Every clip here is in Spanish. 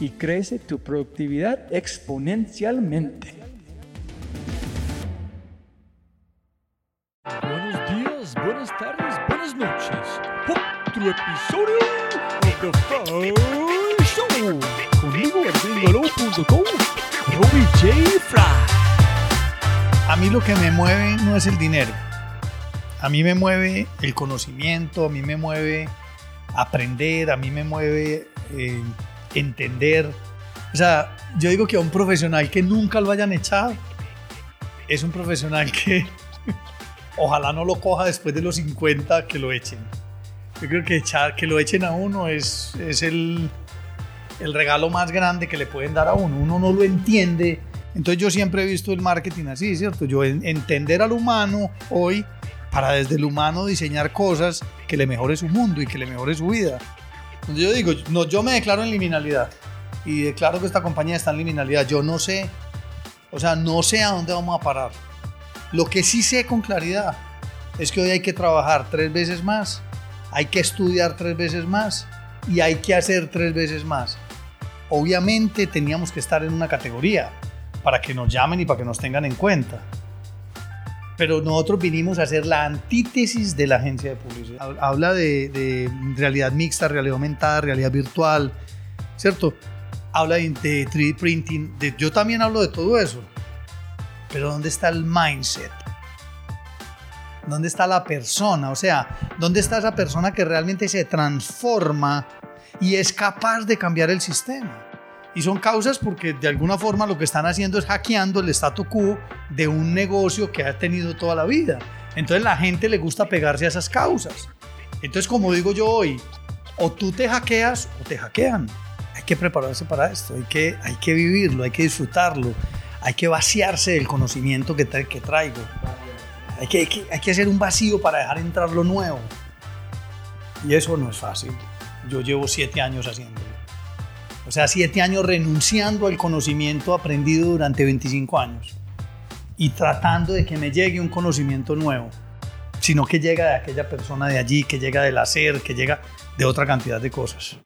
y crece tu productividad exponencialmente. Buenos días, buenas tardes, buenas noches. Otro episodio de The Fry Show. Conmigo, gringolo.com, Robbie J. Fry. A mí lo que me mueve no es el dinero. A mí me mueve el conocimiento, a mí me mueve aprender, a mí me mueve eh, entender. O sea, yo digo que a un profesional que nunca lo hayan echado, es un profesional que ojalá no lo coja después de los 50 que lo echen. Yo creo que echar, que lo echen a uno es, es el, el regalo más grande que le pueden dar a uno. Uno no lo entiende entonces yo siempre he visto el marketing así, ¿cierto? Yo entender al humano hoy para desde el humano diseñar cosas que le mejore su mundo y que le mejore su vida. Yo digo, no, yo me declaro en liminalidad y declaro que esta compañía está en liminalidad. Yo no sé, o sea, no sé a dónde vamos a parar. Lo que sí sé con claridad es que hoy hay que trabajar tres veces más, hay que estudiar tres veces más y hay que hacer tres veces más. Obviamente teníamos que estar en una categoría para que nos llamen y para que nos tengan en cuenta. Pero nosotros vinimos a hacer la antítesis de la agencia de publicidad. Habla de, realidad mixta, realidad aumentada, realidad virtual, ¿cierto? Habla de, 3D printing. Yo también hablo de todo eso. Pero ¿dónde está el mindset? ¿Dónde está la persona? O sea, ¿dónde está esa persona que realmente se transforma y es capaz de cambiar el sistema? Y son causas porque de alguna forma lo que están haciendo es hackeando el statu quo de un negocio que ha tenido toda la vida. Entonces la gente le gusta pegarse a esas causas. Entonces, como digo yo hoy, o tú te hackeas o te hackean. Hay que prepararse para esto, hay que, hay que vivirlo, hay que disfrutarlo, hay que vaciarse del conocimiento que, que traigo. Hay que, hay, que, hay que hacer un vacío para dejar entrar lo nuevo. Y eso no es fácil. Yo llevo siete años haciéndolo. O sea, siete años renunciando al conocimiento aprendido durante 25 años y tratando de que me llegue un conocimiento nuevo, sino que llega de aquella persona de allí, que llega del hacer, que llega de otra cantidad de cosas.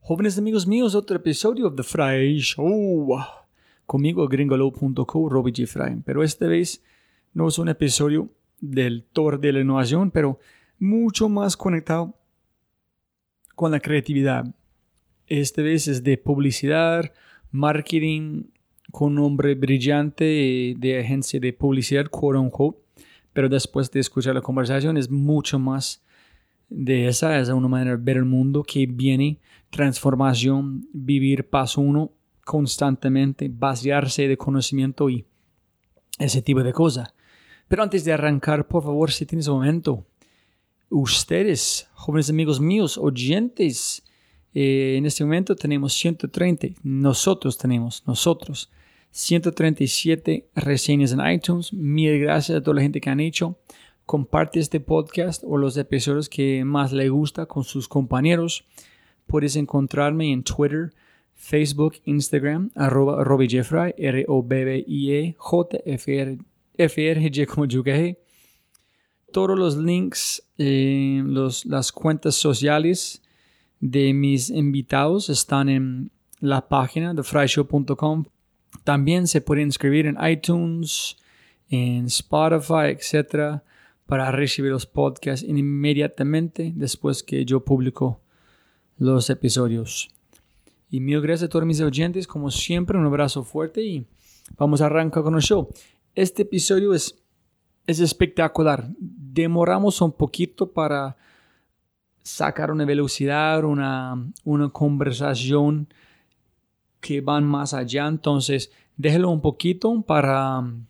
Jóvenes amigos míos, otro episodio de The Fry Show. Conmigo, gringolo.co, Robbie G. Fry. Pero esta vez no es un episodio del Tor de la innovación, pero mucho más conectado con la creatividad esta vez es de publicidad, marketing con nombre brillante de agencia de publicidad, quote unquote. Pero después de escuchar la conversación es mucho más de esa, es una manera de ver el mundo que viene, transformación, vivir paso uno constantemente, vaciarse de conocimiento y ese tipo de cosas. Pero antes de arrancar, por favor, si tienes un momento, ustedes, jóvenes amigos míos, oyentes. Eh, en este momento tenemos 130, nosotros tenemos, nosotros, 137 reseñas en iTunes. Mil gracias a toda la gente que han hecho. Comparte este podcast o los episodios que más le gusta con sus compañeros. Puedes encontrarme en Twitter, Facebook, Instagram, arroba Robbie Jeffrey, R-O-B-B-I-E-J-F-R-G como Yugaje. Todos los links, eh, las cuentas sociales de mis invitados están en la página de fryshow.com. También se puede inscribir en iTunes, en Spotify, etc. para recibir los podcasts inmediatamente después que yo publico los episodios. Y mil gracias a todos mis oyentes. Como siempre, un abrazo fuerte y vamos a arrancar con el show. Este episodio es, es espectacular. Demoramos un poquito para sacar una velocidad, una, una conversación que van más allá. Entonces, déjelo un poquito para um,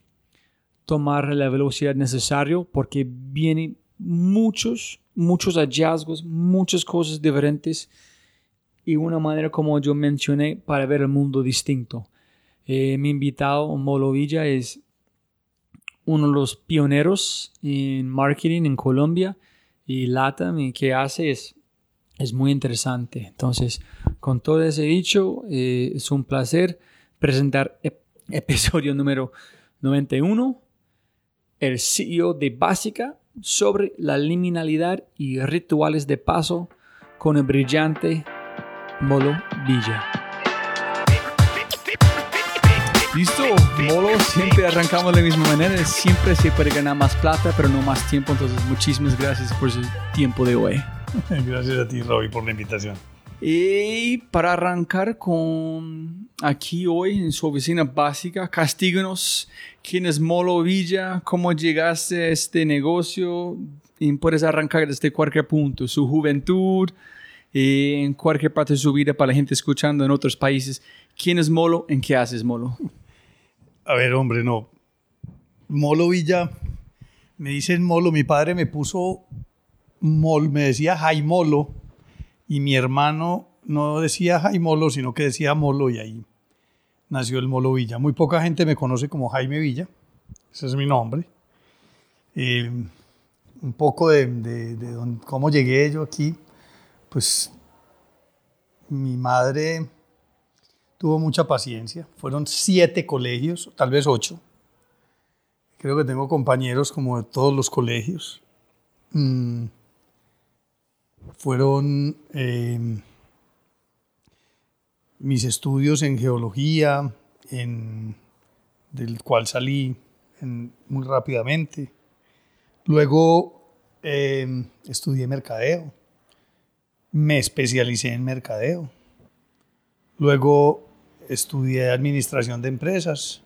tomar la velocidad necesaria porque vienen muchos, muchos hallazgos, muchas cosas diferentes y una manera como yo mencioné para ver el mundo distinto. Eh, mi invitado, Molo Villa, es uno de los pioneros en marketing en Colombia y LATAM y que hace es, es muy interesante. Entonces, con todo ese dicho, eh, es un placer presentar episodio número 91, el CEO de Básica sobre la liminalidad y rituales de paso con el brillante Molo Villa. Listo, Molo, siempre arrancamos de la misma manera, siempre se puede ganar más plata, pero no más tiempo, entonces muchísimas gracias por su tiempo de hoy. Gracias a ti, Robbie, por la invitación. Y para arrancar con aquí hoy en su oficina básica, castíganos quién es Molo Villa, cómo llegaste a este negocio y puedes arrancar desde cualquier punto, su juventud, en cualquier parte de su vida para la gente escuchando en otros países. ¿Quién es Molo? ¿En qué haces Molo? A ver, hombre, no. Molo Villa, me dicen Molo, mi padre me puso Mol, me decía Jaimolo y mi hermano no decía Jaimolo, sino que decía Molo y ahí nació el Molo Villa. Muy poca gente me conoce como Jaime Villa, ese es mi nombre. Eh, un poco de, de cómo llegué yo aquí pues mi madre tuvo mucha paciencia. Fueron siete colegios, tal vez ocho. Creo que tengo compañeros como de todos los colegios. Mm. Fueron em, mis estudios en geología, del cual salí muy rápidamente. Luego em, estudié mercadeo me especialicé en mercadeo. Luego estudié administración de empresas.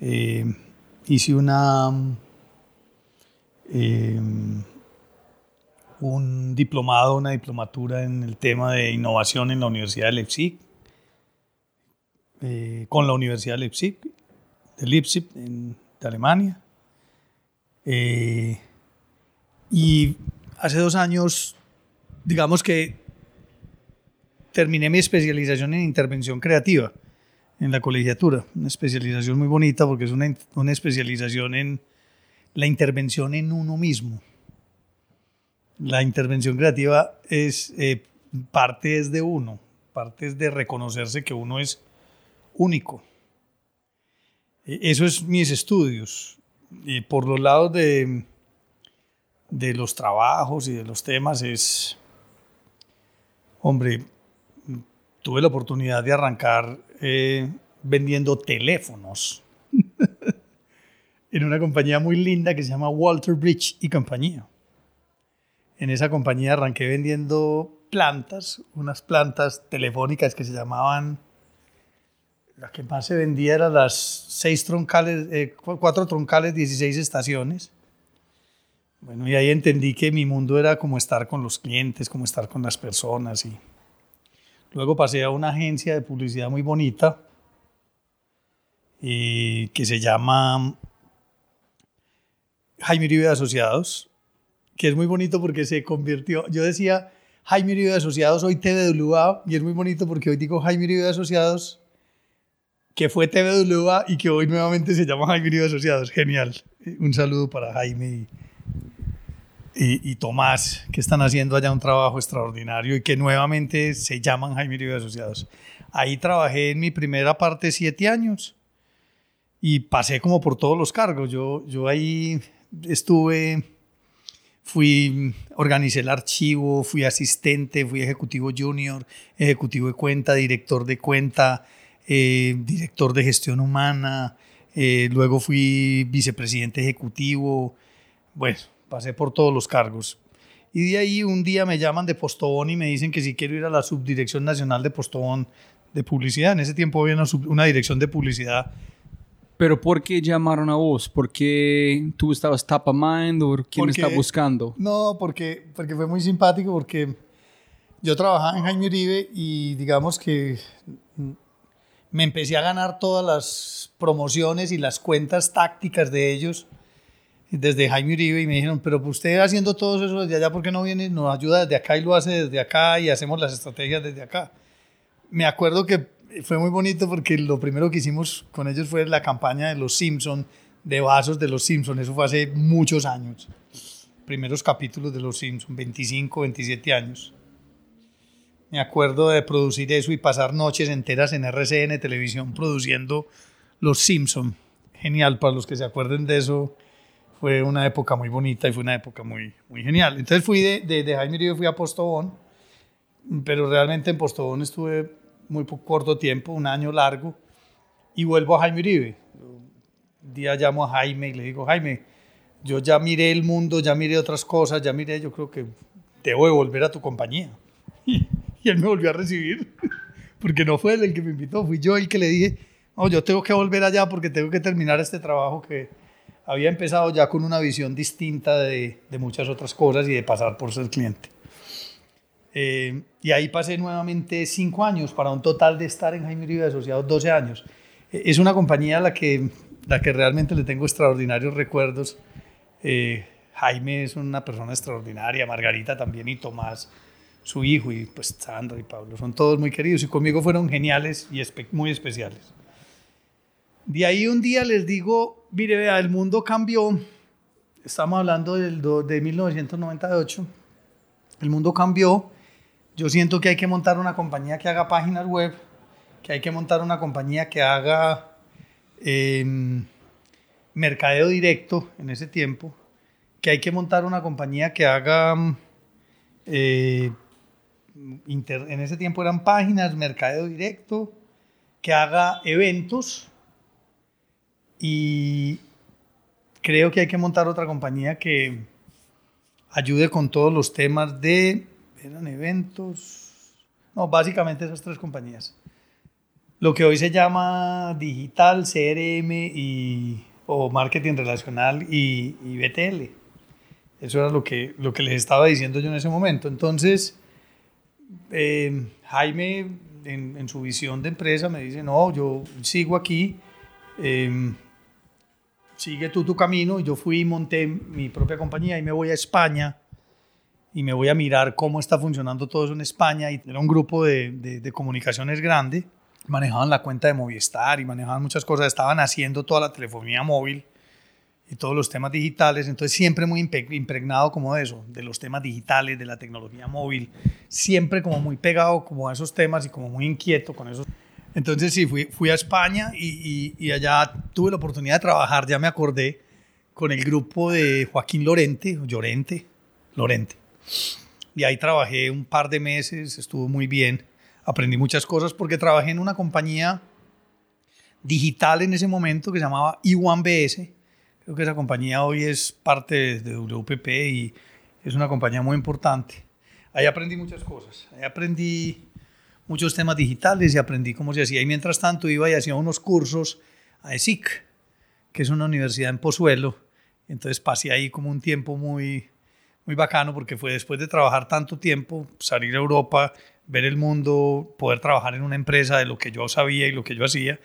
Eh, hice una eh, un diplomado, una diplomatura en el tema de innovación en la Universidad de Leipzig, eh, con la Universidad de Leipzig, de Leipzig, en, de Alemania. y hace dos años digamos que terminé mi especialización en intervención creativa en la colegiatura, una especialización muy bonita porque es una, una especialización en la intervención en uno mismo. La intervención creativa es eh, parte es de uno, parte es de reconocerse que uno es único. E, eso es mis estudios. Y por los lados de, de los trabajos y de los temas es Hombre, tuve la oportunidad de arrancar eh, vendiendo teléfonos en una compañía muy linda que se llama Walter Bridge y compañía. En esa compañía arranqué vendiendo plantas, unas plantas telefónicas que se llamaban, la que más se vendía eran las seis troncales, eh, cuatro troncales, 16 estaciones. Bueno, y ahí entendí que mi mundo era como estar con los clientes, como estar con las personas. Y luego pasé a una agencia de publicidad muy bonita eh, que se llama Jaime Uribe Asociados. que es muy bonito porque se convirtió, yo decía Jaime Uribe de Asociados, hoy TVWA, y es muy bonito porque hoy digo Jaime Uribe de Asociados, que fue TVWA y que hoy nuevamente se llama Jaime Uribe de Asociados. Genial. Un saludo para Jaime y, Tomás, que están haciendo allá un trabajo extraordinario y que nuevamente se llaman Jaime Uribe Asociados. Ahí trabajé en mi primera parte siete años y pasé como por todos los cargos. Yo, yo ahí estuve, fui, organicé el archivo, fui asistente, fui ejecutivo junior, ejecutivo de cuenta, director de cuenta, eh, director de gestión humana, eh, luego fui vicepresidente ejecutivo, bueno, pasé por todos los cargos. Y de ahí un día me llaman de Postobón y me dicen que si quiero ir a la Subdirección Nacional de Postobón de Publicidad. En ese tiempo había una, una dirección de publicidad pero ¿por qué llamaron a vos? ¿Por qué tú estabas of mind o quién está buscando? No, porque, porque fue muy simpático, porque yo trabajaba en Jaime Uribe y digamos que me empecé a ganar todas las promociones y las cuentas tácticas de ellos desde Jaime Uribe y me dijeron, pero pues usted haciendo todo eso desde allá, ¿por qué no viene? Nos ayuda desde acá y lo hace desde acá y hacemos las estrategias desde acá. Me acuerdo que fue muy bonito porque lo primero que hicimos con ellos fue la campaña de los Simpson, de vasos de los Simpson. Eso fue hace muchos años. Primeros capítulos de los Simpson, 25, 27 años. Me acuerdo de producir eso y pasar noches enteras en RCN Televisión produciendo los Simpson. Genial, para los que se acuerden de eso, fue una época muy bonita y fue una época muy, muy genial. Entonces fui de, de, de Jaime Río, fui a Postobón, pero realmente en Postobón estuve muy corto tiempo, un año largo, y vuelvo a Jaime Uribe. Un día llamo a Jaime y le digo, Jaime, yo ya miré el mundo, ya miré otras cosas, ya miré, yo creo que debo de volver a tu compañía. Y, él me volvió a recibir, porque no fue él el que me invitó, fui yo el que le dije, no, yo tengo que volver allá porque tengo que terminar este trabajo que había empezado ya con una visión distinta de, de muchas otras cosas y de pasar por ser cliente. Eh, y ahí pasé nuevamente cinco años para un total de estar en Jaime Uribe Asociados 12 años. Eh, es una compañía a la que, la que realmente le tengo extraordinarios recuerdos. Eh, Jaime es una persona extraordinaria, Margarita también y Tomás, su hijo, y pues Sandra y Pablo, son todos muy queridos y conmigo fueron geniales y muy especiales. De ahí un día les digo, mire, vea, el mundo cambió, estamos hablando del, de 1998, el mundo cambió. Yo siento que hay que montar una compañía que haga páginas web, que hay que montar una compañía que haga em, mercadeo directo en ese tiempo, que hay que montar una compañía que haga, eh, en ese tiempo eran páginas, mercadeo directo, que haga eventos y creo que hay que montar otra compañía que ayude con todos los temas de eran eventos, no, básicamente esas tres compañías. Lo que hoy se llama digital, CRM y, o marketing relacional y, BTL. Eso era lo que, lo que les estaba diciendo yo en ese momento. Entonces, eh, Jaime, en, en, su visión de empresa, me dice, no, yo sigo aquí, eh, sigue tú tu camino. Yo fui y monté mi propia compañía y me voy a España y me voy a mirar cómo está funcionando todo eso en España. Y era un grupo de, de, comunicaciones grande. Manejaban la cuenta de Movistar y manejaban muchas cosas. Estaban haciendo toda la telefonía móvil y todos los temas digitales. Entonces siempre muy impregnado como de eso, de los temas digitales, de la tecnología móvil. Siempre como muy pegado como a esos temas y como muy inquieto con eso. Entonces sí, fui, fui a España y, y, allá tuve la oportunidad de trabajar, ya me acordé, con el grupo de Joaquín Lorente, Llorente, Lorente y ahí trabajé un par de meses, estuvo muy bien. Aprendí muchas cosas porque trabajé en una compañía digital en ese momento que se llamaba i1BS. Creo que esa compañía hoy es parte de WPP y es una compañía muy importante. Ahí aprendí muchas cosas. Ahí aprendí muchos temas digitales y aprendí cómo se hacía. Y mientras tanto iba y hacía unos cursos a ESIC, que es una universidad en Pozuelo. Entonces pasé ahí como un tiempo muy, muy bacano porque fue después de trabajar tanto tiempo, salir a Europa, ver el mundo, poder trabajar en una empresa de lo que yo sabía y lo que yo hacía.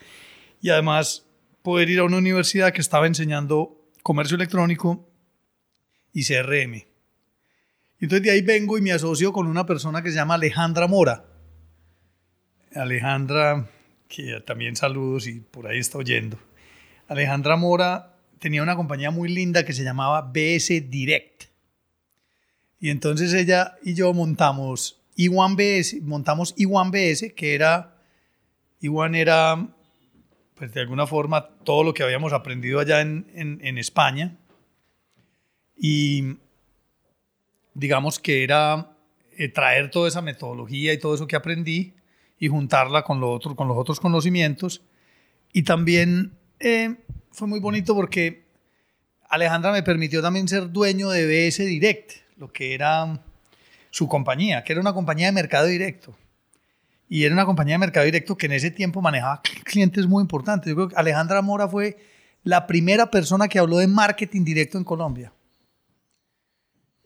Y además poder ir a una universidad que estaba enseñando comercio electrónico y CRM. Entonces de ahí vengo y me asocio con una persona que se llama Alejandra Mora. Alejandra, que también saludos y por ahí está oyendo. Alejandra Mora tenía una compañía muy linda que se llamaba BS Direct. Y entonces ella y yo montamos Iwan BS, montamos Iwan BS, que era, Iwan era, pues de alguna forma, todo lo que habíamos aprendido allá en, en España. Y digamos que era eh, traer toda esa metodología y todo eso que aprendí y juntarla con, lo otro, con los otros conocimientos. Y también eh, fue muy bonito porque Alejandra me permitió también ser dueño de BS Direct, lo que era su compañía, que era una compañía de mercado directo. Y era una compañía de mercado directo que en ese tiempo manejaba clientes muy importantes. Yo creo que Alejandra Mora fue la primera persona que habló de marketing directo en Colombia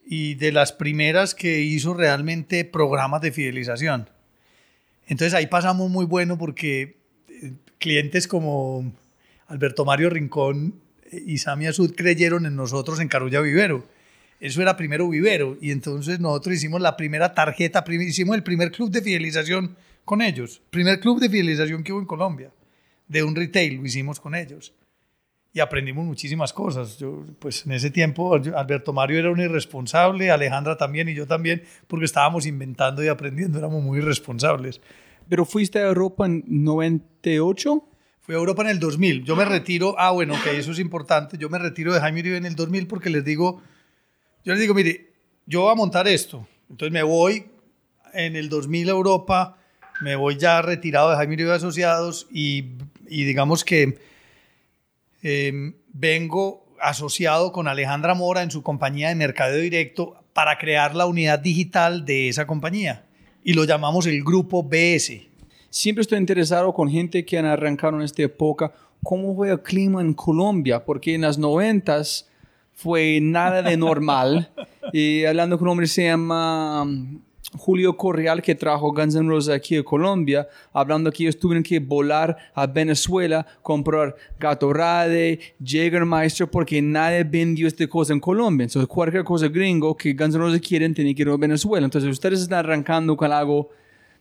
y de las primeras que hizo realmente programas de fidelización. Entonces ahí pasamos muy bueno porque eh, clientes como Alberto Mario Rincón y Sami Azud creyeron en nosotros en Carulla Vivero. Eso era primero Vivero y entonces nosotros hicimos la primera tarjeta, hicimos el primer club de fidelización con ellos, primer club de fidelización que hubo en Colombia, de un retail, lo hicimos con ellos y aprendimos muchísimas cosas. Yo, pues en ese tiempo Alberto Mario era un irresponsable, Alejandra también y yo también, porque estábamos inventando y aprendiendo, éramos muy irresponsables. ¿Pero fuiste a Europa en 98? Fui a Europa en el 2000. Yo me retiro, ah bueno, que eso es importante, yo me retiro de Jaime Uribe en el 2000 porque les digo, yo les digo, mire, yo voy a montar esto, entonces me voy en el 2000 a Europa, me voy ya retirado de Jaime Uribe Asociados y, y digamos que Em, vengo asociado con Alejandra Mora en su compañía de Mercadeo Directo para crear la unidad digital de esa compañía y lo llamamos el Grupo BS. Siempre estoy interesado con gente que han arrancado en esta época. ¿Cómo fue el clima en Colombia? Porque en las noventas fue nada de normal. y hablando con un hombre se llama Julio Correal, que trajo Guns N' Roses aquí a Colombia, hablando que ellos tuvieron que volar a Venezuela, comprar Gatorade, Jägermeister, porque nadie vendió esta cosa en Colombia. Entonces, cualquier cosa gringo que Guns N' Roses quieren, tiene que ir a Venezuela. Entonces, ustedes están arrancando con algo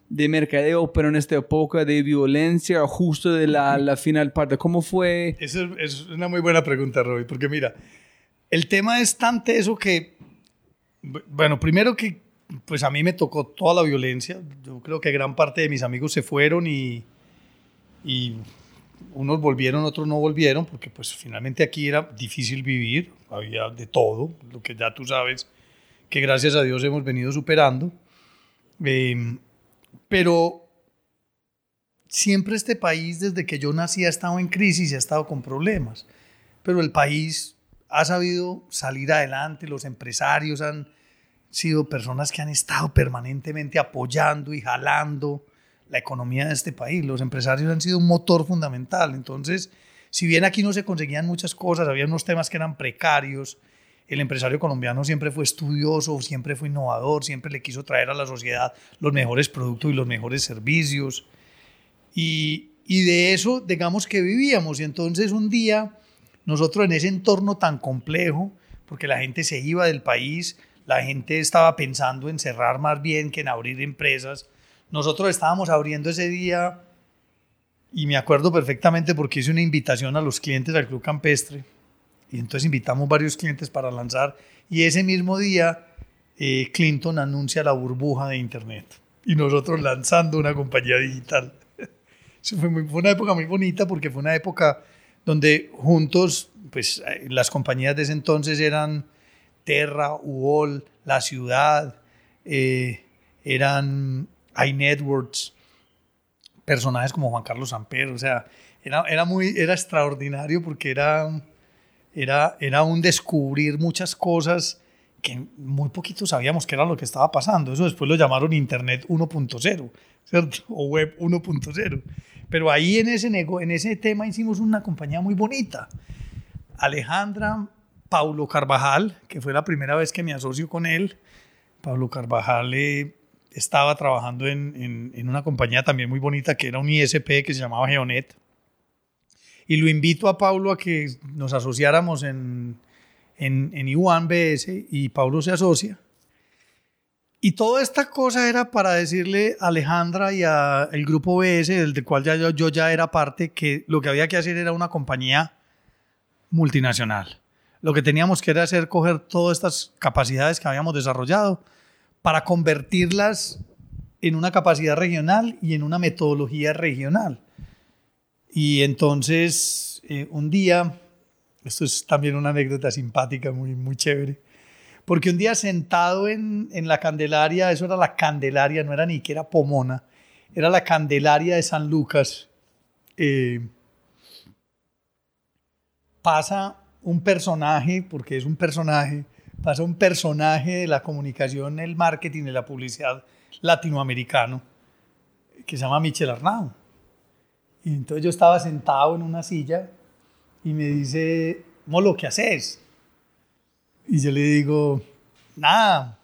de mercadeo, pero en esta época de violencia, justo de la, la final parte. ¿Cómo fue? Esa es una muy buena pregunta, Roy, porque mira, el tema es tan eso que, bueno, primero que pues a mí me tocó toda la violencia. Yo creo que gran parte de mis amigos se fueron y, y unos volvieron, otros no volvieron, porque pues finalmente aquí era difícil vivir, había de todo, lo que ya tú sabes, que gracias a Dios hemos venido superando. Em, pero siempre este país, desde que yo nací, ha estado en crisis y ha estado con problemas. Pero el país ha sabido salir adelante, los empresarios han sido personas que han estado permanentemente apoyando y jalando la economía de este país. Los empresarios han sido un motor fundamental. Entonces, si bien aquí no se conseguían muchas cosas, había unos temas que eran precarios, el empresario colombiano siempre fue estudioso, siempre fue innovador, siempre le quiso traer a la sociedad los mejores productos y los mejores servicios. Y, de eso, digamos que vivíamos. Y entonces un día, nosotros en ese entorno tan complejo, porque la gente se iba del país, la gente estaba pensando en cerrar más bien que en abrir empresas. Nosotros estábamos abriendo ese día y me acuerdo perfectamente porque hice una invitación a los clientes del Club Campestre y entonces invitamos varios clientes para lanzar y ese mismo día eh, Clinton anuncia la burbuja de Internet y nosotros lanzando una compañía digital. fue, muy, fue una época muy bonita porque fue una época donde juntos, pues eh, las compañías de ese entonces eran Terra, UOL, La Ciudad, eh, eran iNetworks, personajes como Juan Carlos Samper, o sea, era, era, muy, era extraordinario porque era, era, era un descubrir muchas cosas que muy poquito sabíamos que era lo que estaba pasando. Eso después lo llamaron Internet 1.0, ¿cierto? O Web 1.0. Pero ahí en ese, en ese tema hicimos una compañía muy bonita. Alejandra Paulo Carvajal, que fue la primera vez que me asocio con él. Pablo Carvajal eh, estaba trabajando en, una compañía también muy bonita que era un ISP que se llamaba Geonet. Y lo invito a Pablo a que nos asociáramos en, en, en BS y Pablo se asocia. Y toda esta cosa era para decirle a Alejandra y al grupo BS, del cual ya, yo ya era parte, que lo que había que hacer era una compañía multinacional. Lo que teníamos que hacer coger todas estas capacidades que habíamos desarrollado para convertirlas en una capacidad regional y en una metodología regional. Y entonces, eh, un día, esto es también una anécdota simpática, muy, muy chévere, porque un día sentado en, en la Candelaria, eso era la Candelaria, no era ni que era Pomona, era la Candelaria de San Lucas, eh, pasa un personaje, porque es un personaje, pasa un personaje de la comunicación, el marketing, de la publicidad latinoamericano, que se llama Michel Arnau. Y entonces yo estaba sentado en una silla y me dice, Molo, ¿qué haces? Y yo le digo, nada,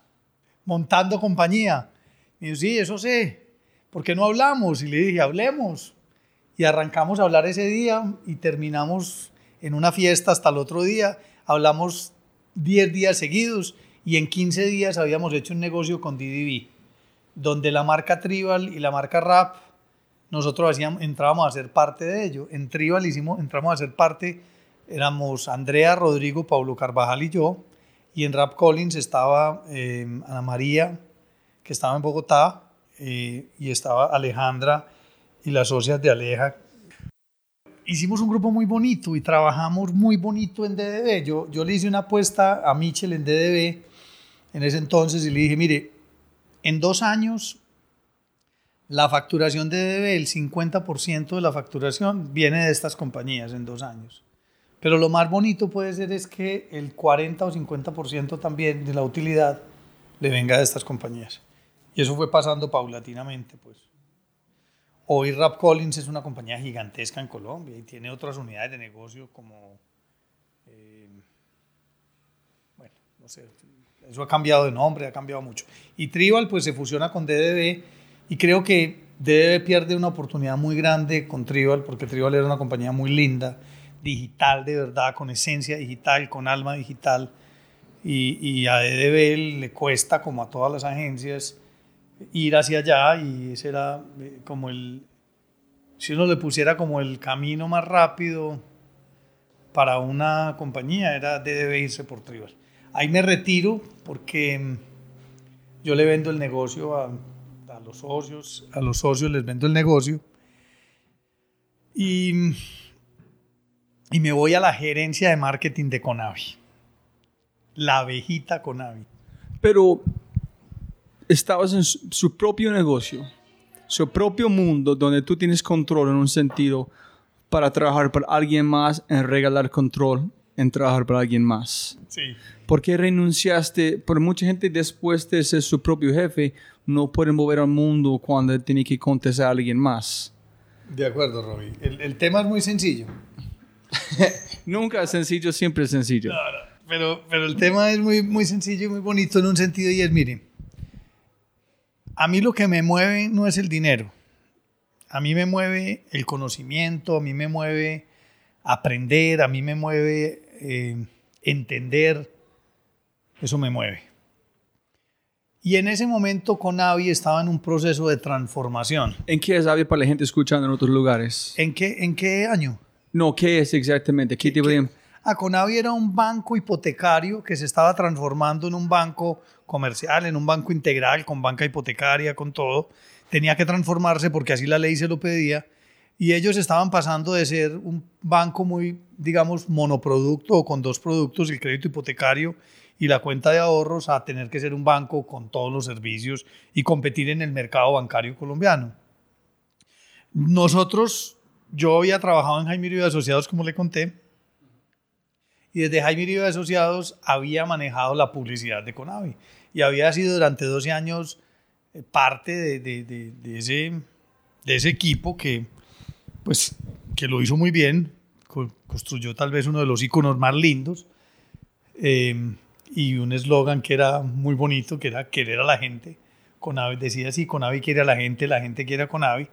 montando compañía. Y yo, sí, eso sé. ¿Por qué no hablamos? Y le dije, hablemos. Y arrancamos a hablar ese día y terminamos en una fiesta hasta el otro día. Hablamos 10 días seguidos y en 15 días habíamos hecho un negocio con DDB, donde la marca Tribal y la marca Rap, nosotros hacíamos, entrábamos a ser parte de ello. En Tribal hicimos, entramos a ser parte, éramos Andrea, Rodrigo, Pablo Carvajal y yo, y en Rap Collins estaba eh, Ana María, que estaba en Bogotá, eh, y estaba Alejandra y las socias de Aleja. Hicimos un grupo muy bonito y trabajamos muy bonito en DDB. Yo, yo le hice una apuesta a Michel en DDB en ese entonces y le dije, mire, en dos años la facturación de DDB, el 50% de la facturación viene de estas compañías en dos años. Pero lo más bonito puede ser es que el 40 o 50% también de la utilidad le venga de estas compañías. Y eso fue pasando paulatinamente, pues. Hoy Rap Collins es una compañía gigantesca en Colombia y tiene otras unidades de negocio como, eh, bueno, no sé, eso ha cambiado de nombre, ha cambiado mucho. Y Tribal pues se fusiona con DDB y creo que DDB pierde una oportunidad muy grande con Tribal porque Tribal era una compañía muy linda digital de verdad, con esencia digital, con alma digital. Y, y a EDB le cuesta, como a todas las agencias, ir hacia allá y ese era eh, como el, si uno le pusiera como el camino más rápido para una compañía, era DDB irse por Tribal. Ahí me retiro porque mm, yo le vendo el negocio a, a los socios, a los socios les vendo el negocio. Y mm, y me voy a la gerencia de marketing de Conavi. La abejita Conavi. Pero estabas en su propio negocio, su propio mundo, donde tú tienes control en un sentido para trabajar para alguien más, en regalar control, en trabajar para alguien más. Sí. ¿Por qué renunciaste? Por mucha gente después de ser su propio jefe, no pueden mover al mundo cuando tiene que contestar a alguien más. De acuerdo, Robbie. El, el tema es muy sencillo. Nunca es sencillo, siempre es sencillo. pero, pero el tema es muy, muy sencillo y muy bonito en un sentido y es, miren, a mí lo que me mueve no es el dinero. A mí me mueve el conocimiento, a mí me mueve aprender, a mí me mueve eh, entender. Eso me mueve. Y en ese momento Conavi estaba en un proceso de transformación. ¿En qué es Avi para la gente escuchando en otros lugares? ¿En qué, en qué año? No, ¿qué es exactamente? ¿Qué tipo de...? Aconavi era un banco hipotecario que se estaba transformando en un banco comercial, en un banco integral, con banca hipotecaria, con todo. Tenía que transformarse porque así la ley se lo pedía. Y ellos estaban pasando de ser un banco muy, digamos, monoproducto o con dos productos, el crédito hipotecario y la cuenta de ahorros, a tener que ser un banco con todos los servicios y competir en el mercado bancario colombiano. Nosotros yo había trabajado en Jaime Uribe Asociados, como le conté, y desde Jaime Uribe Asociados había manejado la publicidad de Conavi y había sido durante 12 años eh, parte de, de, de, ese, equipo que, pues, que lo hizo muy bien, construyó tal vez uno de los iconos más lindos eh, y un eslogan que era muy bonito, que era querer a la gente. Conavi decía así, Conavi quiere a la gente, la gente quiere a Conavi.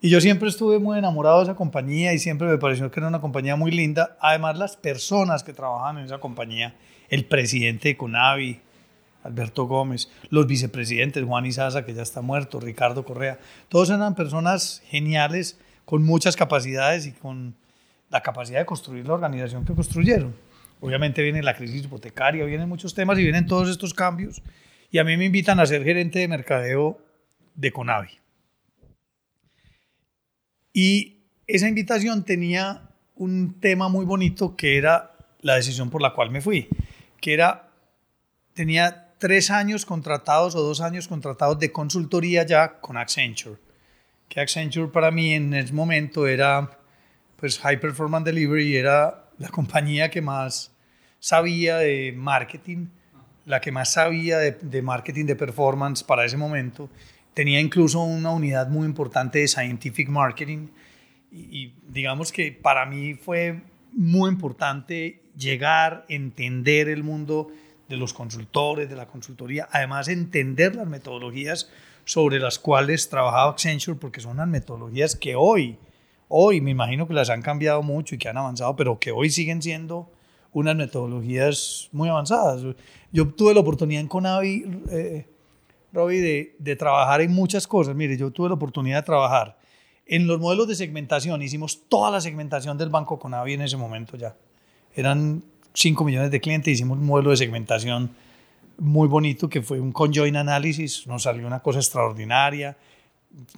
Y yo siempre estuve muy enamorado de esa compañía y siempre me pareció que era una compañía muy linda. Además, las personas que trabajaban en esa compañía, el presidente de Conavi, Alberto Gómez, los vicepresidentes, Juan Isaza, que ya está muerto, Ricardo Correa, todos eran personas geniales, con muchas capacidades y con la capacidad de construir la organización que construyeron. Obviamente viene la crisis hipotecaria, vienen muchos temas y vienen todos estos cambios. Y a mí me invitan a ser gerente de mercadeo de Conavi. Y esa invitación tenía un tema muy bonito que era la decisión por la cual me fui, que era, tenía tres años contratados o dos años contratados de consultoría ya con Accenture. Que Accenture para mí en ese momento era, pues High Performance Delivery era la compañía que más sabía de marketing, la que más sabía de, de marketing de performance para ese momento tenía incluso una unidad muy importante de scientific marketing y, digamos que para mí fue muy importante llegar, entender el mundo de los consultores, de la consultoría, además entender las metodologías sobre las cuales trabajaba Accenture, porque son unas metodologías que hoy, hoy me imagino que las han cambiado mucho y que han avanzado, pero que hoy siguen siendo unas metodologías muy avanzadas. Yo tuve la oportunidad en Conavi, eh, Robbie, de, de trabajar en muchas cosas. Mire, yo tuve la oportunidad de trabajar en los modelos de segmentación. Hicimos toda la segmentación del Banco Conavi en ese momento ya. Eran 5 millones de clientes, hicimos un modelo de segmentación muy bonito que fue un conjoint analysis, nos salió una cosa extraordinaria,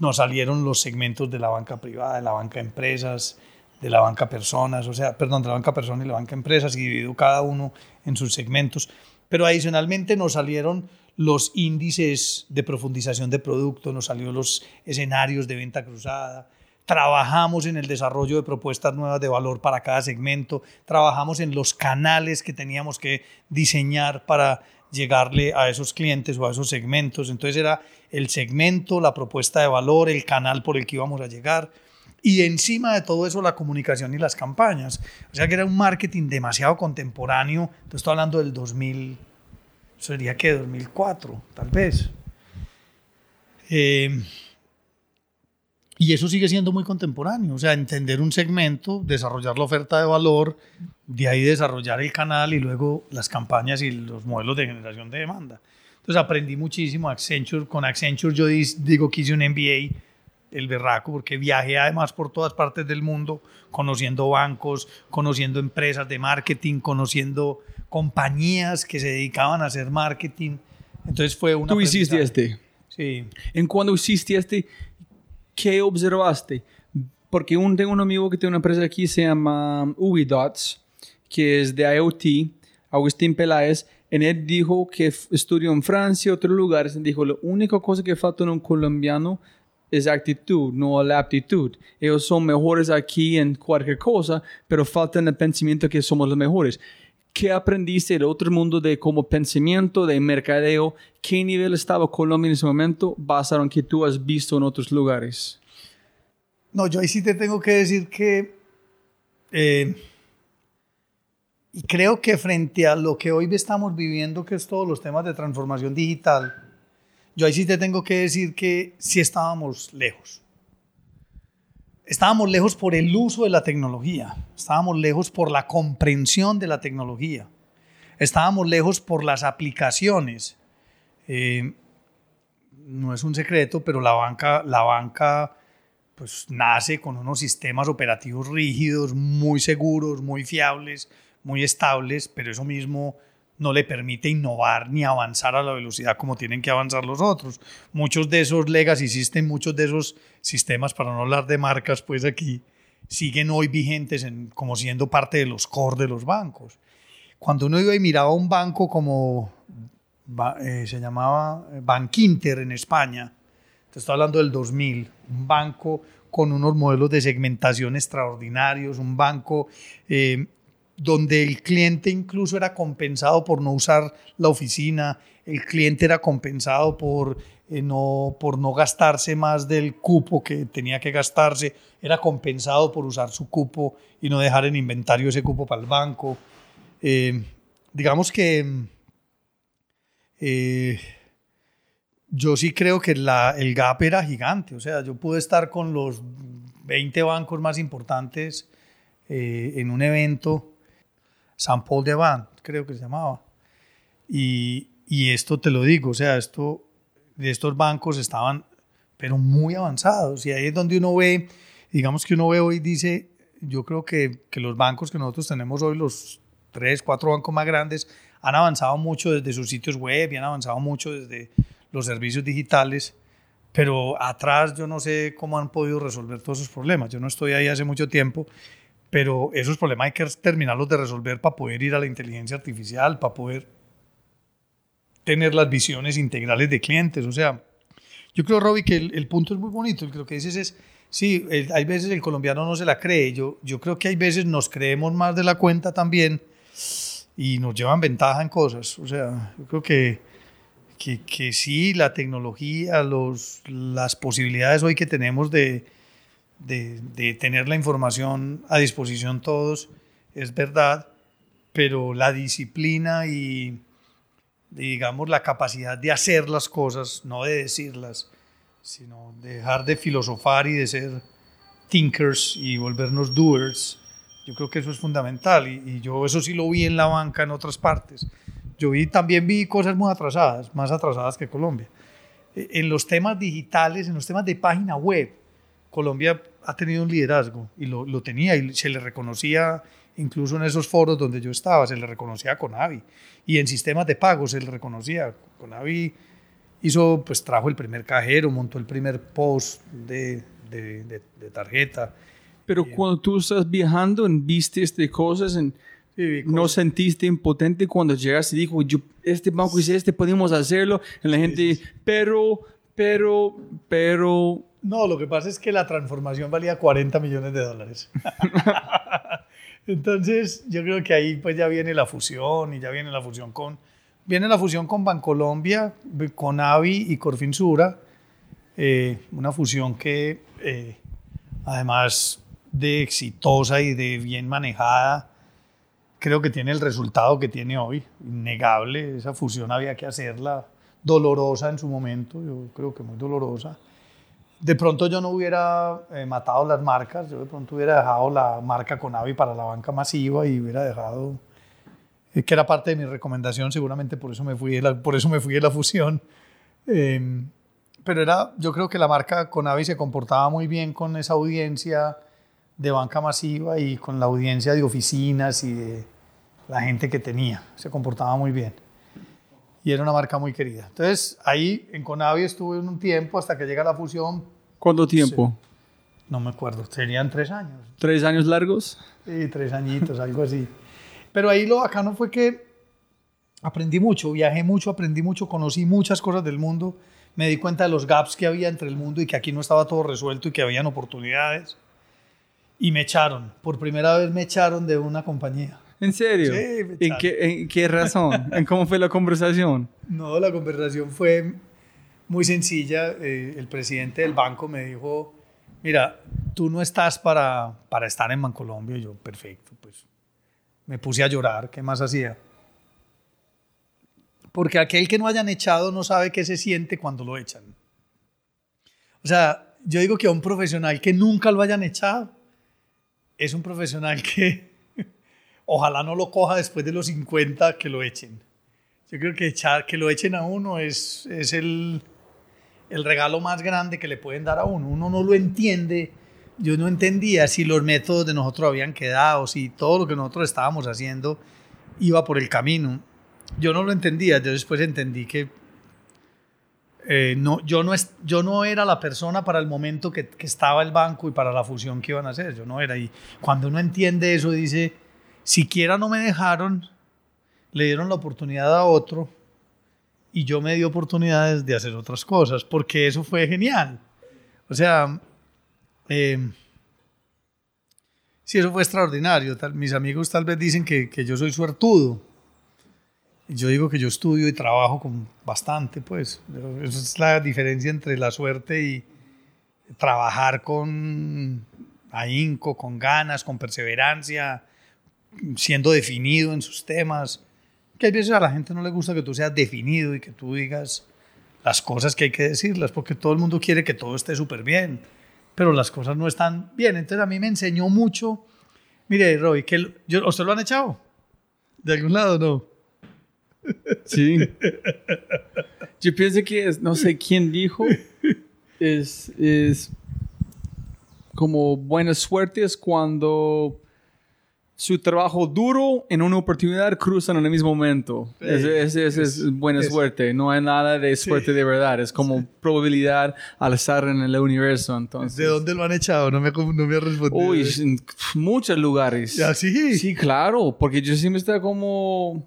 nos salieron los segmentos de la banca privada, de la banca empresas, de la banca personas, o sea, perdón, de la banca personas y la banca empresas, y dividió cada uno en sus segmentos. Pero adicionalmente nos salieron los índices de profundización de producto, nos salieron los escenarios de venta cruzada, trabajamos en el desarrollo de propuestas nuevas de valor para cada segmento, trabajamos en los canales que teníamos que diseñar para llegarle a esos clientes o a esos segmentos. Entonces era el segmento, la propuesta de valor, el canal por el que íbamos a llegar. Y encima de todo eso, la comunicación y las campañas. O sea que era un marketing demasiado contemporáneo. Entonces estoy hablando del 2000, sería que 2004, tal vez. Eh, y eso sigue siendo muy contemporáneo, o sea, entender un segmento, desarrollar la oferta de valor, de ahí desarrollar el canal y luego las campañas y los modelos de generación de demanda. Entonces aprendí muchísimo Accenture. Con Accenture yo digo que hice un MBA, el berraco, porque viajé además por todas partes del mundo, conociendo bancos, conociendo empresas de marketing, conociendo compañías que se dedicaban a hacer marketing. Entonces fue una... Tú hiciste este. Sí. En cuando hiciste este, ¿qué observaste? Porque un, tengo un amigo que tiene una empresa aquí, se llama Ubidots, que es de IoT, Agustín Peláez, y él dijo que estudió en Francia y otros lugares, dijo, la única cosa que falta en un colombiano es actitud, no la aptitud. Ellos son mejores aquí en cualquier cosa, pero falta en el pensamiento que somos los mejores. ¿Qué aprendiste del otro mundo de como pensamiento, de mercadeo? ¿Qué nivel estaba Colombia en ese momento basado en que tú has visto en otros lugares? No, yo ahí sí te tengo que decir que... Eh, y creo que frente a lo que hoy estamos viviendo, que es todos los temas de transformación digital, yo ahí sí te tengo que decir que sí estábamos lejos. Estábamos lejos por el uso de la tecnología, estábamos lejos por la comprensión de la tecnología, estábamos lejos por las aplicaciones. Eh, no es un secreto, pero la banca, la banca pues, nace con unos sistemas operativos rígidos, muy seguros, muy fiables, muy estables, pero eso mismo no le permite innovar ni avanzar a la velocidad como tienen que avanzar los otros. Muchos de esos legacy systems, muchos de esos sistemas, para no hablar de marcas, pues aquí siguen hoy vigentes en, como siendo parte de los core de los bancos. Cuando uno iba y miraba un banco como eh, se llamaba Bankinter en España, te estoy hablando del 2000, un banco con unos modelos de segmentación extraordinarios, un banco eh, donde el cliente incluso era compensado por no usar la oficina, el cliente era compensado por, eh, no, por no gastarse más del cupo que tenía que gastarse, era compensado por usar su cupo y no dejar en inventario ese cupo para el banco. Eh, digamos que eh, yo sí creo que el gap era gigante, o sea, yo pude estar con los 20 bancos más importantes en un evento San Paul de Van, creo que se llamaba. Y, y esto te lo digo, o sea, esto, estos bancos estaban, pero muy avanzados. Y ahí es donde uno ve, digamos que uno ve hoy, dice, yo creo que, que los bancos que nosotros tenemos hoy, los tres, cuatro bancos más grandes, han avanzado mucho desde sus sitios web y han avanzado mucho desde los servicios digitales, pero atrás yo no sé cómo han podido resolver todos esos problemas. Yo no estoy ahí hace mucho tiempo, pero esos problemas hay que terminarlos de resolver para poder ir a la inteligencia artificial, para poder tener las visiones integrales de clientes. O sea, yo creo, Robbie, que el, punto es muy bonito. Lo que dices es, sí, hay veces el colombiano no se la cree. Yo, yo creo que hay veces nos creemos más de la cuenta también y nos llevan ventaja en cosas. O sea, yo creo que, que, que sí, la tecnología, los, las posibilidades hoy que tenemos de, de, de tener la información a disposición todos, es verdad, pero la disciplina y digamos, la capacidad de hacer las cosas, no de decirlas, sino dejar de filosofar y de ser thinkers y volvernos doers. Yo creo que eso es fundamental y, yo eso sí lo vi en la banca en otras partes. Yo vi, también vi cosas muy atrasadas, más atrasadas que Colombia. E, en los temas digitales, en los temas de página web, Colombia ha tenido un liderazgo y lo, lo tenía y se le reconocía incluso en esos foros donde yo estaba, se le reconocía a Conavi. Y en sistemas de pago se le reconocía. Conavi hizo, pues trajo el primer cajero, montó el primer post de, de, de, tarjeta. Pero cuando tú estás viajando, en viste de cosas, en, ¿no sentiste impotente cuando llegaste y dijo, yo, este banco dice, este podemos hacerlo? En la gente, pero, pero, pero... No, lo que pasa es que la transformación valía 40 millones de dólares. Entonces, yo creo que ahí pues ya viene la fusión y ya viene la fusión con viene la fusión con Bancolombia, con Avi y Corfinsura, eh, una fusión que eh, además de exitosa y de bien manejada, creo que tiene el resultado que tiene hoy, innegable. Esa fusión había que hacerla dolorosa en su momento, yo creo que muy dolorosa de pronto yo no hubiera eh, matado las marcas, yo de pronto hubiera dejado la marca Conavi para la banca masiva y hubiera dejado, eh, que era parte de mi recomendación, seguramente por eso me fui de la, por eso me fui de la fusión. Em, pero era, yo creo que la marca Conavi se comportaba muy bien con esa audiencia de banca masiva y con la audiencia de oficinas y de la gente que tenía, se comportaba muy bien y era una marca muy querida. Entonces, ahí en Conavi estuve un tiempo hasta que llega la fusión. ¿Cuánto tiempo? No me acuerdo, serían tres años. ¿Tres años largos? Sí, tres añitos, algo así. Pero ahí lo bacano fue que aprendí mucho, viajé mucho, aprendí mucho, conocí muchas cosas del mundo, me di cuenta de los gaps que había entre el mundo y que aquí no estaba todo resuelto y que habían oportunidades. Y me echaron, por primera vez me echaron de una compañía. ¿En serio? Sí, ¿En qué, ¿En qué razón? ¿En cómo fue la conversación? No, la conversación fue muy sencilla. Eh, el presidente del banco me dijo, mira, tú no estás para, para estar en Bancolombia. Y yo, perfecto, pues me puse a llorar. ¿Qué más hacía? Porque aquel que no hayan echado no sabe qué se siente cuando lo echan. O sea, yo digo que a un profesional que nunca lo hayan echado es un profesional que ojalá no lo coja después de los 50 que lo echen. Yo creo que echar, que lo echen a uno es, es el, el regalo más grande que le pueden dar a uno. Uno no lo entiende. Yo no entendía si los métodos de nosotros habían quedado, si todo lo que nosotros estábamos haciendo iba por el camino. Yo no lo entendía. Yo después entendí que eh, no, yo, no es, yo no era la persona para el momento que, que, estaba el banco y para la fusión que iban a hacer. Yo no era. Y cuando uno entiende eso, dice, siquiera no me dejaron, le dieron la oportunidad a otro y yo me di oportunidades de hacer otras cosas, porque eso fue genial. O sea, eh, sí, eso fue extraordinario. mis amigos tal vez dicen que, que yo soy suertudo. Yo digo que yo estudio y trabajo con bastante, pues. Esa es la diferencia entre la suerte y trabajar con ahínco, con ganas, con perseverancia, siendo definido en sus temas. Que hay veces a la gente no le gusta que tú seas definido y que tú digas las cosas que hay que decirlas, porque todo el mundo quiere que todo esté súper bien, pero las cosas no están bien. Entonces a mí me enseñó mucho. Mire, Roy, que yo, ¿usted lo han echado? ¿De algún lado no? Sí. Yo pienso que es, no sé quién dijo, es, es como buena suerte es cuando su trabajo duro en una oportunidad cruzan en el mismo momento. Ese es, es, buena suerte. No hay nada de suerte de verdad. Es como probabilidad al estar en el universo. Entonces. ¿De dónde lo han echado? No me, no me ha respondido. Uy, en muchos lugares. ¿Ah, sí? Sí, claro. Porque yo siempre estaba como...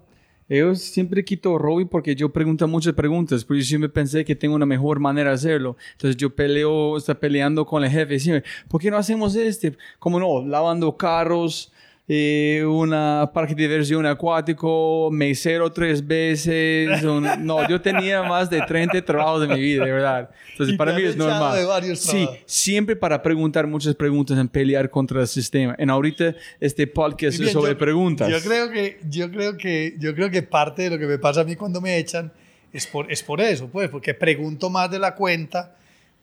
Yo siempre quito Robbie porque yo pregunto muchas preguntas, porque yo siempre pensé que tengo una mejor manera de hacerlo. Entonces yo peleo, está peleando con el jefe, siempre, ¿por qué no hacemos este? Como no, lavando carros, eh, una parque de diversión acuático, mesero tres veces. no, yo tenía más de 30 trabajos de mi vida, de verdad. Entonces, para mí es normal. Sí, siempre para preguntar muchas preguntas en pelear contra el sistema. En ahorita este podcast es sobre preguntas. Yo creo que yo creo que yo creo que parte de lo que me pasa a mí cuando me echan es por es por eso, pues, porque pregunto más de la cuenta,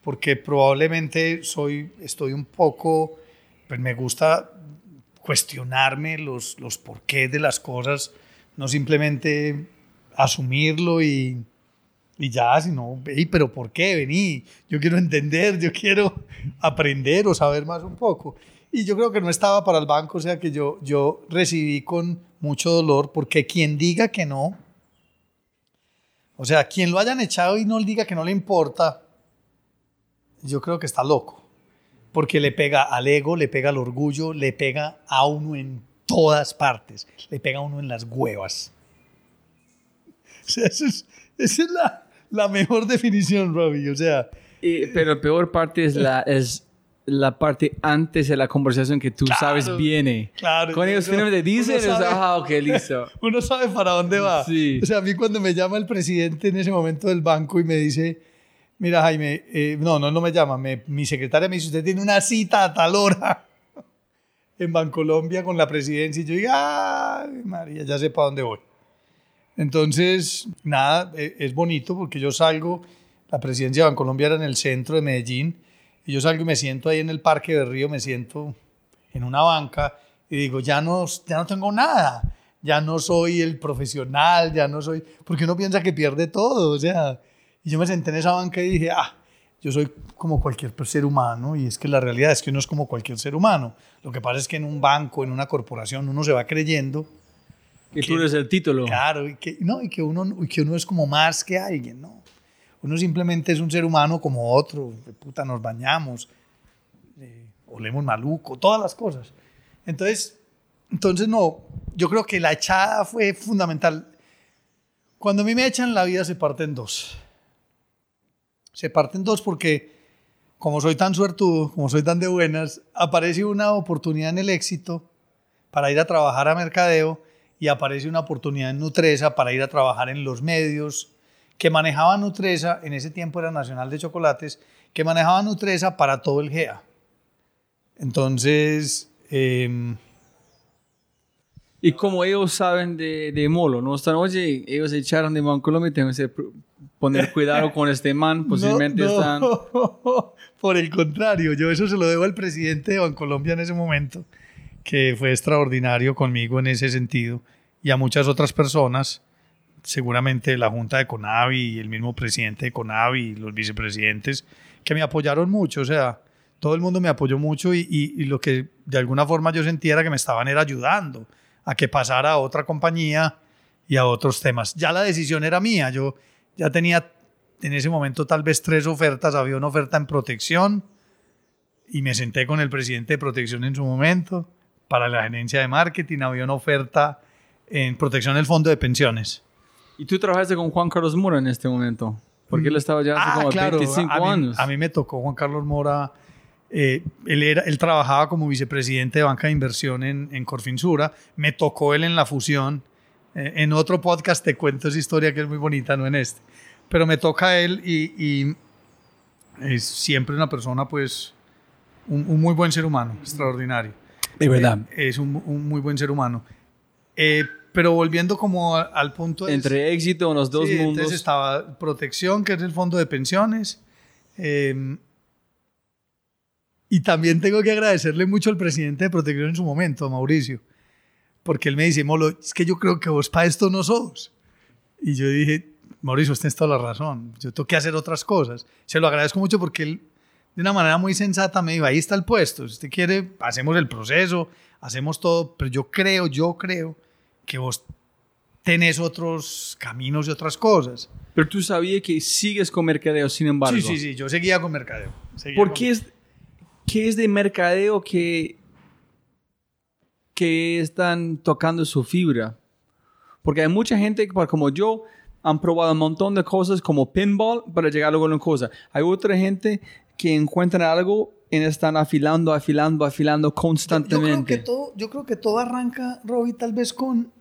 porque probablemente soy estoy un poco pues me gusta cuestionarme los, los porqués de las cosas, no simplemente asumirlo y, y ya, sino, hey, pero ¿por qué? Vení, yo quiero entender, yo quiero aprender o saber más un poco. Y yo creo que no estaba para el banco, o sea que yo, yo recibí con mucho dolor, porque quien diga que no, o sea, quien lo hayan echado y no diga que no le importa, yo creo que está loco porque le pega al ego, le pega al orgullo, le pega a uno en todas partes, le pega a uno en las huevas. O sea, esa es, la, la, mejor definición, Robbie. O sea, pero la peor parte es la, es la parte antes de la conversación que tú sabes viene. Claro. Con ellos finalmente dicen, sabe, ah, ok, listo. Uno sabe para dónde va. Sí. O sea, a mí cuando me llama el presidente en ese momento del banco y me dice Mira, Jaime, eh, no, no, no me llama. mi secretaria me dice, usted tiene una cita a tal hora en Bancolombia con la presidencia. Y yo digo, ay, María, ya sé para dónde voy. Entonces, nada, e, es bonito porque yo salgo, la presidencia de Bancolombia era en el centro de Medellín, y yo salgo y me siento ahí en el Parque de Río, me siento en una banca y digo, ya no, ya no tengo nada, ya no soy el profesional, ya no soy, porque uno piensa que pierde todo, o sea, y yo me senté en esa banca y dije, ah, yo soy como cualquier ser humano y es que la realidad es que uno es como cualquier ser humano. Lo que pasa es que en un banco, en una corporación, uno se va creyendo que, tú eres el título. Claro, y que, no, y que, uno, y que uno es como más que alguien, ¿no? Uno simplemente es un ser humano como otro, de puta, nos bañamos, eh, olemos maluco, todas las cosas. Entonces, entonces, no, yo creo que la echada fue fundamental. Cuando a mí me echan, la vida se parte en dos se parten dos porque como soy tan suertudo, como soy tan de buenas, aparece una oportunidad en el éxito para ir a trabajar a mercadeo y aparece una oportunidad en Nutresa para ir a trabajar en los medios. Que manejaba Nutresa, en ese tiempo era Nacional de Chocolates, que manejaba Nutresa para todo el GEA. Entonces, eh, y como ellos saben de, de Molo, no están, oye, ellos echaron de Bancolombia, tengo que poner cuidado con este man, posiblemente no, están... Por el contrario, yo eso se lo debo al presidente de Bancolombia en ese momento, que fue extraordinario conmigo en ese sentido, y a muchas otras personas, seguramente la Junta de Conavi y el mismo presidente de Conavi y los vicepresidentes, que me apoyaron mucho, o sea, todo el mundo me apoyó mucho y, y, y lo que de alguna forma yo sentía era que me estaban era ayudando a que pasara a otra compañía y a otros temas. Ya la decisión era mía, yo ya tenía en ese momento tal vez tres ofertas, había una oferta en protección y me senté con el presidente de protección en su momento para la gerencia de marketing, había una oferta en protección del fondo de pensiones. ¿Y tú trabajaste con Juan Carlos Mora en este momento? Porque él estaba ya hace ah, como claro, 25 años. A mí me tocó Juan Carlos Mora eh, él, era, él trabajaba como vicepresidente de banca de inversión en, en Corfinsura. Me tocó él en la fusión. Eh, en otro podcast te cuento esa historia que es muy bonita, no en este. Pero me toca él y, es siempre una persona, pues, un, muy buen ser humano, extraordinario. De verdad. Eh, es un, muy buen ser humano. pero volviendo como al punto... Entre éxito en los dos mundos. Entonces estaba protección, que es el fondo de pensiones. Eh, y también tengo que agradecerle mucho al presidente de Protección en su momento, Mauricio, porque él me dice, Molo, es que yo creo que vos para esto no sos. Y yo dije, Mauricio, usted toda la razón. Yo tengo que hacer otras cosas. Se lo agradezco mucho porque él, de una manera muy sensata, me dijo, ahí está el puesto. Si usted quiere, hacemos el proceso, hacemos todo. Pero yo creo, yo creo que vos tenés otros caminos y otras cosas. Pero tú sabías que sigues con mercadeo, sin embargo. Sí, sí, sí. Yo seguía con mercadeo. Seguía ¿Por con- qué es, qué es de mercadeo que, que están tocando su fibra? Porque hay mucha gente como yo, han probado un montón de cosas como pinball para llegar a alguna cosa. Hay otra gente que encuentran algo y están afilando, afilando, afilando Yo creo, constantemente. que todo, yo creo que todo arranca, Robbie, tal vez con...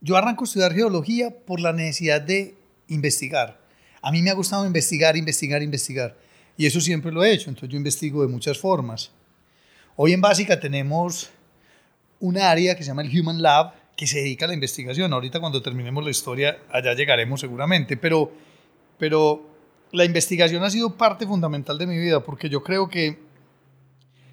Yo arranco a estudiar geología por la necesidad de investigar. A mí me ha gustado investigar, investigar, investigar. Y eso siempre lo he hecho. Entonces yo investigo de muchas formas. Hoy en Básica tenemos un área que se llama el Human Lab, que se dedica a la investigación. Ahorita cuando terminemos la historia, allá llegaremos seguramente. Pero, pero la investigación ha sido parte fundamental de mi vida, porque yo creo que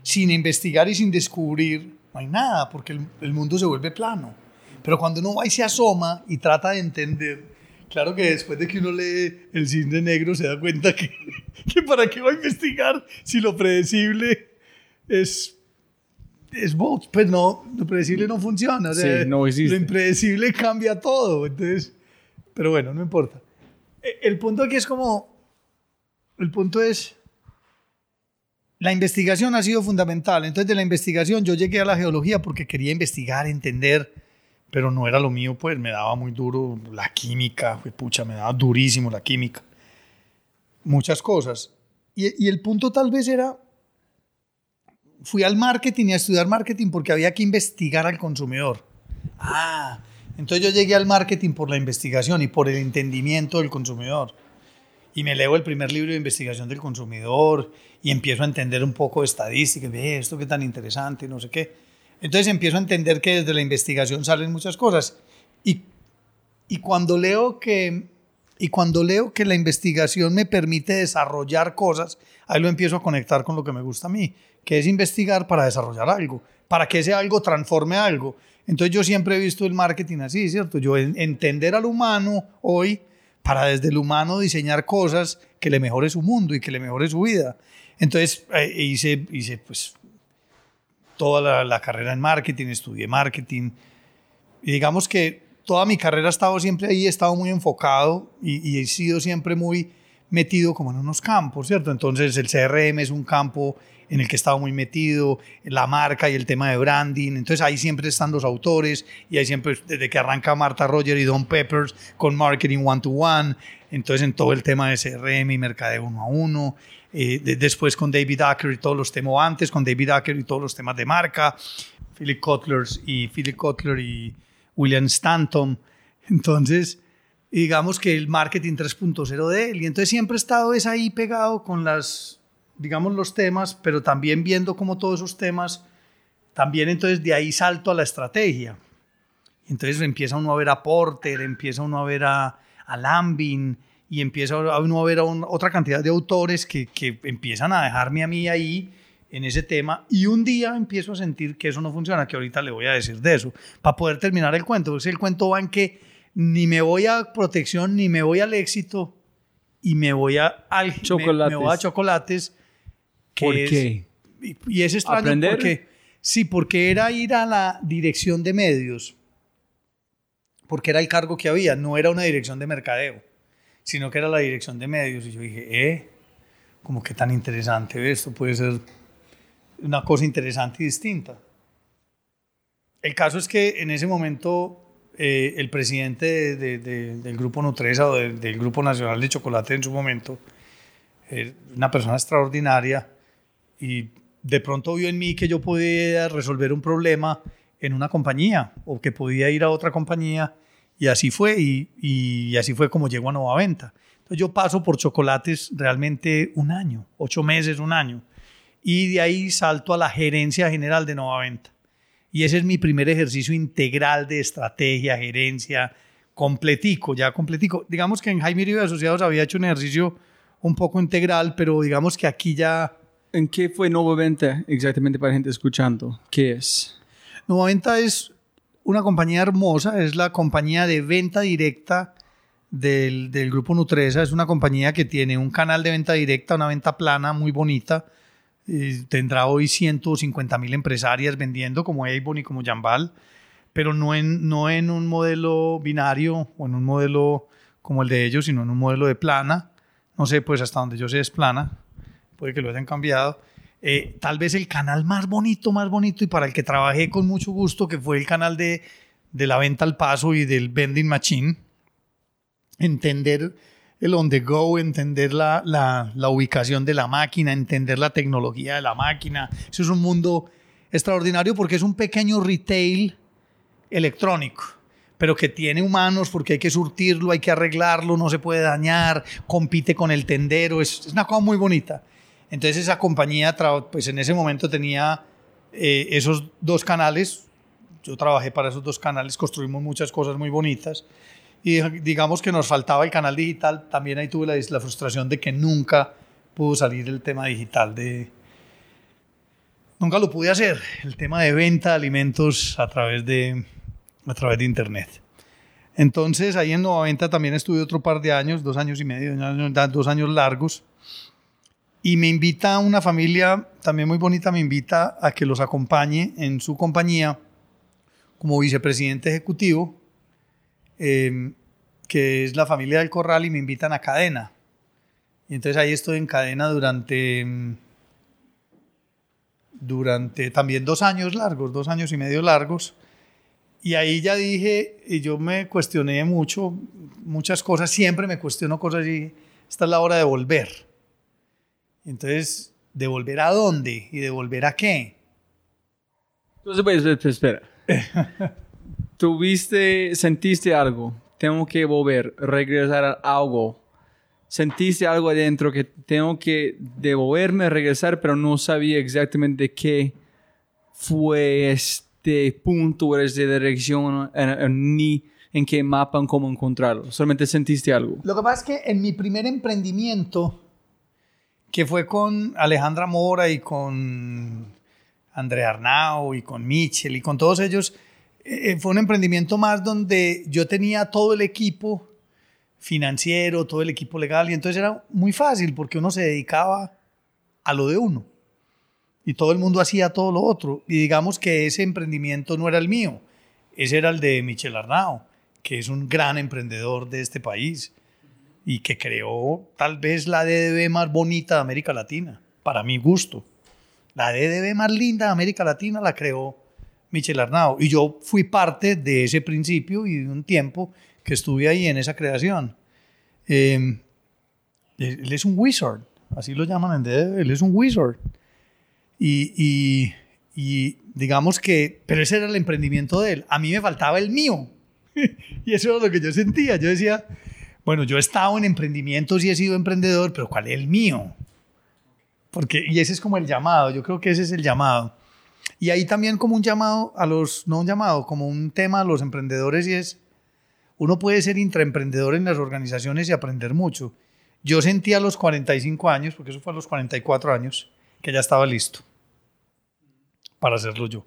sin investigar y sin descubrir, no hay nada, porque el, mundo se vuelve plano. Pero cuando uno va y se asoma y trata de entender, claro que después de que uno lee El Cisne Negro se da cuenta que, que para qué va a investigar si lo predecible es, es bot. Pues no, lo predecible no funciona. O sea, Sí, no existe. Lo impredecible cambia todo. Entonces, pero bueno, no importa. E- El punto aquí es como, el punto es, la investigación ha sido fundamental. Entonces, de la investigación yo llegué a la geología porque quería investigar, entender, pero no era lo mío, pues me daba muy duro la química, fue pucha, me daba durísimo la química. Muchas cosas. Y, y el punto tal vez era, fui al marketing y a estudiar marketing porque había que investigar al consumidor. Ah, entonces yo llegué al marketing por la investigación y por el entendimiento del consumidor y me leo el primer libro de investigación del consumidor y empiezo a entender un poco de estadística, ve esto qué tan interesante, no sé qué. Entonces empiezo a entender que desde la investigación salen muchas cosas y, y cuando leo que y cuando leo que la investigación me permite desarrollar cosas, ahí lo empiezo a conectar con lo que me gusta a mí, que es investigar para desarrollar algo, para que ese algo transforme algo. Entonces yo siempre he visto el marketing así, ¿cierto? Yo en- entender al humano hoy para desde el humano diseñar cosas que le mejore su mundo y que le mejore su vida. Entonces eh, hice, hice pues toda la, la carrera en marketing, estudié marketing y digamos que toda mi carrera ha estado siempre ahí, he estado muy enfocado y, he sido siempre muy metido como en unos campos, ¿cierto? Entonces el CRM es un campo en el que he estado muy metido, la marca y el tema de branding, entonces ahí siempre están los autores y ahí siempre, desde que arranca Marta Roger y Don Peppers con Marketing One to One, entonces en todo el tema de CRM y mercadeo uno a uno, eh, de- después con David Acker y todos los temas, antes con David Acker y todos los temas de marca, Philip Kotler y Philip Kotler y William Stanton. Entonces, digamos que el marketing 3.0 de él. Y entonces siempre he estado es ahí pegado con las, digamos, los temas, pero también viendo cómo todos esos temas, también entonces de ahí salto a la estrategia. Entonces empieza uno a ver a Porter, empieza uno a ver a, a Lambin y empieza uno a ver a otra cantidad de autores que, que empiezan a dejarme a mí ahí en ese tema y un día empiezo a sentir que eso no funciona, que ahorita le voy a decir de eso, para poder terminar el cuento. Porque el cuento va en que ni me voy a protección, ni me voy al éxito y me voy a, al, me- Chocolates. Me, voy a chocolates. que ¿Por es- qué? y, y es extraño ¿Aprender? porque sí, porque era ir a la dirección de medios, porque era el cargo que había, no era una dirección de mercadeo, sino que era la dirección de medios. Y yo dije, eh, como que tan interesante esto, puede ser una cosa interesante y distinta. El caso es que en ese momento eh, el presidente de- de- de- del Grupo Nutresa o de- del Grupo Nacional de Chocolate en su momento, eh, una persona extraordinaria, y de pronto vio en mí que yo podía resolver un problema en una compañía o que podía ir a otra compañía y así fue y, así fue como llego a Nueva Venta. Entonces yo paso por chocolates realmente un año, ocho meses, un año y de ahí salto a la gerencia general de Nueva Venta. Y ese es mi primer ejercicio integral de estrategia, gerencia, completico, ya completico. Digamos que en Jaime Uribe Asociados había hecho un ejercicio un poco integral, pero digamos que aquí ya ¿En qué fue Nueva Venta exactamente para gente escuchando? ¿Qué es? Nueva Venta es una compañía hermosa, es la compañía de venta directa del, del grupo Nutresa. Es una compañía que tiene un canal de venta directa, una venta plana muy bonita. Tendrá hoy 150 mil empresarias vendiendo como Avon y como Jambal, pero no en, no en un modelo binario o en un modelo como el de ellos, sino en un modelo de plana. No sé, pues hasta donde yo sé es plana. Puede que lo hayan cambiado. Eh, tal vez el canal más bonito, más bonito y para el que trabajé con mucho gusto, que fue el canal de, de la venta al paso y del vending machine. Entender el on the go, entender la, la, ubicación de la máquina, entender la tecnología de la máquina. Eso es un mundo extraordinario porque es un pequeño retail electrónico, pero que tiene humanos porque hay que surtirlo, hay que arreglarlo, no se puede dañar, compite con el tendero, es, es una cosa muy bonita. Entonces esa compañía, pues en ese momento tenía eh, esos dos canales, yo trabajé para esos dos canales, construimos muchas cosas muy bonitas y digamos que nos faltaba el canal digital, también ahí tuve la, la frustración de que nunca pudo salir el tema digital de... Nunca lo pude hacer, el tema de venta de alimentos a través de, a través de internet. Entonces ahí en Nueva Venta también estuve otro par de años, dos años y medio, dos años largos. Y me invita una familia también muy bonita, me invita a que los acompañe en su compañía como vicepresidente ejecutivo eh, que es la familia del Corral y me invitan a cadena. Y entonces ahí estoy en cadena durante, durante también dos años largos, dos años y medio largos. Y ahí ya dije, y yo me cuestioné mucho, muchas cosas, siempre me cuestiono cosas y esta es la hora de volver. Entonces, ¿de volver a dónde? ¿Y de volver a qué? Entonces, pues, espera. tuviste, sentiste algo, tengo que volver, regresar a algo. Sentiste algo adentro que tengo que devolverme, regresar, pero no sabía exactamente qué fue este punto, esta dirección, ni en qué mapa, en cómo encontrarlo. Solamente sentiste algo. Lo que pasa es que en mi primer emprendimiento, que fue con Alejandra Mora y con Andrea Arnau y con Michel y con todos ellos, eh, fue un emprendimiento más donde yo tenía todo el equipo financiero, todo el equipo legal, y entonces era muy fácil porque uno se dedicaba a lo de uno y todo el mundo hacía todo lo otro. Y digamos que ese emprendimiento no era el mío, ese era el de Michel Arnao, que es un gran emprendedor de este país y que creó tal vez la DDB más bonita de América Latina, para mi gusto. La DDB más linda de América Latina la creó Michel Arnau. Y yo fui parte de ese principio y de un tiempo que estuve ahí en esa creación. Em, él es un wizard, así lo llaman en DD, él es un wizard. Y, y, digamos que, pero ese era el emprendimiento de él. A mí me faltaba el mío. y eso era lo que yo sentía. Yo decía, bueno, yo he estado en emprendimientos y he sido emprendedor, pero ¿cuál es el mío? Porque, y ese es como el llamado, yo creo que ese es el llamado. Y ahí también como un llamado a los, no un llamado, como un tema a los emprendedores y es, uno puede ser intraemprendedor en las organizaciones y aprender mucho. Yo sentí a los 45 años, porque eso fue a los 44 años, que ya estaba listo para hacerlo yo.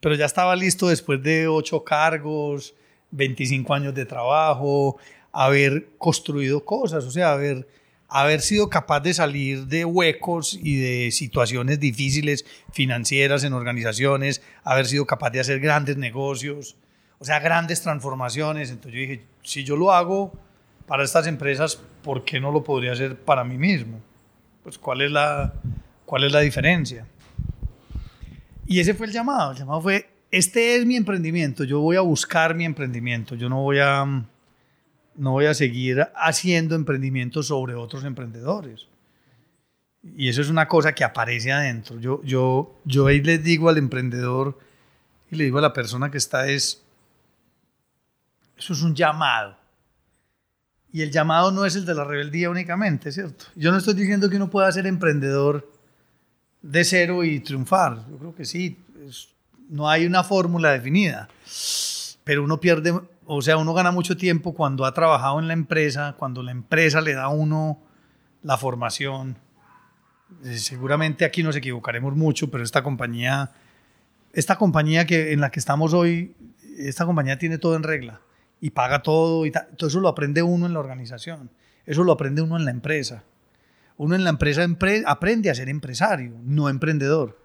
Pero ya estaba listo después de 8 cargos, 25 años de trabajo, haber construido cosas, o sea, haber haber sido capaz de salir de huecos y de situaciones difíciles financieras en organizaciones, haber sido capaz de hacer grandes negocios, o sea, grandes transformaciones. Entonces yo dije, si yo lo hago para estas empresas, ¿por qué no lo podría hacer para mí mismo? Pues cuál es la, cuál es la diferencia. Y ese fue el llamado. El llamado fue, este es mi emprendimiento, yo voy a buscar mi emprendimiento, yo no voy a no voy a seguir haciendo emprendimientos sobre otros emprendedores. Y eso es una cosa que aparece adentro. Yo, yo, yo ahí les digo al emprendedor y le digo a la persona que está es, eso es un llamado. Y el llamado no es el de la rebeldía únicamente, ¿cierto? Yo no estoy diciendo que uno pueda ser emprendedor de cero y triunfar. Yo creo que sí. no hay una fórmula definida. Pero uno pierde o sea, uno gana mucho tiempo cuando ha trabajado en la empresa, cuando la empresa le da a uno la formación. Eh, seguramente aquí nos equivocaremos mucho, pero esta compañía, esta compañía que, en la que estamos hoy, esta compañía tiene todo en regla. y paga todo y. Todo eso lo aprende uno en la organización. Eso lo aprende uno en la empresa. Uno en la empresa empre- aprende a ser empresario, no emprendedor.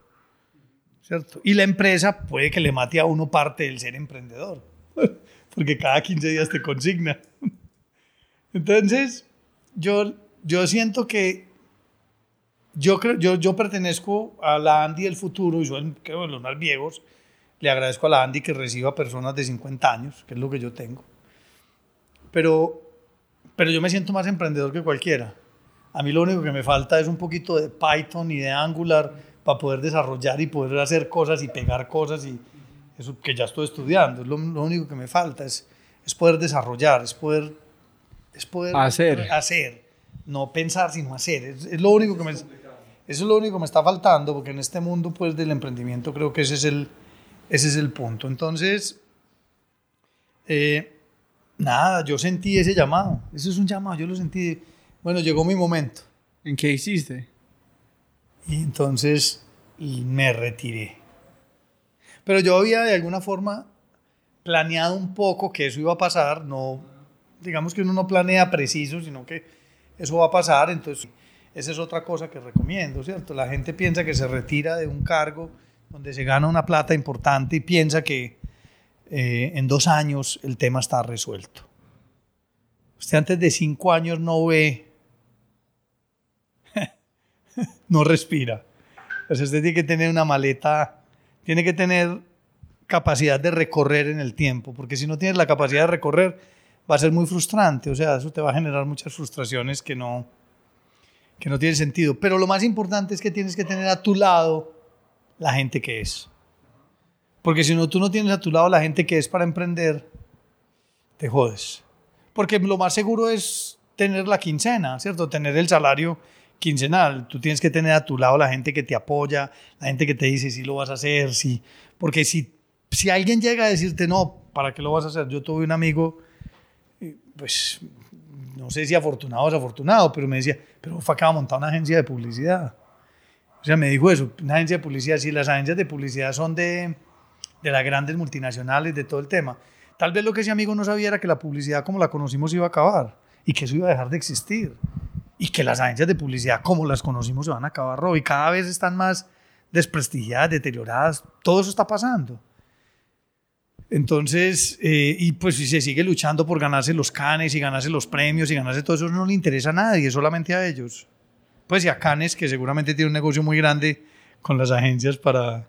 ¿Cierto? Y la empresa puede que le mate a uno parte del ser emprendedor. Porque cada 15 días te consigna. Entonces, yo, yo siento que yo, creo, yo, yo pertenezco a la Andy del futuro y soy creo, de los más viejos. Le agradezco a la Andy que reciba personas de 50 años, que es lo que yo tengo. Pero, pero yo me siento más emprendedor que cualquiera. A mí lo único que me falta es un poquito de Python y de Angular para poder desarrollar y poder hacer cosas y pegar cosas y eso que ya estoy estudiando. Es lo, lo único que me falta, es, es poder desarrollar, es poder, es poder Hacer. hacer, no pensar sino hacer. Es, es lo único que me, eso es lo único que me está faltando porque en este mundo pues del emprendimiento creo que ese es el, ese es el punto. Entonces, eh, nada, yo sentí ese llamado. Eso es un llamado, yo lo sentí. Bueno, llegó mi momento. ¿En qué hiciste? Y entonces y me retiré. Pero yo había de alguna forma planeado un poco que eso iba a pasar, no, digamos que uno no planea preciso, sino que eso va a pasar, entonces esa es otra cosa que recomiendo, ¿cierto? La gente piensa que se retira de un cargo donde se gana una plata importante y piensa que eh, en dos años el tema está resuelto. Usted antes de cinco años no ve no respira. Pues usted tiene que tener una maleta, tiene que tener capacidad de recorrer en el tiempo, porque si no tienes la capacidad de recorrer, va a ser muy frustrante, o sea, eso te va a generar muchas frustraciones que no, que no tienen sentido. Pero lo más importante es que tienes que tener a tu lado la gente que es. Porque si no, tú no tienes a tu lado la gente que es para emprender, te jodes. Porque lo más seguro es tener la quincena, ¿cierto? Tener el salario quincenal. Tú tienes que tener a tu lado la gente que te apoya, la gente que te dice si lo vas a hacer, si... Porque si, si alguien llega a decirte, no, ¿para qué lo vas a hacer? Yo tuve un amigo, eh, pues, no sé si afortunado o desafortunado, pero me decía, pero fue acaba de montar una agencia de publicidad. O sea, me dijo eso, una agencia de publicidad, si las agencias de publicidad son de, de las grandes multinacionales, de todo el tema. Tal vez lo que ese amigo no sabía era que la publicidad como la conocimos iba a acabar y que eso iba a dejar de existir y que las agencias de publicidad como las conocimos se van a acabar, Rob, y cada vez están más desprestigiadas, deterioradas, todo eso está pasando. Entonces, eh, y pues si se sigue luchando por ganarse los canes y ganarse los premios y ganarse todo eso, no le interesa a nadie, solamente a ellos. Pues y a Canes, que seguramente tiene un negocio muy grande con las agencias para,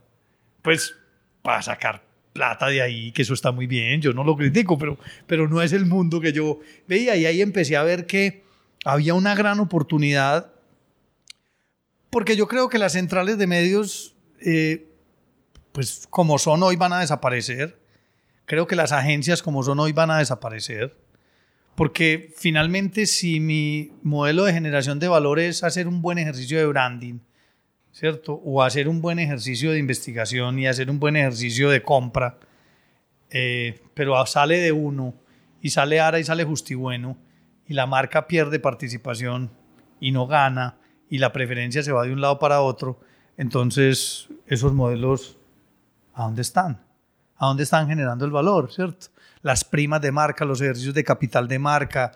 pues, para sacar plata de ahí, que eso está muy bien, yo no lo critico, pero, pero no es el mundo que yo veía y ahí empecé a ver que había una gran oportunidad, porque yo creo que las centrales de medios, eh, pues como son hoy, van a desaparecer. Creo que las agencias como son hoy van a desaparecer. Porque finalmente si mi modelo de generación de valor es hacer un buen ejercicio de branding, ¿cierto? O hacer un buen ejercicio de investigación y hacer un buen ejercicio de compra, eh, pero sale de uno y sale Ara y sale Justibueno y la marca pierde participación y no gana y la preferencia se va de un lado para otro, entonces esos modelos, ¿a dónde están? ¿A dónde están generando el valor, cierto? Las primas de marca, los ejercicios de capital de marca,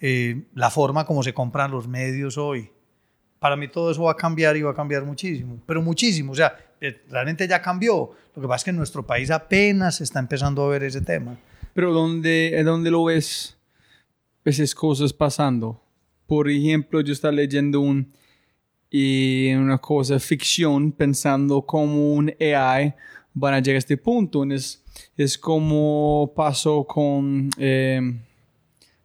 eh, la forma como se compran los medios hoy. Para mí todo eso va a cambiar y va a cambiar muchísimo, pero muchísimo. O sea, eh, realmente ya cambió. Lo que pasa es que en nuestro país apenas está empezando a ver ese tema. Pero ¿dónde, dónde lo ves esas cosas pasando? Por ejemplo, yo estaba leyendo un, y una cosa ficción pensando como un AI van a llegar a este punto. Es, es como pasó con eh,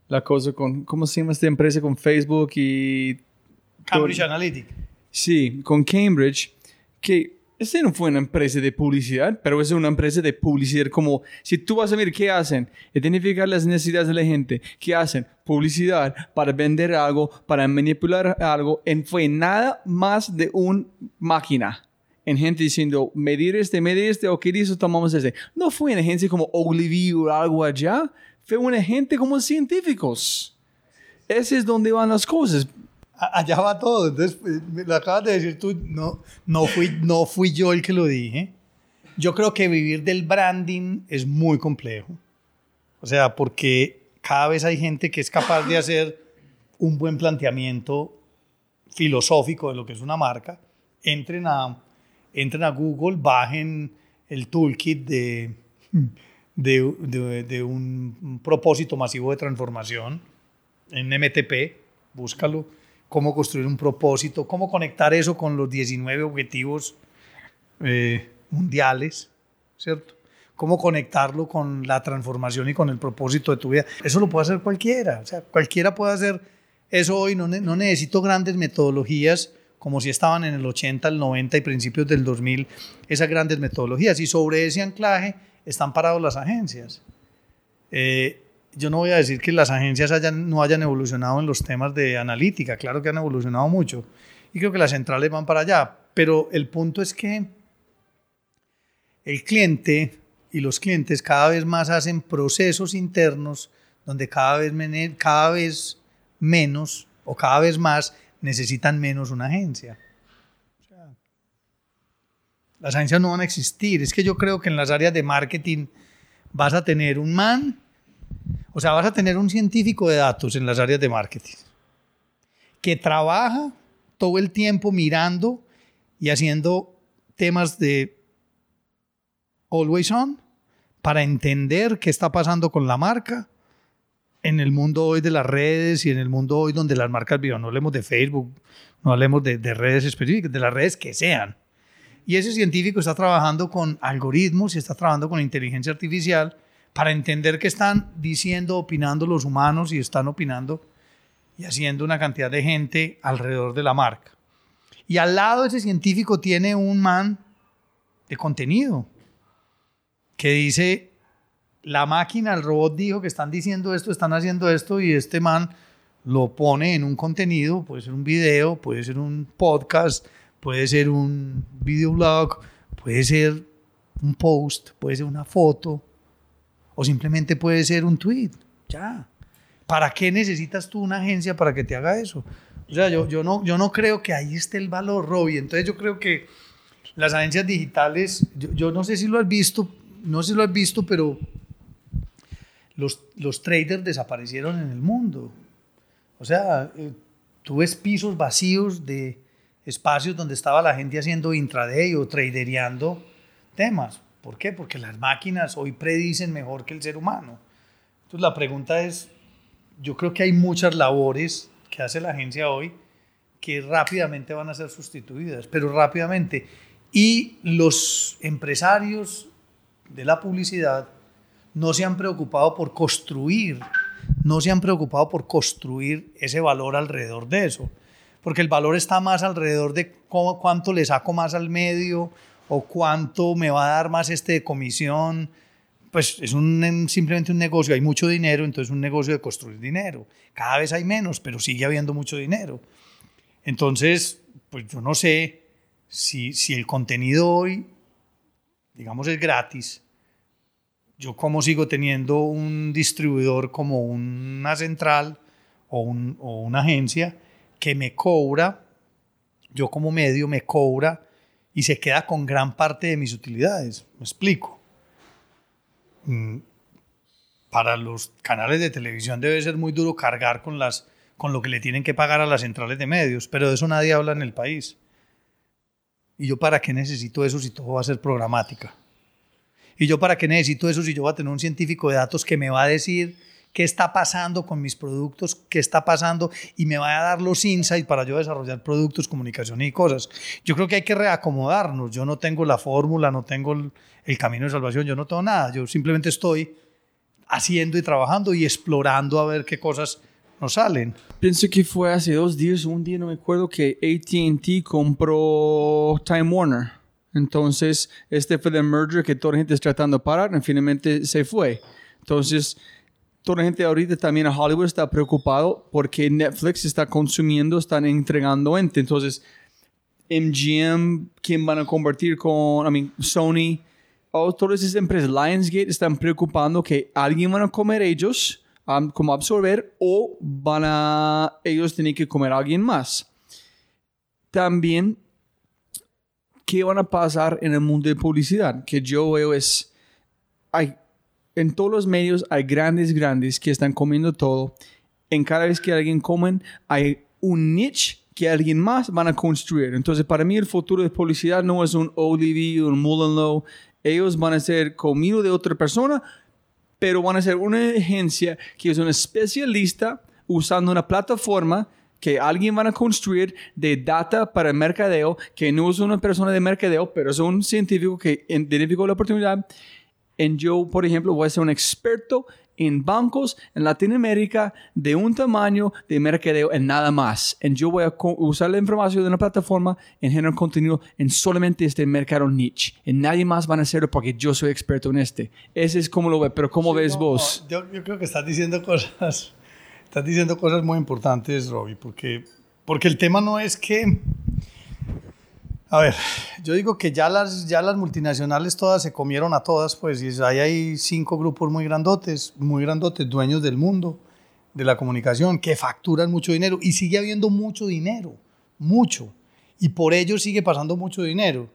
la cosa con, ¿cómo se llama esta empresa? Con Facebook y... Cambridge Analytica. Sí, con Cambridge, que esta no fue una empresa de publicidad, pero es una empresa de publicidad como, si tú vas a ver qué hacen, identificar las necesidades de la gente, qué hacen, publicidad para vender algo, para manipular algo, en fue nada más de una máquina. En gente diciendo, medir este, medir este, o qué dice, tomamos este. No fue una gente como Ogilvy o algo allá, fue una gente como científicos. Ese es donde van las cosas. Allá va todo. Entonces, lo acabas de decir tú, no, no, fui, no fui yo el que lo dije. Yo creo que vivir del branding es muy complejo. O sea, porque cada vez hay gente que es capaz de hacer un buen planteamiento filosófico de lo que es una marca. Entren a, entren a Google, bajen el toolkit de, de, de- de un propósito masivo de transformación en MTP, búscalo, cómo construir un propósito, cómo conectar eso con los 19 objetivos eh, mundiales, ¿cierto? Cómo conectarlo con la transformación y con el propósito de tu vida. Eso lo puede hacer cualquiera, o sea, cualquiera puede hacer eso hoy, no, ne- no necesito grandes metodologías como si estaban en el 80, el 90 y principios del 2000, esas grandes metodologías. Y sobre ese anclaje están parados las agencias. Eh, yo no voy a decir que las agencias hayan, no hayan evolucionado en los temas de analítica, claro que han evolucionado mucho. Y creo que las centrales van para allá. Pero el punto es que el cliente y los clientes cada vez más hacen procesos internos donde cada vez, cada vez menos o cada vez más necesitan menos una agencia. Las agencias no van a existir. Es que yo creo que en las áreas de marketing vas a tener un man, o sea, vas a tener un científico de datos en las áreas de marketing que trabaja todo el tiempo mirando y haciendo temas de always on para entender qué está pasando con la marca en el mundo hoy de las redes y en el mundo hoy donde las marcas vivan. No hablemos de Facebook, no hablemos de, de redes específicas, de las redes que sean. Y ese científico está trabajando con algoritmos y está trabajando con inteligencia artificial para entender qué están diciendo, opinando los humanos y están opinando y haciendo una cantidad de gente alrededor de la marca. Y al lado de ese científico tiene un man de contenido que dice, la máquina, el robot dijo que están diciendo esto, están haciendo esto y este man lo pone en un contenido, puede ser un video, puede ser un podcast, puede ser un videoblog, puede ser un post, puede ser una foto o simplemente puede ser un tweet. Ya. ¿Para qué necesitas tú una agencia para que te haga eso? O sea, yo, no, yo no creo que ahí esté el valor, Robbie. Entonces yo creo que las agencias digitales, yo, yo no sé si lo has visto, no sé si lo has visto, pero los, los traders desaparecieron en el mundo. O sea, eh, tú ves pisos vacíos de espacios donde estaba la gente haciendo intraday o tradereando temas. ¿Por qué? Porque las máquinas hoy predicen mejor que el ser humano. Entonces la pregunta es, yo creo que hay muchas labores que hace la agencia hoy que rápidamente van a ser sustituidas, pero rápidamente. Y los empresarios de la publicidad no se han preocupado por construir, no se han preocupado por construir ese valor alrededor de eso, porque el valor está más alrededor de cómo, cuánto le saco más al medio o cuánto me va a dar más este de comisión. Pues es simplemente un negocio, hay mucho dinero, entonces es un negocio de construir dinero. Cada vez hay menos, pero sigue habiendo mucho dinero. Entonces, pues yo no sé si, si el contenido hoy, digamos, es gratis, yo como sigo teniendo un distribuidor como una central o, una agencia que me cobra, yo como medio me cobra y se queda con gran parte de mis utilidades. Me explico. Mm, Para los canales de televisión debe ser muy duro cargar con, las, con lo que le tienen que pagar a las centrales de medios, pero de eso nadie habla en el país. ¿Y yo para qué necesito eso si todo va a ser programática? ¿Y yo para qué necesito eso si yo voy a tener un científico de datos que me va a decir qué está pasando con mis productos, qué está pasando y me va a dar los insights para yo desarrollar productos, comunicación y cosas? Yo creo que hay que reacomodarnos. Yo no tengo la fórmula, no tengo el, el camino de salvación, yo no tengo nada. Yo simplemente estoy haciendo y trabajando y explorando a ver qué cosas nos salen. Pienso que fue hace dos días, un día no me acuerdo, que ATT compró Time Warner. Entonces, este fue el merger que toda la gente está tratando de parar y finalmente se fue. Entonces, toda la gente ahorita también a Hollywood está preocupado porque Netflix está consumiendo, están entregando ente. Entonces, MGM, ¿quién van a convertir con, I mean, Sony? Oh, todas esas empresas, Lionsgate, están preocupando que alguien van a comer ellos, um, como absorber, o van a, ellos tienen que comer a alguien más. También ¿qué van a pasar en el mundo de publicidad? Que yo veo es, hay en todos los medios hay grandes, grandes que están comiendo todo. En cada vez que alguien comen, hay un niche que alguien más van a construir. Entonces, para mí el futuro de publicidad no es un ODV, un Mullenlow. Ellos van a ser comido de otra persona, pero van a ser una agencia que es un especialista usando una plataforma que alguien van a construir de data para mercadeo, que no es una persona de mercadeo, pero es un científico que identificó la oportunidad. En yo, por ejemplo, voy a ser un experto en bancos en Latinoamérica de un tamaño de mercadeo en nada más. En yo voy a usar la información de una plataforma en generar contenido en solamente este mercado niche. En nadie más van a hacerlo porque yo soy experto en este. Ese es como lo ve, pero ¿cómo ves vos? Yo, yo, creo que estás diciendo cosas, estás diciendo cosas muy importantes, Robbie, porque, porque el tema no es que a ver, yo digo que ya las, ya las multinacionales todas se comieron a todas, pues, y ahí hay cinco grupos muy grandotes, muy grandotes, dueños del mundo, de la comunicación, que facturan mucho dinero, y sigue habiendo mucho dinero, mucho, y por ello sigue pasando mucho dinero.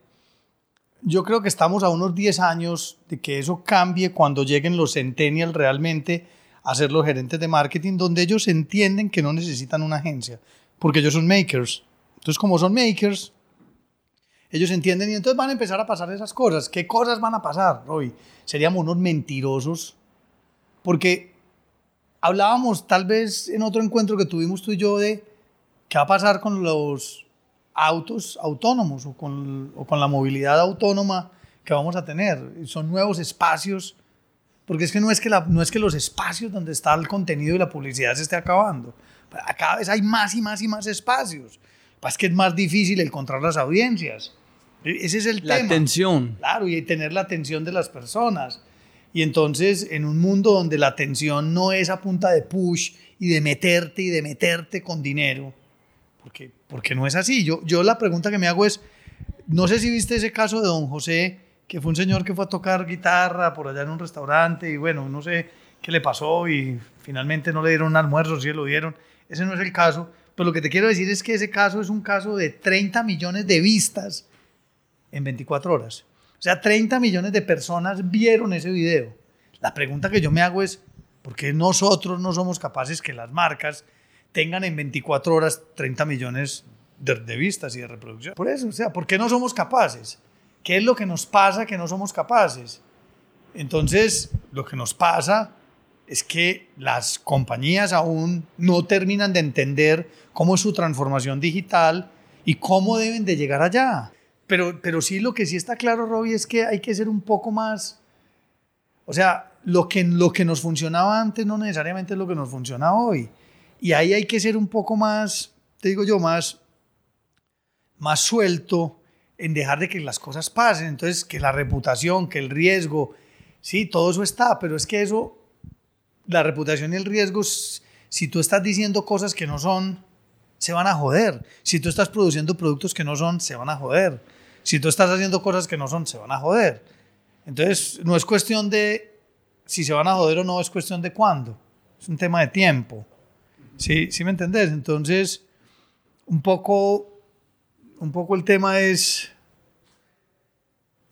Yo creo que estamos a unos 10 años de que eso cambie cuando lleguen los centennials realmente a ser los gerentes de marketing, donde ellos entienden que no necesitan una agencia, porque ellos son makers. Entonces, como son makers, ellos entienden y entonces van a empezar a pasar esas cosas. ¿Qué cosas van a pasar hoy? Seríamos unos mentirosos porque hablábamos tal vez en otro encuentro que tuvimos tú y yo de qué va a pasar con los autos autónomos o con, o con la movilidad autónoma que vamos a tener. Son nuevos espacios, porque es que no es que, la, no es que los espacios donde está el contenido y la publicidad se esté acabando. Cada vez hay más y más y más espacios. Es que es más difícil encontrar las audiencias. Ese es el la tema. La atención. Claro, y tener la atención de las personas. Y entonces, en un mundo donde la atención no es a punta de push y de meterte y de meterte con dinero, porque, porque no es así. Yo, yo la pregunta que me hago es, no sé si viste ese caso de don José, que fue un señor que fue a tocar guitarra por allá en un restaurante y bueno, no sé qué le pasó y finalmente no le dieron un almuerzo, si lo dieron. Ese no es el caso. Pero lo que te quiero decir es que ese caso es un caso de 30 millones de vistas en 24 horas. O sea, 30 millones de personas vieron ese video. La pregunta que yo me hago es, ¿por qué nosotros no somos capaces que las marcas tengan en 24 horas 30 millones de, vistas y de reproducción? Por eso, o sea, ¿por qué no somos capaces? ¿Qué es lo que nos pasa que no somos capaces? Entonces, lo que nos pasa es que las compañías aún no terminan de entender cómo es su transformación digital y cómo deben de llegar allá. Pero, pero sí, lo que sí está claro, Robbie, es que hay que ser un poco más... O sea, lo que, lo que nos funcionaba antes no necesariamente es lo que nos funciona hoy. Y ahí hay que ser un poco más, te digo yo, más, más suelto en dejar de que las cosas pasen. Entonces, que la reputación, que el riesgo, sí, todo eso está, pero es que eso, la reputación y el riesgo, si tú estás diciendo cosas que no son, se van a joder. Si tú estás produciendo productos que no son, se van a joder. Si tú estás haciendo cosas que no son, se van a joder. Entonces, no es cuestión de si se van a joder o no, es cuestión de cuándo. Es un tema de tiempo. ¿Sí, ¿Sí me entendés? Entonces, un poco, un poco el tema es,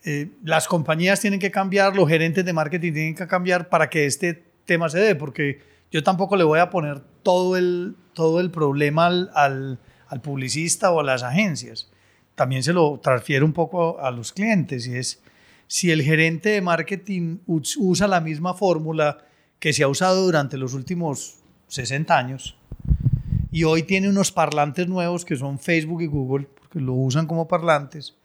eh, las compañías tienen que cambiar, los gerentes de marketing tienen que cambiar para que este tema se dé, porque yo tampoco le voy a poner todo el, todo el problema al, al, al publicista o a las agencias también se lo transfiere un poco a los clientes y es si el gerente de marketing usa la misma fórmula que se ha usado durante los últimos 60 años y hoy tiene unos parlantes nuevos que son Facebook y Google, porque lo usan como parlantes,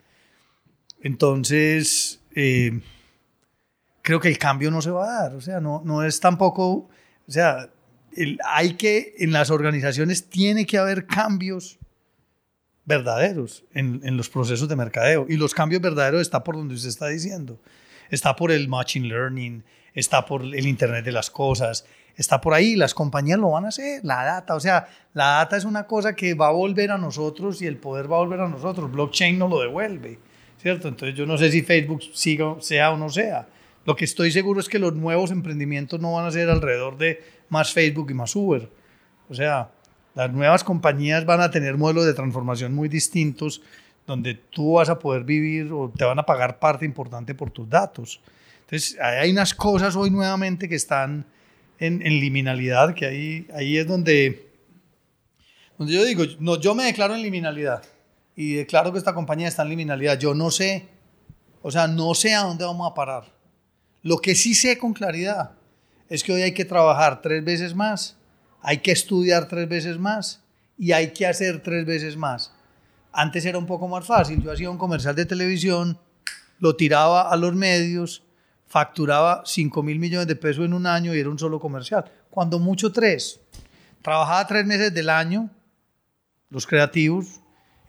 entonces eh, creo que el cambio no se va a dar, o sea, no, no es tampoco, o sea, hay que, en las organizaciones tiene que haber cambios verdaderos en, los procesos de mercadeo. Y los cambios verdaderos está por donde usted está diciendo. Está por el machine learning, está por el Internet de las cosas, está por ahí. Las compañías lo van a hacer, la data. O sea, la data es una cosa que va a volver a nosotros y el poder va a volver a nosotros. Blockchain no lo devuelve, ¿cierto? Entonces yo no sé si Facebook siga, sea o no sea. Lo que estoy seguro es que los nuevos emprendimientos no van a ser alrededor de más Facebook y más Uber. O sea, las nuevas compañías van a tener modelos de transformación muy distintos donde tú vas a poder vivir o te van a pagar parte importante por tus datos. Entonces, hay unas cosas hoy nuevamente que están en, liminalidad, que ahí, ahí es donde, donde yo digo, no, yo me declaro en liminalidad y declaro que esta compañía está en liminalidad. Yo no sé, o sea, no sé a dónde vamos a parar. Lo que sí sé con claridad es que hoy hay que trabajar tres veces más, hay que estudiar tres veces más y hay que hacer tres veces más. Antes era un poco más fácil. Yo hacía un comercial de televisión, lo tiraba a los medios, facturaba 5 mil millones de pesos en un año y era un solo comercial. Cuando mucho tres. Trabajaba tres meses del año, los creativos,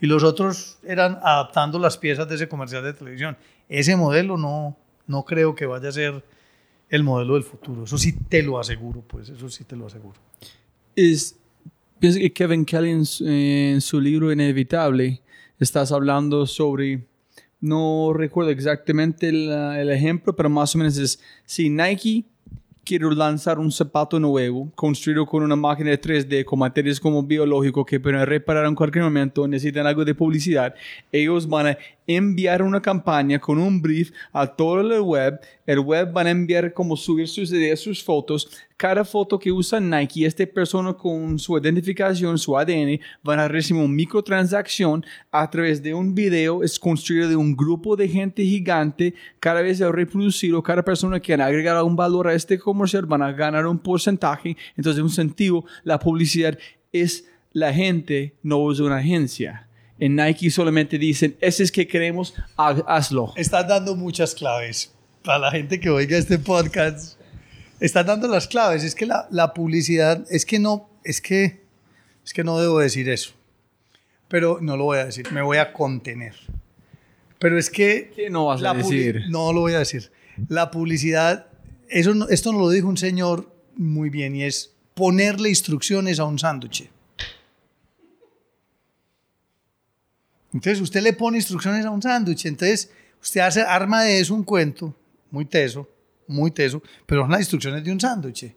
y los otros eran adaptando las piezas de ese comercial de televisión. Ese modelo no, no creo que vaya a ser el modelo del futuro. Eso sí te lo aseguro, pues, eso sí te lo aseguro. Es, pienso que Kevin Kelly en su, libro Inevitable estás hablando sobre, no recuerdo exactamente el, el ejemplo, pero más o menos es, si Nike quiere lanzar un zapato nuevo, construido con una máquina de 3D, con materiales como biológico que pueden reparar en cualquier momento, necesitan algo de publicidad, ellos van a enviar una campaña con un brief a todo el web. El web van a enviar como subir sus ideas, sus fotos. Cada foto que usa Nike, esta persona con su identificación, su ADN, van a recibir una microtransacción a través de un video. Es construido de un grupo de gente gigante. Cada vez es reproducido. Cada persona que agregar un valor a este comercial van a ganar un porcentaje. Entonces, en un sentido, la publicidad es la gente, no es una agencia. En Nike solamente dicen, ese es que queremos, ha- hazlo. Estás dando muchas claves para la gente que oiga este podcast. Estás dando las claves. Es que la, la publicidad, es que no, es que, es que no debo decir eso. Pero no lo voy a decir, me voy a contener. Pero es que... ¿Qué no vas a decir? No lo voy a decir. La publicidad, eso no- esto nos lo dijo un señor muy bien y es ponerle instrucciones a un sándwich. Entonces usted le pone instrucciones a un sándwich, entonces usted hace, arma de eso un cuento, muy teso, muy teso, pero son las instrucciones de un sándwich.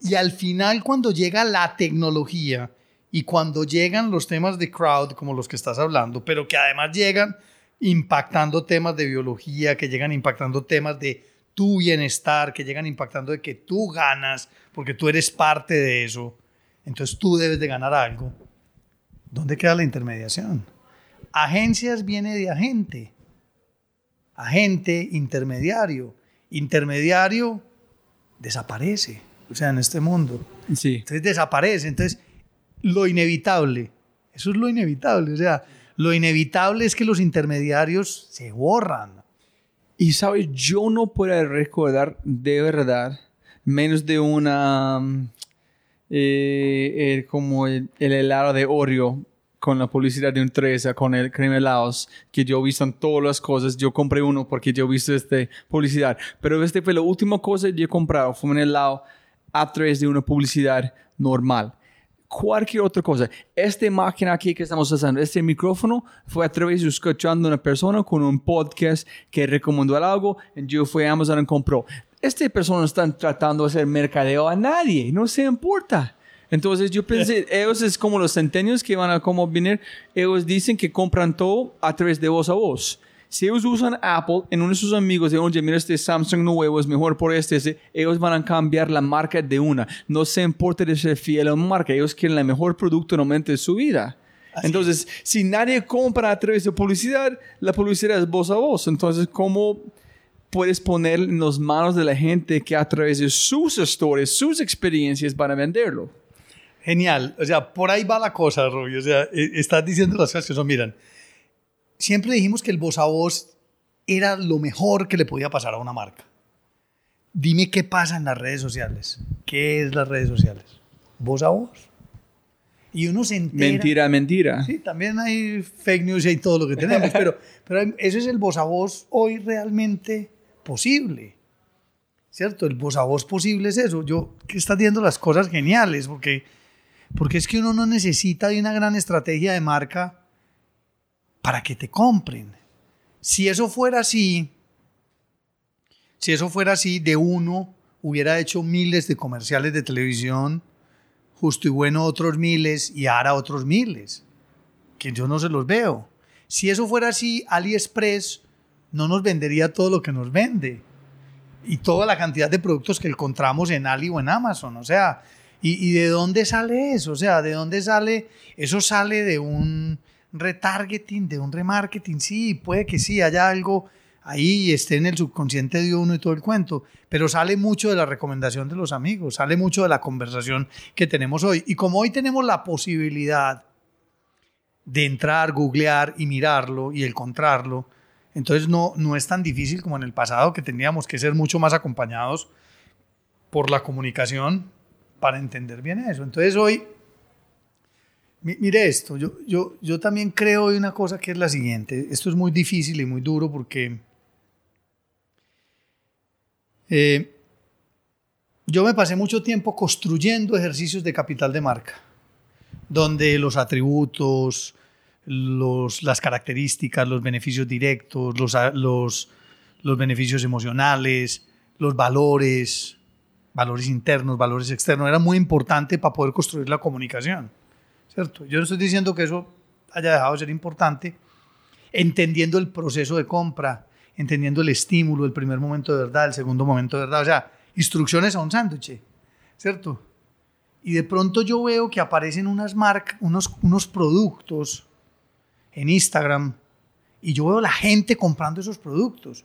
Y al final cuando llega la tecnología y cuando llegan los temas de crowd, como los que estás hablando, pero que además llegan impactando temas de biología, que llegan impactando temas de tu bienestar, que llegan impactando de que tú ganas, porque tú eres parte de eso, entonces tú debes de ganar algo. ¿Dónde queda la intermediación? Agencias viene de agente. Agente, intermediario. Intermediario desaparece. O sea, en este mundo. Sí. Entonces desaparece. Entonces, lo inevitable. Eso es lo inevitable. O sea, lo inevitable es que los intermediarios se borran. Y sabes, yo no puedo recordar de verdad menos de una mm, eh, eh, como el, el helado de Oreo con la publicidad de empresa, con el crema helados, que yo he visto en todas las cosas. Yo compré uno porque yo he visto esta publicidad. Pero este fue la última cosa que he comprado. Fue un helado a través de una publicidad normal cualquier otra cosa. Esta máquina aquí que estamos usando, este micrófono, fue a través de escuchando a una persona con un podcast que recomendó algo, y yo fui a Amazon y compró. Esta persona no están tratando de hacer mercadeo a nadie, no se importa. Entonces yo pensé, ellos es como los centenios que van a como venir, ellos dicen que compran todo a través de voz a voz. Si ellos usan Apple, en uno de sus amigos de oye, mira este Samsung nuevo es mejor por este, ese", ellos van a cambiar la marca de una. No se importa de ser fiel a una marca, ellos quieren el mejor producto en el momento de su vida. Entonces, si nadie compra a través de publicidad, la publicidad es voz a voz. Entonces, ¿cómo puedes poner en las manos de la gente que a través de sus historias, sus experiencias van a venderlo? Genial. O sea, por ahí va la cosa, Rubio. O sea, eh, estás diciendo las cosas que son, miran. Siempre dijimos que el voz a voz era lo mejor que le podía pasar a una marca. Dime qué pasa en las redes sociales. ¿Qué es las redes sociales? Voz a voz. Y uno se entera. Mentira, mentira. Sí, también hay fake news y hay todo lo que tenemos, pero, pero eso es el voz a voz hoy realmente posible. ¿Cierto? El voz a voz posible es eso. Yo que estás viendo las cosas geniales, porque, porque es que uno no necesita de una gran estrategia de marca para que te compren. Si eso fuera así, si eso fuera así, de uno hubiera hecho miles de comerciales de televisión, justo y bueno otros miles y ahora otros miles, que yo no se los veo. Si eso fuera así, AliExpress no nos vendería todo lo que nos vende. y toda la cantidad de productos que encontramos en Ali o en Amazon. O sea, ¿y, de dónde sale eso? O sea, ¿de dónde sale? Eso sale de un retargeting, de un remarketing. Sí, puede que sí, haya algo ahí esté en el subconsciente de uno y todo el cuento, pero sale mucho de la recomendación de los amigos, sale mucho de la conversación que tenemos hoy. Y como hoy tenemos la posibilidad de entrar, googlear y mirarlo y encontrarlo, entonces no, no es tan difícil como en el pasado que teníamos que ser mucho más acompañados por la comunicación para entender bien eso. Entonces hoy, mire esto, yo, yo, yo también creo en una cosa que es la siguiente, esto es muy difícil y muy duro porque eh, yo me pasé mucho tiempo construyendo ejercicios de capital de marca, donde los atributos, los, las características, los beneficios directos, los, los, los beneficios emocionales, los valores, valores internos, valores externos, era muy importante para poder construir la comunicación. ¿cierto? Yo no estoy diciendo que eso haya dejado de ser importante, entendiendo el proceso de compra, entendiendo el estímulo, el primer momento de verdad, el segundo momento de verdad, o sea, instrucciones a un sándwich, ¿cierto? Y de pronto yo veo que aparecen unas marcas, unos, unos productos en Instagram y yo veo la gente comprando esos productos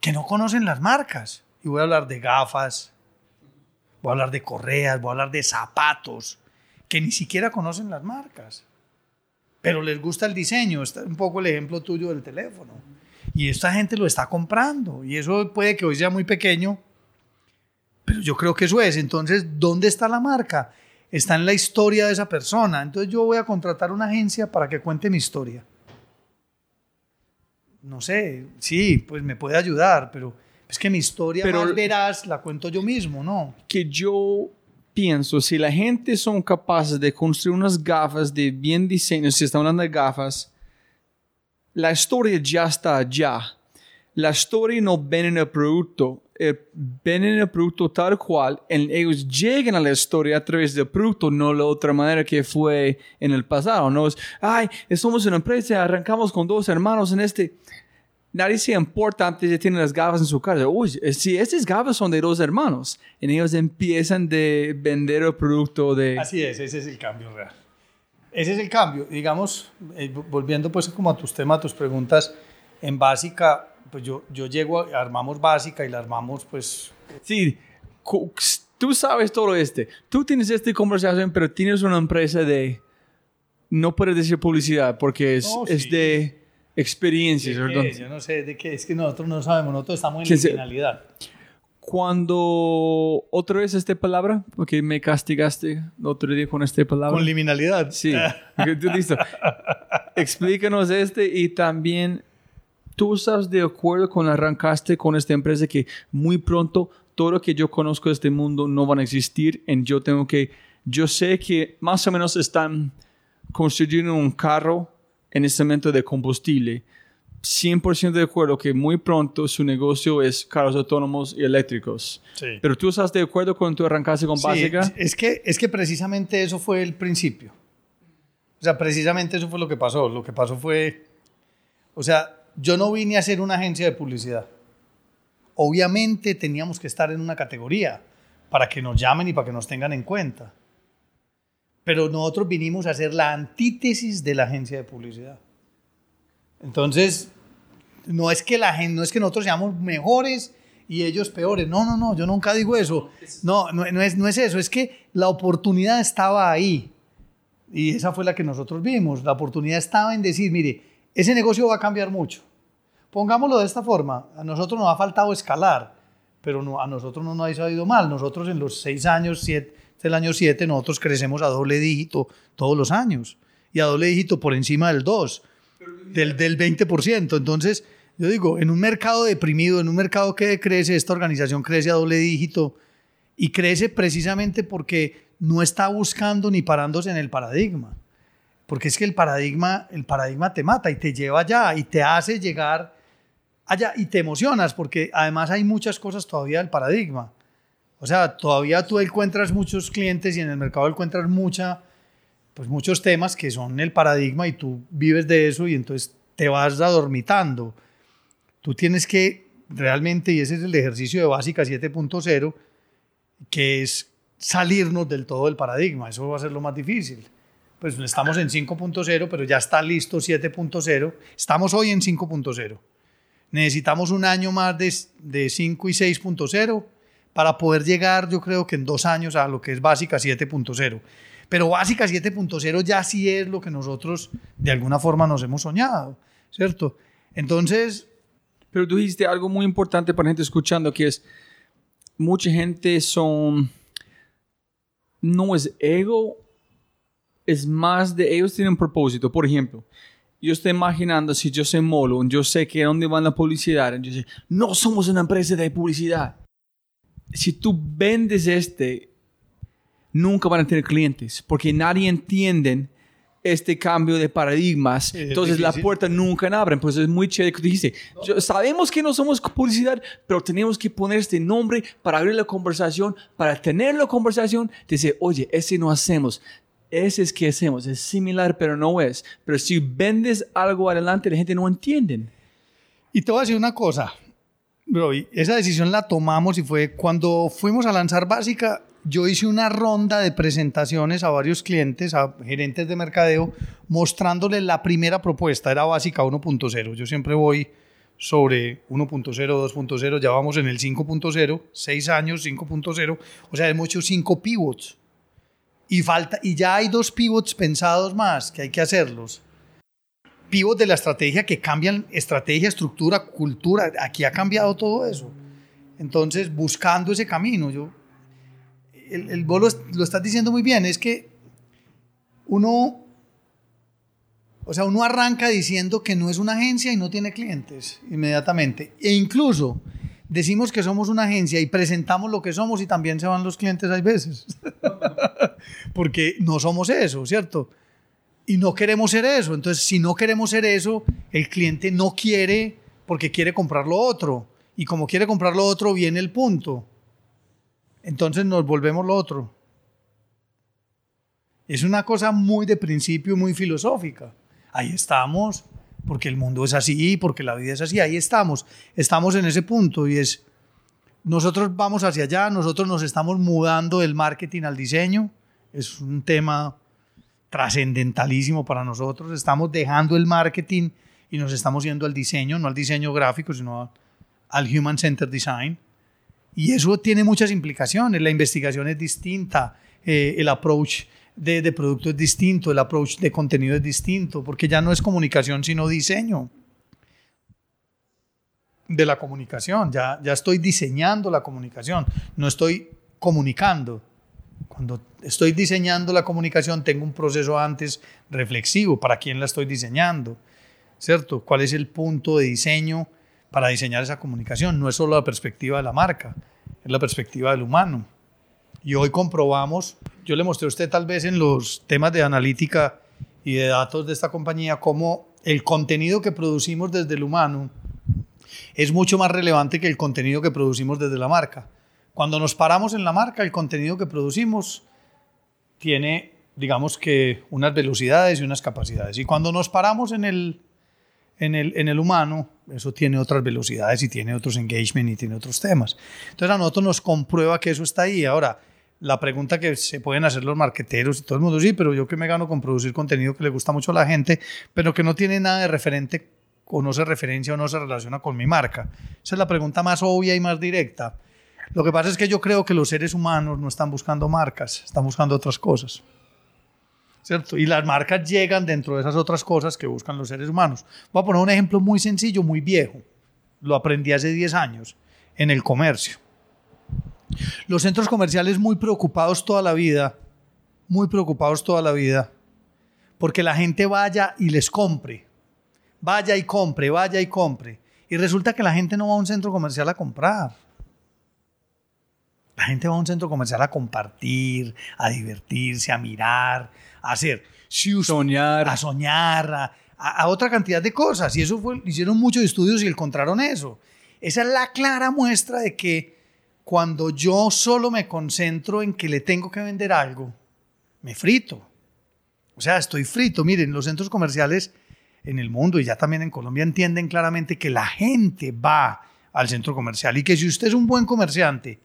que no conocen las marcas. Y voy a hablar de gafas, voy a hablar de correas, voy a hablar de zapatos, que ni siquiera conocen las marcas. Pero les gusta el diseño, está un poco el ejemplo tuyo del teléfono. Y esta gente lo está comprando. Y eso puede que hoy sea muy pequeño, pero yo creo que eso es. Entonces, ¿dónde está la marca? Está en la historia de esa persona. Entonces yo voy a contratar una agencia para que cuente mi historia. No sé, sí, pues me puede ayudar, pero es que mi historia Pero- más veraz la cuento yo mismo, ¿no? que yo pienso, si la gente son capaces de construir unas gafas de bien diseño, si estamos hablando de gafas, la historia ya está allá. La historia no ven en el producto, eh, ven en el producto tal cual, en- ellos llegan a la historia a través del producto, no la otra manera que fue en el pasado. No es, ay, somos una empresa, arrancamos con dos hermanos en este. Nadie se importa antes de tener las gafas en su casa. Uy, si estas gafas son de dos hermanos, y ellos empiezan de vender el producto de... Así es, ese es el cambio real. Ese es el cambio. Digamos, eh, volviendo pues como a tus temas, a tus preguntas, en básica, pues yo, yo llego, a- armamos básica y la armamos pues... Sí, tú sabes todo este. Tú tienes esta conversación, pero tienes una empresa de... No puedes decir publicidad porque es, es sí. de experiencias. ¿de ¿verdad? qué? Yo no sé de qué, es que nosotros no sabemos, nosotros estamos en Que se- liminalidad. Cuando otra vez esta palabra, porque me castigaste otro día con esta palabra. Con liminalidad. Sí, listo. Explícanos este y también tú estás de acuerdo con arrancaste con esta empresa que muy pronto todo lo que yo conozco de este mundo no van a existir en yo tengo que yo sé que más o menos están construyendo un carro en este momento de combustible 100% de acuerdo que muy pronto su negocio es carros autónomos y eléctricos. Sí. Pero tú estás de acuerdo con tu arrancaste con Sí, básica? es que, es que precisamente eso fue el principio. O sea, precisamente eso fue lo que pasó. Lo que pasó fue, o sea, yo no vine a hacer una agencia de publicidad. Obviamente teníamos que estar en una categoría para que nos llamen y para que nos tengan en cuenta. Pero nosotros vinimos a hacer la antítesis de la agencia de publicidad. Entonces, no es que la no es que nosotros seamos mejores y ellos peores. No, no, no, yo nunca digo eso. No, no, no es, no es eso, es que la oportunidad estaba ahí. Y esa fue la que nosotros vimos. La oportunidad estaba en decir, mire, ese negocio va a cambiar mucho. Pongámoslo de esta forma, a nosotros nos ha faltado escalar, pero no, a nosotros no nos ha ido mal. Nosotros en los seis años, siete, del año 7, nosotros crecemos a doble dígito todos los años. Y a doble dígito por encima del 2, del, del 20%. Entonces, yo digo, en un mercado deprimido, en un mercado que crece, esta organización crece a doble dígito y crece precisamente porque no está buscando ni parándose en el paradigma. Porque es que el paradigma, el paradigma te mata y te lleva allá y te hace llegar allá y te emocionas porque además hay muchas cosas todavía del paradigma. O sea, todavía tú encuentras muchos clientes y en el mercado encuentras mucha, pues muchos temas que son el paradigma y tú vives de eso y entonces te vas adormitando. Tú tienes que realmente, y ese es el ejercicio de Básica 7.0, que es salirnos del todo del paradigma. Eso va a ser lo más difícil. Pues estamos en 5.0, pero ya está listo 7.0. Estamos hoy en 5.0. Necesitamos un año más de, de 5 y 6.0 para poder llegar, yo creo que en dos años, a lo que es Básica 7.0. Pero Básica 7.0 ya sí es lo que nosotros de alguna forma nos hemos soñado, ¿cierto? Entonces... Pero tú dijiste algo muy importante para la gente escuchando, que es, mucha gente son, no es ego, es más de ellos tienen un propósito. Por ejemplo, yo estoy imaginando si yo soy molo, yo sé que dónde van la publicidad, yo sé, no somos una empresa de publicidad. Si tú vendes este, nunca van a tener clientes, porque nadie entiende este cambio de paradigmas. Entonces la puerta nunca abre. Pues es muy chévere que dijiste. sabemos que no somos publicidad, pero tenemos que poner este nombre para abrir la conversación, para tener la conversación. Dice, oye, ese no hacemos. Ese es que hacemos. Es similar, pero no es. Pero si vendes algo adelante, la gente no entiende. Y te voy a decir una cosa. Bro, esa decisión la tomamos y fue cuando fuimos a lanzar Básica, yo hice una ronda de presentaciones a varios clientes, a gerentes de mercadeo, mostrándoles la primera propuesta, era básica 1.0. Yo siempre voy sobre 1.0, 2.0, ya vamos en el 5.0, 6 años, 5.0, o sea, hemos hecho 5 pivots. Y, falta, y ya hay dos pivots pensados más que hay que hacerlos. Pivots de la estrategia que cambian estrategia, estructura, cultura. Aquí ha cambiado todo eso. Entonces, buscando ese camino, yo el, el vos lo, estás diciendo muy bien, es que uno, o sea, uno arranca diciendo que no es una agencia y no tiene clientes inmediatamente. E incluso decimos que somos una agencia y presentamos lo que somos y también se van los clientes hay veces. Porque no somos eso, ¿cierto? Y no queremos ser eso. Entonces, si no queremos ser eso, el cliente no quiere porque quiere comprar lo otro. Y como quiere comprar lo otro, viene el punto entonces nos volvemos lo otro. Es una cosa muy de principio, muy filosófica. Ahí estamos, porque el mundo es así, porque la vida es así, ahí estamos. Estamos en ese punto y es, nosotros vamos hacia allá, nosotros nos estamos mudando del marketing al diseño. Es un tema trascendentalísimo para nosotros. Estamos dejando el marketing y nos estamos yendo al diseño, no al diseño gráfico, sino al Human Centered Design. Y eso tiene muchas implicaciones. La investigación es distinta, eh, el approach de, de, producto es distinto, el approach de contenido es distinto, porque ya no es comunicación, sino diseño de la comunicación. Ya, ya estoy diseñando la comunicación, no estoy comunicando. Cuando estoy diseñando la comunicación, tengo un proceso antes reflexivo. ¿Para quién la estoy diseñando? ¿Cierto? ¿Cuál es el punto de diseño? para diseñar esa comunicación. No es solo la perspectiva de la marca, es la perspectiva del humano. Y hoy comprobamos, yo le mostré a usted tal vez en los temas de analítica y de datos de esta compañía, cómo el contenido que producimos desde el humano es mucho más relevante que el contenido que producimos desde la marca. Cuando nos paramos en la marca, el contenido que producimos tiene, digamos que, unas velocidades y unas capacidades. Y cuando nos paramos en el en el, en el humano, eso tiene otras velocidades y tiene otros engagement y tiene otros temas. Entonces a nosotros nos comprueba que eso está ahí. Ahora, la pregunta que se pueden hacer los marqueteros y todo el mundo, sí, pero yo que me gano con producir contenido que le gusta mucho a la gente, pero que no tiene nada de referente o no se referencia o no se relaciona con mi marca. Esa es la pregunta más obvia y más directa. Lo que pasa es que yo creo que los seres humanos no están buscando marcas, están buscando otras cosas. ¿cierto? Y las marcas llegan dentro de esas otras cosas que buscan los seres humanos. Voy a poner un ejemplo muy sencillo, muy viejo. Lo aprendí hace 10 años en el comercio. Los centros comerciales muy preocupados toda la vida, muy preocupados toda la vida, porque la gente vaya y les compre. Vaya y compre, vaya y compre. Y resulta que la gente no va a un centro comercial a comprar. La gente va a un centro comercial a compartir, a divertirse, a mirar, a hacer soñar, a soñar, a, otra cantidad de cosas. Y eso fue, hicieron muchos estudios y encontraron eso. Esa es la clara muestra de que cuando yo solo me concentro en que le tengo que vender algo, me frito. O sea, estoy frito. Miren, los centros comerciales en el mundo y ya también en Colombia entienden claramente que la gente va al centro comercial. Y que si usted es un buen comerciante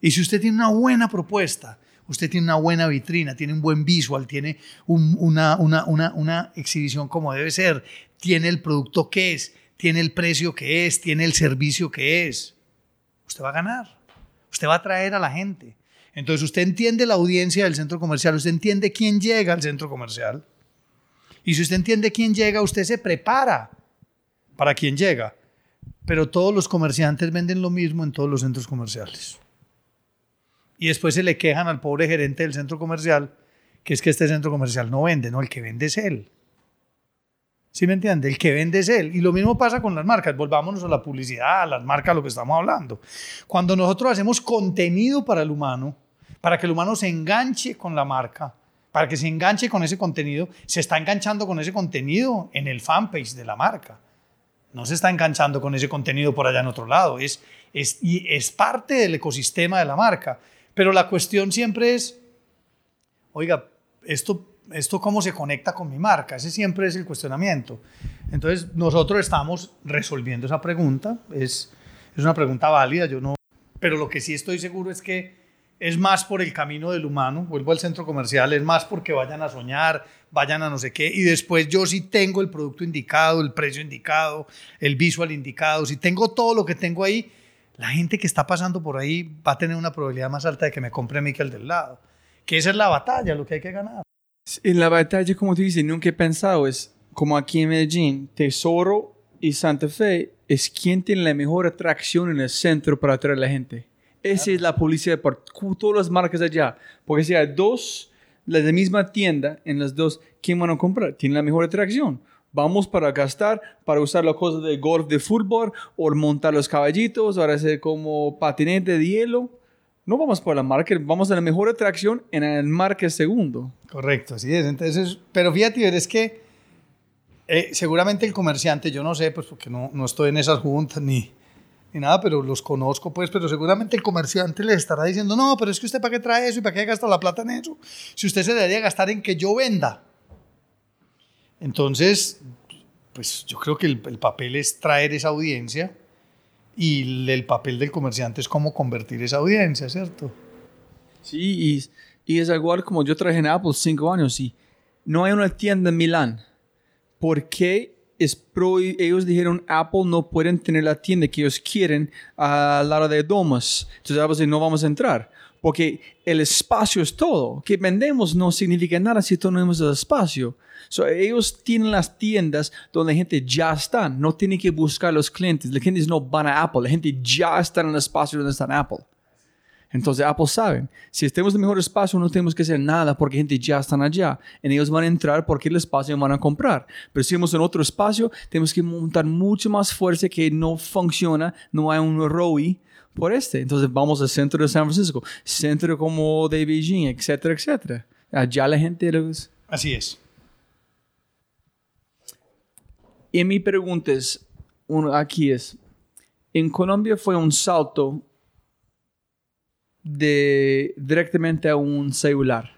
y si usted tiene una buena propuesta, usted tiene una buena vitrina, tiene un buen visual, tiene una, una, exhibición como debe ser, tiene el producto que es, tiene el precio que es, tiene el servicio que es, usted va a ganar. Usted va a atraer a la gente. Entonces usted entiende la audiencia del centro comercial, usted entiende quién llega al centro comercial. Y si usted entiende quién llega, usted se prepara para quien llega. Pero todos los comerciantes venden lo mismo en todos los centros comerciales. Y después se le quejan al pobre gerente del centro comercial que es que este centro comercial no vende, no, el que vende es él. ¿Sí me entiende? El que vende es él. Y lo mismo pasa con las marcas. Volvámonos a la publicidad, a las marcas, a lo que estamos hablando. Cuando nosotros hacemos contenido para el humano, para que el humano se enganche con la marca, para que se enganche con ese contenido, se está enganchando con ese contenido en el fanpage de la marca. No se está enganchando con ese contenido por allá en otro lado. Es, es, y es parte del ecosistema de la marca. Pero la cuestión siempre es, oiga, esto, esto cómo se conecta con mi marca. Ese siempre es el cuestionamiento. Entonces, nosotros estamos resolviendo esa pregunta. Es, es una pregunta válida. Yo no, pero lo que sí estoy seguro es que es más por el camino del humano, vuelvo al centro comercial, es más porque vayan a soñar, vayan a no sé qué, y después yo sí tengo el producto indicado, el precio indicado, el visual indicado, si tengo todo lo que tengo ahí, la gente que está pasando por ahí va a tener una probabilidad más alta de que me compre a mí que el del lado. Que esa es la batalla, lo que hay que ganar. En la batalla, como tú dices, nunca he pensado, es como aquí en Medellín, Tesoro y Santa Fe es quien tiene la mejor atracción en el centro para atraer a la gente. Esa es la publicidad por todas las marcas allá. Porque si hay dos, la de misma tienda, en las dos, ¿quién van a comprar? Tiene la mejor atracción. Vamos para gastar, para usar las cosas de golf, de fútbol, o montar los caballitos, o hacer como patinete de hielo. No vamos por la marca, vamos a la mejor atracción en el marca segundo. Correcto, así es. Entonces, pero fíjate, es que eh, seguramente el comerciante, yo no sé, pues porque no, no estoy en esas juntas ni, ni nada, pero los conozco, pues, pero seguramente el comerciante le estará diciendo, no, pero es que usted para qué trae eso y para qué gasta la plata en eso, si usted se debería gastar en que yo venda. Entonces, pues yo creo que el, papel es traer esa audiencia y el papel del comerciante es cómo convertir esa audiencia, ¿cierto? Sí, y, es igual como yo traje en Apple cinco años y no hay una tienda en Milán. ¿Por qué es pro, ellos dijeron Apple no pueden tener la tienda que ellos quieren al lado de Domus. Entonces Apple dice, no vamos a entrar. Porque el espacio es todo. Que vendemos no significa nada si tenemos el espacio. So, ellos tienen las tiendas donde la gente ya está. No tiene que buscar los clientes. La gente no van a Apple. La gente ya está en el espacio donde está Apple. Entonces Apple saben, si estemos en el mejor espacio no tenemos que hacer nada porque gente ya están allá. En ellos van a entrar porque el espacio van a comprar. Pero si estamos en otro espacio, tenemos que montar mucho más fuerza que no funciona, no hay un ROI por este. Entonces vamos al centro de San Francisco, centro como de Beijing, etcétera, etcétera. Allá la gente... Así es. Y mi pregunta es, aquí es, en Colombia fue un salto de directamente a un celular,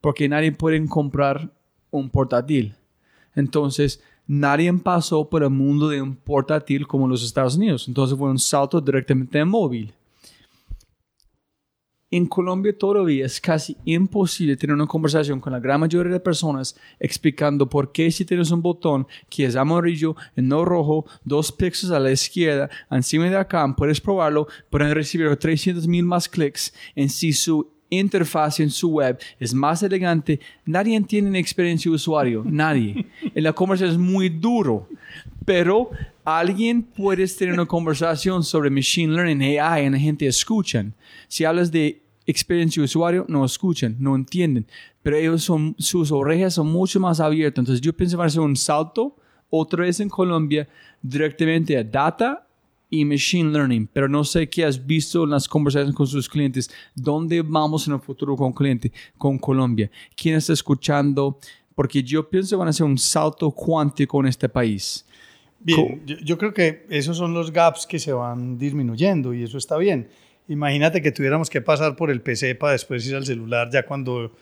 porque nadie puede comprar un portátil. Entonces, nadie pasó por el mundo de un portátil como los Estados Unidos. Entonces fue un salto directamente a móvil en Colombia todavía es casi imposible tener una conversación con la gran mayoría de personas explicando por qué si tienes un botón que es amarillo y no rojo, dos píxeles a la izquierda, encima de acá, puedes probarlo, pueden recibir 300 mil más clics en si su interfaz en su web es más elegante, nadie entiende la experiencia de usuario, nadie. En la conversación es muy duro, pero alguien puede tener una conversación sobre machine learning, AI, y la gente escuchan. Si hablas de experiencia de usuario, no escuchan, no entienden, pero ellos son, sus orejas son mucho más abiertas. Entonces yo pienso que va a ser un salto otra vez en Colombia directamente a data y machine learning, pero no sé qué has visto en las conversaciones con sus clientes, dónde vamos en el futuro con cliente, con Colombia, quién está escuchando, porque yo pienso que van a ser un salto cuántico en este país. Bien, yo, yo, creo que esos son los gaps que se van disminuyendo y eso está bien. Imagínate que tuviéramos que pasar por el PC para después ir al celular, ya cuando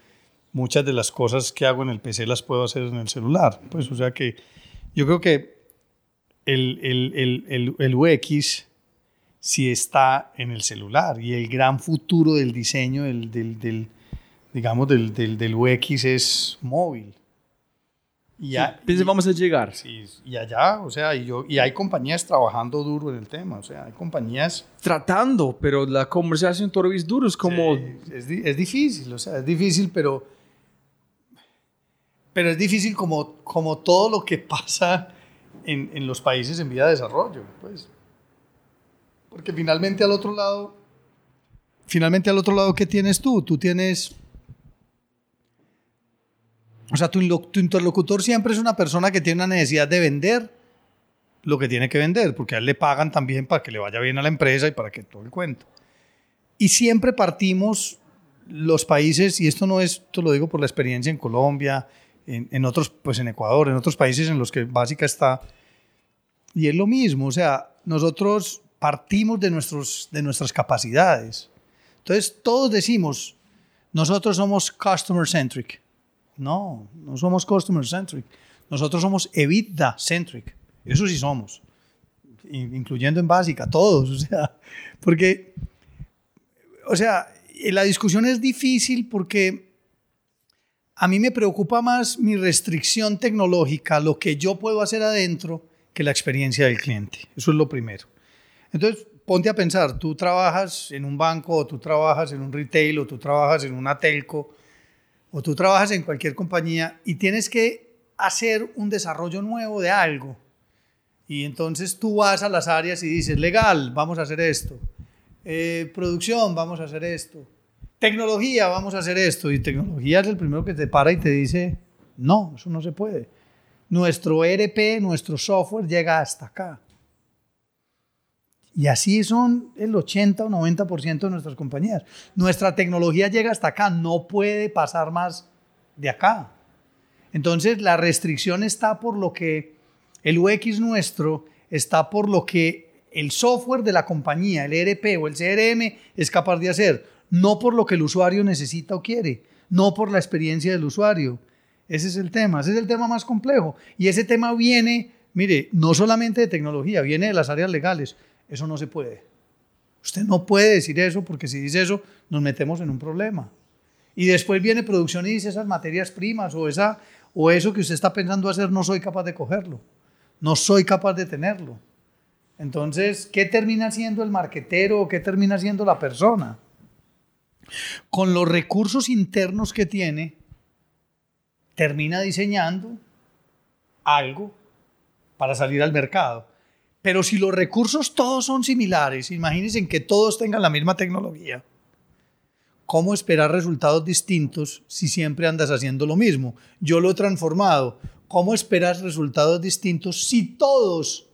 muchas de las cosas que hago en el PC las puedo hacer en el celular. Pues, o sea que yo creo que el, el, el, el UX si está en el celular. Y el gran futuro del diseño del, del, del digamos, del, del, del UX es móvil. Y, ya, Piensa, vamos a llegar. sí, y allá, o sea, y, yo, y hay compañías trabajando duro en el tema, o sea, hay compañías... Tratando, pero la conversación todavía es dura. Es como... Sí, es, es difícil, o sea, es difícil, pero... Pero es difícil como, como todo lo que pasa en, en los países en vía de desarrollo, pues. Porque finalmente al otro lado, finalmente al otro lado, ¿qué tienes tú? Tú tienes... O sea, tu, interlocutor siempre es una persona que tiene una necesidad de vender lo que tiene que vender, porque a él le pagan también para que le vaya bien a la empresa y para que todo el cuento. Y siempre partimos los países, y esto no es, esto lo digo por la experiencia en Colombia, en, en otros, pues en Ecuador, en otros países en los que básica está, y es lo mismo, o sea, nosotros partimos de, nuestros, de nuestras capacidades. Entonces, todos decimos, nosotros somos customer centric. No, no somos customer centric. Nosotros somos EBITDA centric. Eso sí somos. In- Incluyendo en básica, todos. O sea, porque, o sea, la discusión es difícil porque a mí me preocupa más mi restricción tecnológica, lo que yo puedo hacer adentro, que la experiencia del cliente. Eso es lo primero. Entonces, ponte a pensar, tú trabajas en un banco, o tú trabajas en un retail, o tú trabajas en una telco, o tú trabajas en cualquier compañía y tienes que hacer un desarrollo nuevo de algo. Y entonces tú vas a las áreas y dices, legal, vamos a hacer esto. Eh, producción, vamos a hacer esto. Tecnología, vamos a hacer esto. Y tecnología es el primero que te para y te dice, no, eso no se puede. Nuestro ERP, nuestro software llega hasta acá. Y así son el 80 o 90% de nuestras compañías. Nuestra tecnología llega hasta acá, no puede pasar más de acá. Entonces la restricción está por lo que el UX nuestro está por lo que el software de la compañía, el ERP o el CRM es capaz de hacer, no por lo que el usuario necesita o quiere, no por la experiencia del usuario. Ese es el tema, ese es el tema más complejo. Y ese tema viene, mire, no solamente de tecnología, viene de las áreas legales. Eso no se puede. Usted no puede decir eso porque si dice eso nos metemos en un problema. Y después viene producción y dice esas materias primas o, esa, o eso que usted está pensando hacer no soy capaz de cogerlo. No soy capaz de tenerlo. Entonces, ¿qué termina siendo el marquetero o qué termina siendo la persona? Con los recursos internos que tiene, termina diseñando algo para salir al mercado. Pero si los recursos todos son similares, imagínense que todos tengan la misma tecnología. ¿Cómo esperar resultados distintos si siempre andas haciendo lo mismo? Yo lo he transformado. ¿Cómo esperas resultados distintos si todos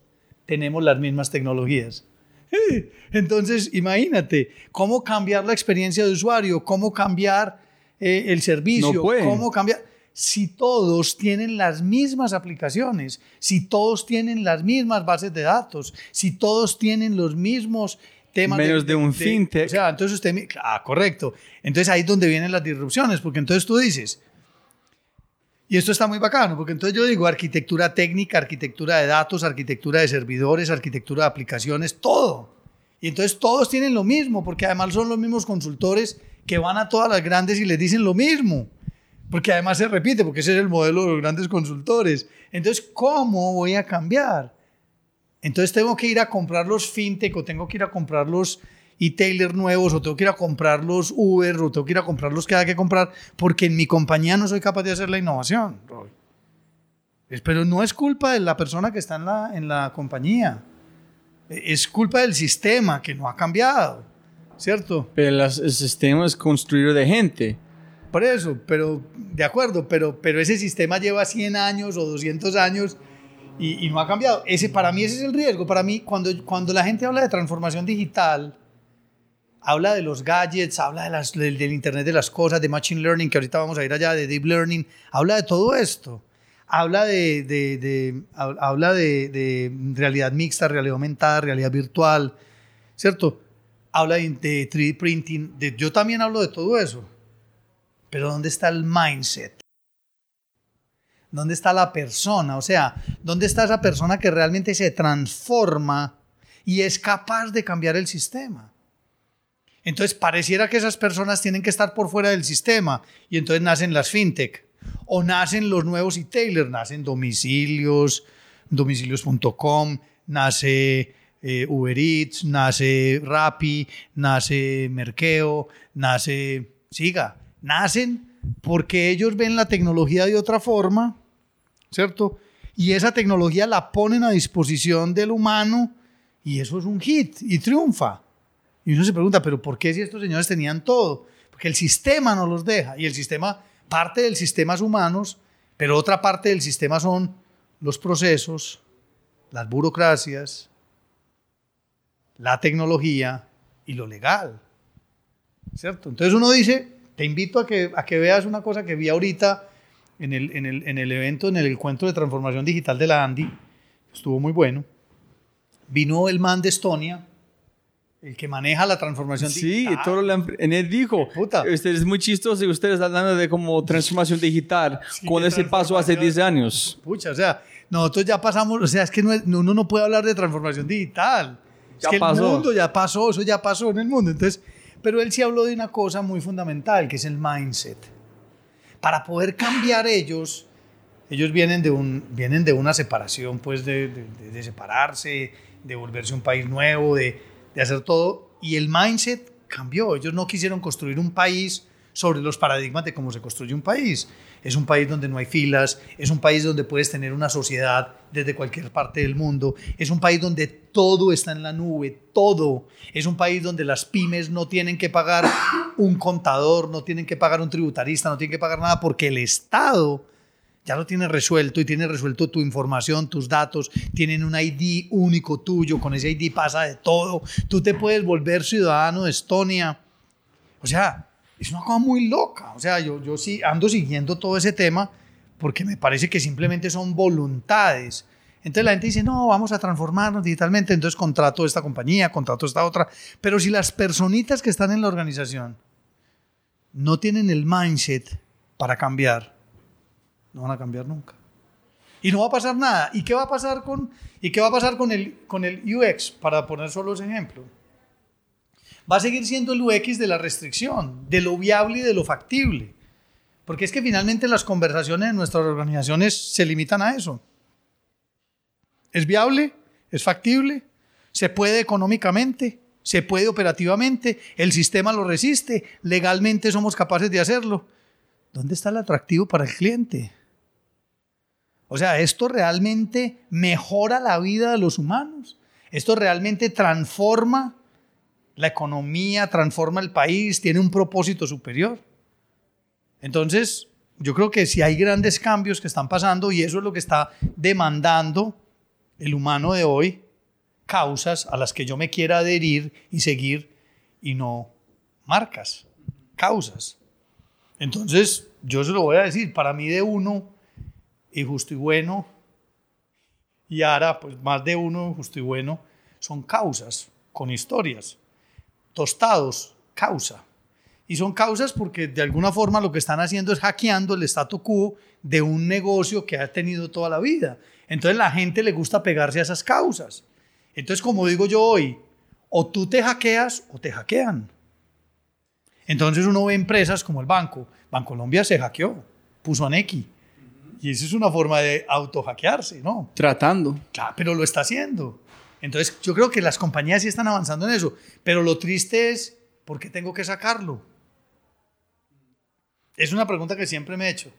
tenemos las mismas tecnologías? Entonces, imagínate, ¿cómo cambiar la experiencia de usuario? ¿Cómo cambiar eh, el servicio? No. ¿Cómo cambiar? Si todos tienen las mismas aplicaciones, si todos tienen las mismas bases de datos, si todos tienen los mismos temas Menos de un fintech. O sea, entonces usted, ah, correcto. Entonces ahí es donde vienen las disrupciones, porque entonces tú dices, y esto está muy bacano, porque entonces yo digo arquitectura técnica, arquitectura de datos, arquitectura de servidores, arquitectura de aplicaciones, todo. Y entonces todos tienen lo mismo, porque además son los mismos consultores que van a todas las grandes y les dicen lo mismo. Porque además se repite, porque ese es el modelo de los grandes consultores. Entonces, ¿cómo voy a cambiar? Entonces tengo que ir a comprar los fintech o tengo que ir a comprar los e-tailer nuevos o tengo que ir a comprar los Uber o tengo que ir a comprar los que haya que comprar porque en mi compañía no soy capaz de hacer la innovación. Pero no es culpa de la persona que está en la, en la compañía. Es culpa del sistema que no ha cambiado. ¿Cierto? Pero el sistema es construido de gente. Por eso, pero de acuerdo, pero, pero ese sistema lleva 100 años o 200 años y, y no ha cambiado. Ese, para mí ese es el riesgo. Para mí, cuando, cuando la gente habla de transformación digital, habla de los gadgets, habla de las, del, del Internet de las cosas, de Machine Learning, que ahorita vamos a ir allá, de Deep Learning, habla de todo esto. Habla de, de- de- hab- habla de, de realidad mixta, realidad aumentada, realidad virtual, ¿cierto? Habla de, de 3D printing. yo también hablo de todo eso. Pero ¿dónde está el mindset? ¿Dónde está la persona? O sea, ¿dónde está esa persona que realmente se transforma y es capaz de cambiar el sistema. Entonces pareciera que esas personas tienen que estar por fuera del sistema y entonces nacen las fintech o nacen los nuevos e-tailers, nacen domicilios, domicilios.com, nace eh, Uber Eats, nace Rappi, nace Merkeo, nace Siga, nacen porque ellos ven la tecnología de otra forma, ¿cierto? Y esa tecnología la ponen a disposición del humano y eso es un hit y triunfa. Y uno se pregunta, pero ¿por qué si estos señores tenían todo? Porque el sistema no los deja y el sistema, parte del sistema es humanos, pero otra parte del sistema son los procesos, las burocracias, la tecnología y lo legal. ¿Cierto? Entonces uno dice, te invito a que, a que veas una cosa que vi ahorita en el, en, el, en el evento, en el encuentro de transformación digital de la Andy. Estuvo muy bueno. Vino el man de Estonia, el que maneja la transformación Sí, digital. todo lo, en él dijo, Puta. ustedes es muy chistoso y ustedes hablando de como transformación digital, Sí, con ese paso hace 10 años. Pucha, o sea, nosotros ya pasamos, o sea, es que no es- uno no puede hablar de transformación digital. Es Ya que pasó. el mundo ya pasó, eso ya pasó en el mundo. Entonces, pero él sí habló de una cosa muy fundamental, que es el mindset. Para poder cambiar ellos, ellos vienen de, un, vienen de una separación, pues de, separarse, de volverse un país nuevo, de, de hacer todo. Y el mindset cambió. Ellos no quisieron construir un país sobre los paradigmas de cómo se construye un país. Es un país donde no hay filas, es un país donde puedes tener una sociedad desde cualquier parte del mundo, es un país donde todo está en la nube, todo. Es un país donde las pymes no tienen que pagar un contador, no tienen que pagar un tributarista, no tienen que pagar nada porque el Estado ya lo tiene resuelto y tiene resuelto tu información, tus datos, tienen un ID único tuyo, con ese ID pasa de todo, tú te puedes volver ciudadano de Estonia. O sea, es una cosa muy loca. O sea, yo, yo sí ando siguiendo todo ese tema porque me parece que simplemente son voluntades. Entonces la gente dice, no, vamos a transformarnos digitalmente, entonces contrato esta compañía, contrato esta otra. Pero si las personitas que están en la organización no tienen el mindset para cambiar, no van a cambiar nunca. Y no va a pasar nada. ¿Y qué va a pasar con, y qué va a pasar con, el, con el UX? Para poner solo ese ejemplo. Va a seguir siendo el UX de la restricción, de lo viable y de lo factible. Porque es que finalmente las conversaciones en nuestras organizaciones se limitan a eso. ¿Es viable? ¿Es factible? ¿Se puede económicamente? ¿Se puede operativamente? ¿El sistema lo resiste? ¿Legalmente somos capaces de hacerlo? ¿Dónde está el atractivo para el cliente? O sea, ¿esto realmente mejora la vida de los humanos? ¿Esto realmente transforma la economía, transforma el país, tiene un propósito superior? Entonces, yo creo que si hay grandes cambios que están pasando y eso es lo que está demandando el humano de hoy, causas a las que yo me quiera adherir y seguir y no marcas, causas. Entonces, yo se lo voy a decir, para mí de uno y justo y bueno, y ahora pues más de uno justo y bueno, son causas con historias. Tostados, causa. Y son causas porque de alguna forma lo que están haciendo es hackeando el statu quo de un negocio que ha tenido toda la vida. Entonces la gente le gusta pegarse a esas causas. Entonces, como digo yo hoy, o tú te hackeas o te hackean. Entonces uno ve empresas como el banco. Bancolombia se hackeó, puso Neki. Y eso es una forma de auto-hackearse, ¿no? Tratando. Claro, pero lo está haciendo. Entonces, yo creo que las compañías sí están avanzando en eso. Pero lo triste es, ¿por qué tengo que sacarlo? Es una pregunta que siempre me he hecho.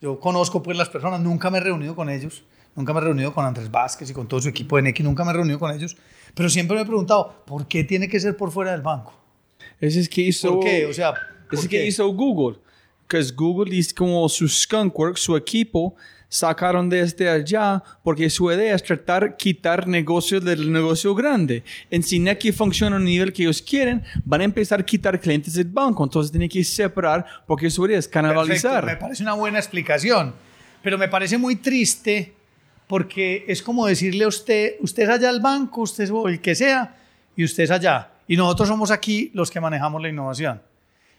Yo conozco pues las personas, nunca me he reunido con ellos, nunca me he reunido con Andrés Vázquez y con todo su equipo de Neki, nunca me he reunido con ellos, pero siempre me he preguntado, ¿por qué tiene que ser por fuera del banco? Ese es que hizo. ¿Por qué? O sea, ¿por Ese qué? que hizo Google. Que Google es como su skunkworks, su equipo, sacaron desde allá porque su idea es tratar quitar negocios del negocio grande. En si funciona a un nivel que ellos quieren, van a empezar a quitar clientes del banco. Entonces tienen que separar porque su idea es Perfecto, canalizar. me parece una buena explicación, pero me parece muy triste porque es como decirle a usted, usted es allá al banco, usted es el que sea, y usted es allá. Y nosotros somos aquí los que manejamos la innovación.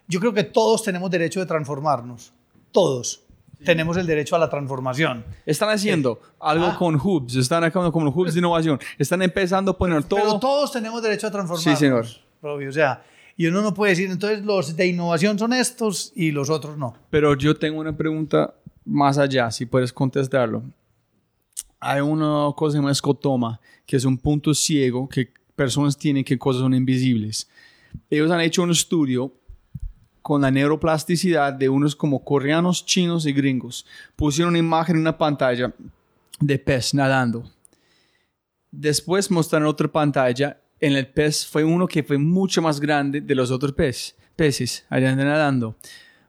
Yo creo que todos tenemos derecho de transformarnos, todos. Tenemos el derecho a la transformación. Están haciendo algo Ah. con hubs, están haciendo como hubs de innovación, están empezando a poner todo. Pero todos tenemos derecho a transformarnos. Sí, señor. Robbie, o sea, y uno no puede decir, entonces los de innovación son estos y los otros no. Pero yo tengo una pregunta más allá, si puedes contestarlo. Hay una cosa que se llama escotoma, que es un punto ciego que personas tienen que cosas son invisibles. Ellos han hecho un estudio con la neuroplasticidad de unos como coreanos, chinos y gringos. Pusieron una imagen en una pantalla de pez nadando. Después mostraron otra pantalla. En el pez fue uno que fue mucho más grande de los otros pez, peces allá nadando.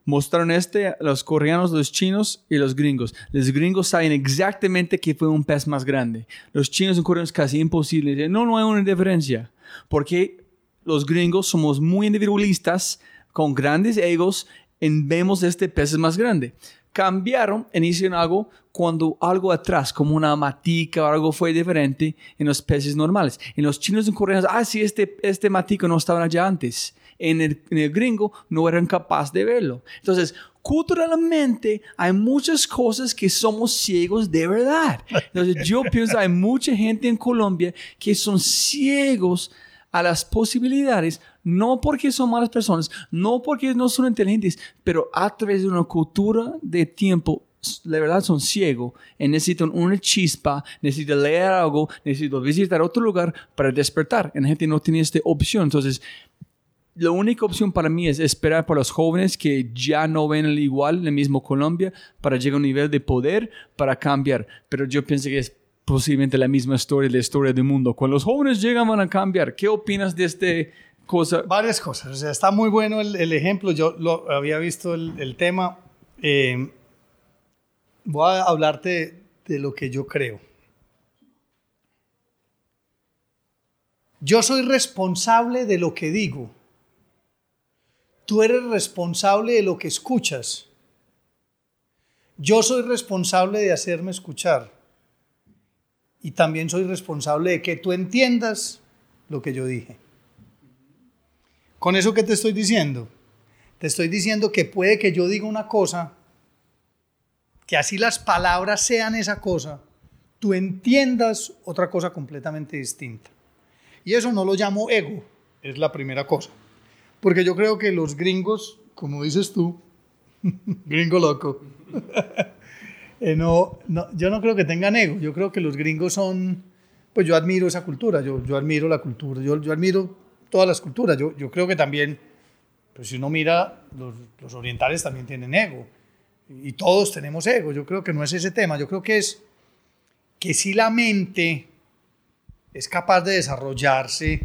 Mostraron este a los coreanos, los chinos y los gringos. Los gringos saben exactamente que fue un pez más grande. Los chinos y coreanos casi imposible. No, no hay una diferencia. Porque los gringos somos muy individualistas, con grandes egos, en vemos este pez más grande. Cambiaron en hicieron algo cuando algo atrás, como una matica o algo fue diferente en los peces normales. En los chinos y coreanos, ah, sí, este, este matica no estaba allá antes. En el, en el gringo no eran capaces de verlo. Entonces, culturalmente hay muchas cosas que somos ciegos de verdad. Entonces, yo pienso hay mucha gente en Colombia que son ciegos a las posibilidades, no porque son malas personas, no porque no son inteligentes, pero a través de una cultura de tiempo, la verdad son ciegos y necesitan una chispa, necesitan leer algo, necesitan visitar otro lugar para despertar. La gente no tiene esta opción. Entonces, la única opción para mí es esperar para los jóvenes que ya no ven el igual el mismo Colombia para llegar a un nivel de poder para cambiar. Pero yo pienso que es posiblemente la misma historia, la historia del mundo. Cuando los jóvenes llegan van a cambiar. ¿Qué opinas de este cosa? Varias cosas. O sea, está muy bueno el, ejemplo. Yo lo había visto el, el tema. Eh, voy a hablarte de lo que yo creo. Yo soy responsable de lo que digo. Tú eres responsable de lo que escuchas. Yo soy responsable de hacerme escuchar. Y también soy responsable de que tú entiendas lo que yo dije. ¿Con eso qué te estoy diciendo? Te estoy diciendo que puede que yo diga una cosa, que así las palabras sean esa cosa, tú entiendas otra cosa completamente distinta. Y eso no lo llamo ego, es la primera cosa. Porque yo creo que los gringos, como dices tú, gringo loco, eh, no, no, yo no creo que tengan ego, yo creo que los gringos son, pues yo admiro esa cultura, yo, yo admiro la cultura, yo, yo admiro todas las culturas, yo, yo creo que también, pues si uno mira, los, los orientales también tienen ego, y todos tenemos ego, yo creo que no es ese tema, yo creo que es que si la mente es capaz de desarrollarse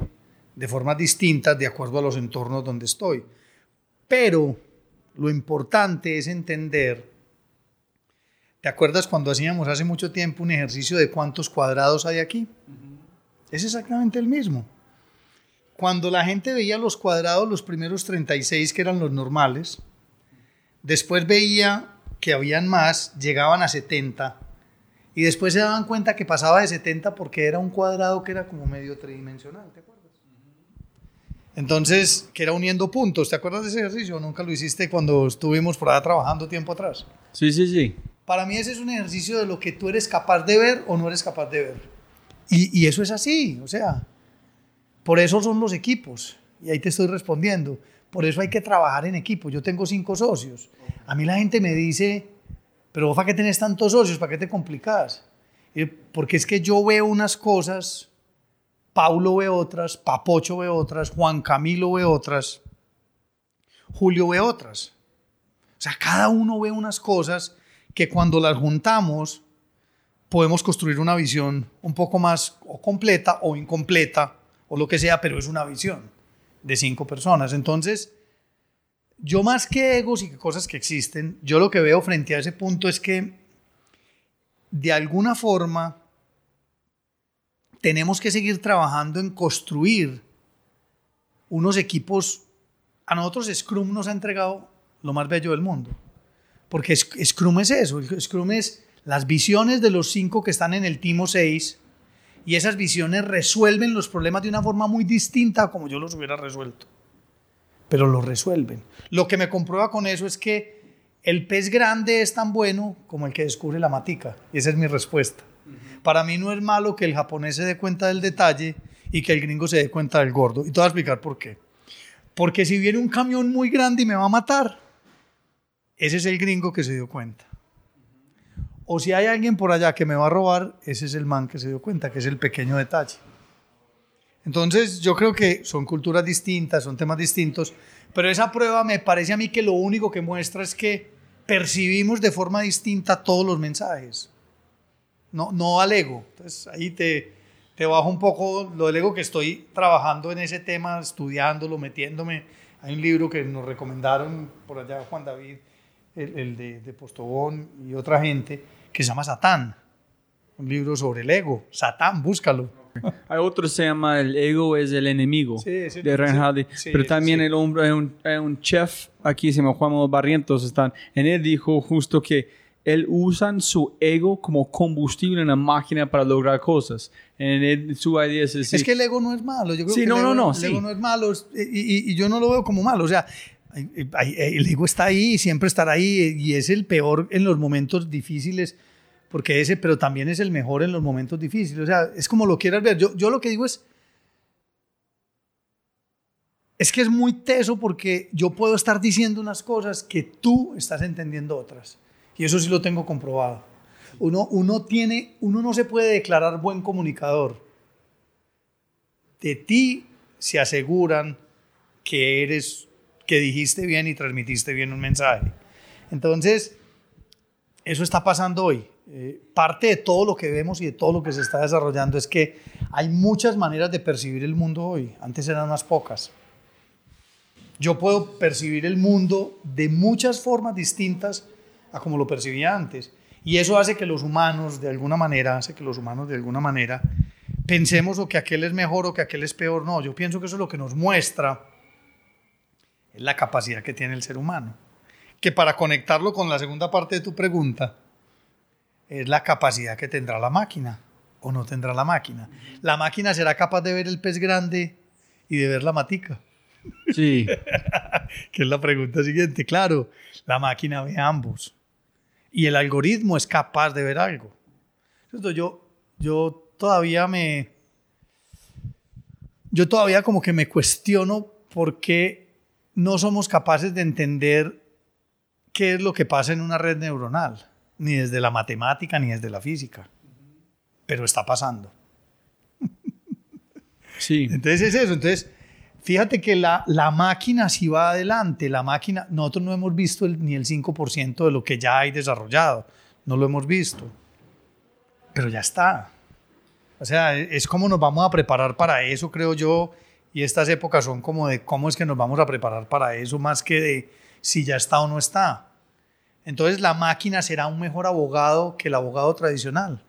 de formas distintas de acuerdo a los entornos donde estoy. Pero lo importante es entender, ¿te acuerdas cuando hacíamos hace mucho tiempo un ejercicio de cuántos cuadrados hay aquí? Es exactamente el mismo. Cuando la gente veía los cuadrados, los primeros 36 que eran los normales, después veía que habían más, llegaban a 70 y después se daban cuenta que pasaba de 70 porque era un cuadrado que era como medio tridimensional, ¿te acuerdas? Entonces, que era uniendo puntos, ¿te acuerdas de ese ejercicio? Nunca lo hiciste cuando estuvimos por allá trabajando tiempo atrás. Sí, sí, sí. Para mí ese es un ejercicio de lo que tú eres capaz de ver o no eres capaz de ver. Y, eso es así, o sea, por eso son los equipos. Y ahí te estoy respondiendo. Por eso hay que trabajar en equipo. Yo tengo cinco socios. A mí la gente me dice, pero vos, ¿para qué tenés tantos socios? ¿Para qué te complicas? Porque es que yo veo unas cosas, Paulo ve otras, Papocho ve otras, Juan Camilo ve otras, Julio ve otras. O sea, cada uno ve unas cosas que cuando las juntamos podemos construir una visión un poco más o completa o incompleta o lo que sea, pero es una visión de cinco personas. Entonces, yo más que egos y cosas que existen, yo lo que veo frente a ese punto es que de alguna forma tenemos que seguir trabajando en construir unos equipos. A nosotros Scrum nos ha entregado lo más bello del mundo. Porque Scrum es eso, Scrum es las visiones de los cinco que están en el Timo 6 y esas visiones resuelven los problemas de una forma muy distinta a como yo los hubiera resuelto. Pero los resuelven. Lo que me comprueba con eso es que el pez grande es tan bueno como el que descubre la matica. Y esa es mi respuesta. Para mí no es malo que el japonés se dé cuenta del detalle y que el gringo se dé cuenta del gordo. Y te voy a explicar por qué. Porque si viene un camión muy grande y me va a matar, ese es el gringo que se dio cuenta. O si hay alguien por allá que me va a robar, ese es el man que se dio cuenta, que es el pequeño detalle. Entonces yo creo que son culturas distintas, son temas distintos, pero esa prueba me parece a mí que lo único que muestra es que percibimos de forma distinta todos los mensajes, no, no al ego. Entonces ahí te, te bajo un poco lo del ego que estoy trabajando en ese tema, estudiándolo, metiéndome. Hay un libro que nos recomendaron por allá Juan David, el, el de, de Postobón y otra gente, que se llama Satán, un libro sobre el ego. Satán, búscalo. Hay otro que se llama El ego es el enemigo Sí, de Reinhardt. sí, Pero también el hombre, hay un, chef aquí, se llama Juan Barrientos, están, en él dijo justo que él usan su ego como combustible en la máquina para lograr cosas. En él, su idea es decir, Es que el ego no es malo. Yo creo Sí, que no, el no, ego, no, el sí. ego no es malo es- y, y- y yo no lo veo como malo. O sea, el ego está ahí, siempre estará ahí y es el peor en los momentos difíciles, porque ese, pero también es el mejor en los momentos difíciles. O sea, es como lo quieras ver. Yo, yo lo que digo es, es que es muy teso porque yo puedo estar diciendo unas cosas que tú estás entendiendo otras. Y eso sí lo tengo comprobado. Uno, uno, tiene, uno no se puede declarar buen comunicador de ti se aseguran que eres, que dijiste bien y transmitiste bien un mensaje. Entonces, eso está pasando hoy. Eh, parte de todo lo que vemos y de todo lo que se está desarrollando es que hay muchas maneras de percibir el mundo hoy. Antes eran más pocas. Yo puedo percibir el mundo de muchas formas distintas a como lo percibía antes. Y eso hace que los humanos, de alguna manera, hace que los humanos, de alguna manera, pensemos o que aquel es mejor o que aquel es peor. No, yo pienso que eso es lo que nos muestra es la capacidad que tiene el ser humano. Que para conectarlo con la segunda parte de tu pregunta, es la capacidad que tendrá la máquina o no tendrá la máquina. La máquina será capaz de ver el pez grande y de ver la matica. sí, Que es la pregunta siguiente. Claro, la máquina ve ambos. Y el algoritmo es capaz de ver algo. Entonces, yo, yo todavía me... Yo todavía como que me cuestiono por qué no somos capaces de entender qué es lo que pasa en una red neuronal. Ni desde la matemática, ni desde la física. Pero está pasando. sí. Entonces es eso. Entonces, fíjate que la, la máquina sí va adelante. La máquina, nosotros no hemos visto el- ni el 5% de lo que ya hay desarrollado. No lo hemos visto. Pero ya está. O sea, es como nos vamos a preparar para eso, creo yo. Y estas épocas son como de cómo es que nos vamos a preparar para eso, más que de si ya está o no está. Entonces la máquina será un mejor abogado que el abogado tradicional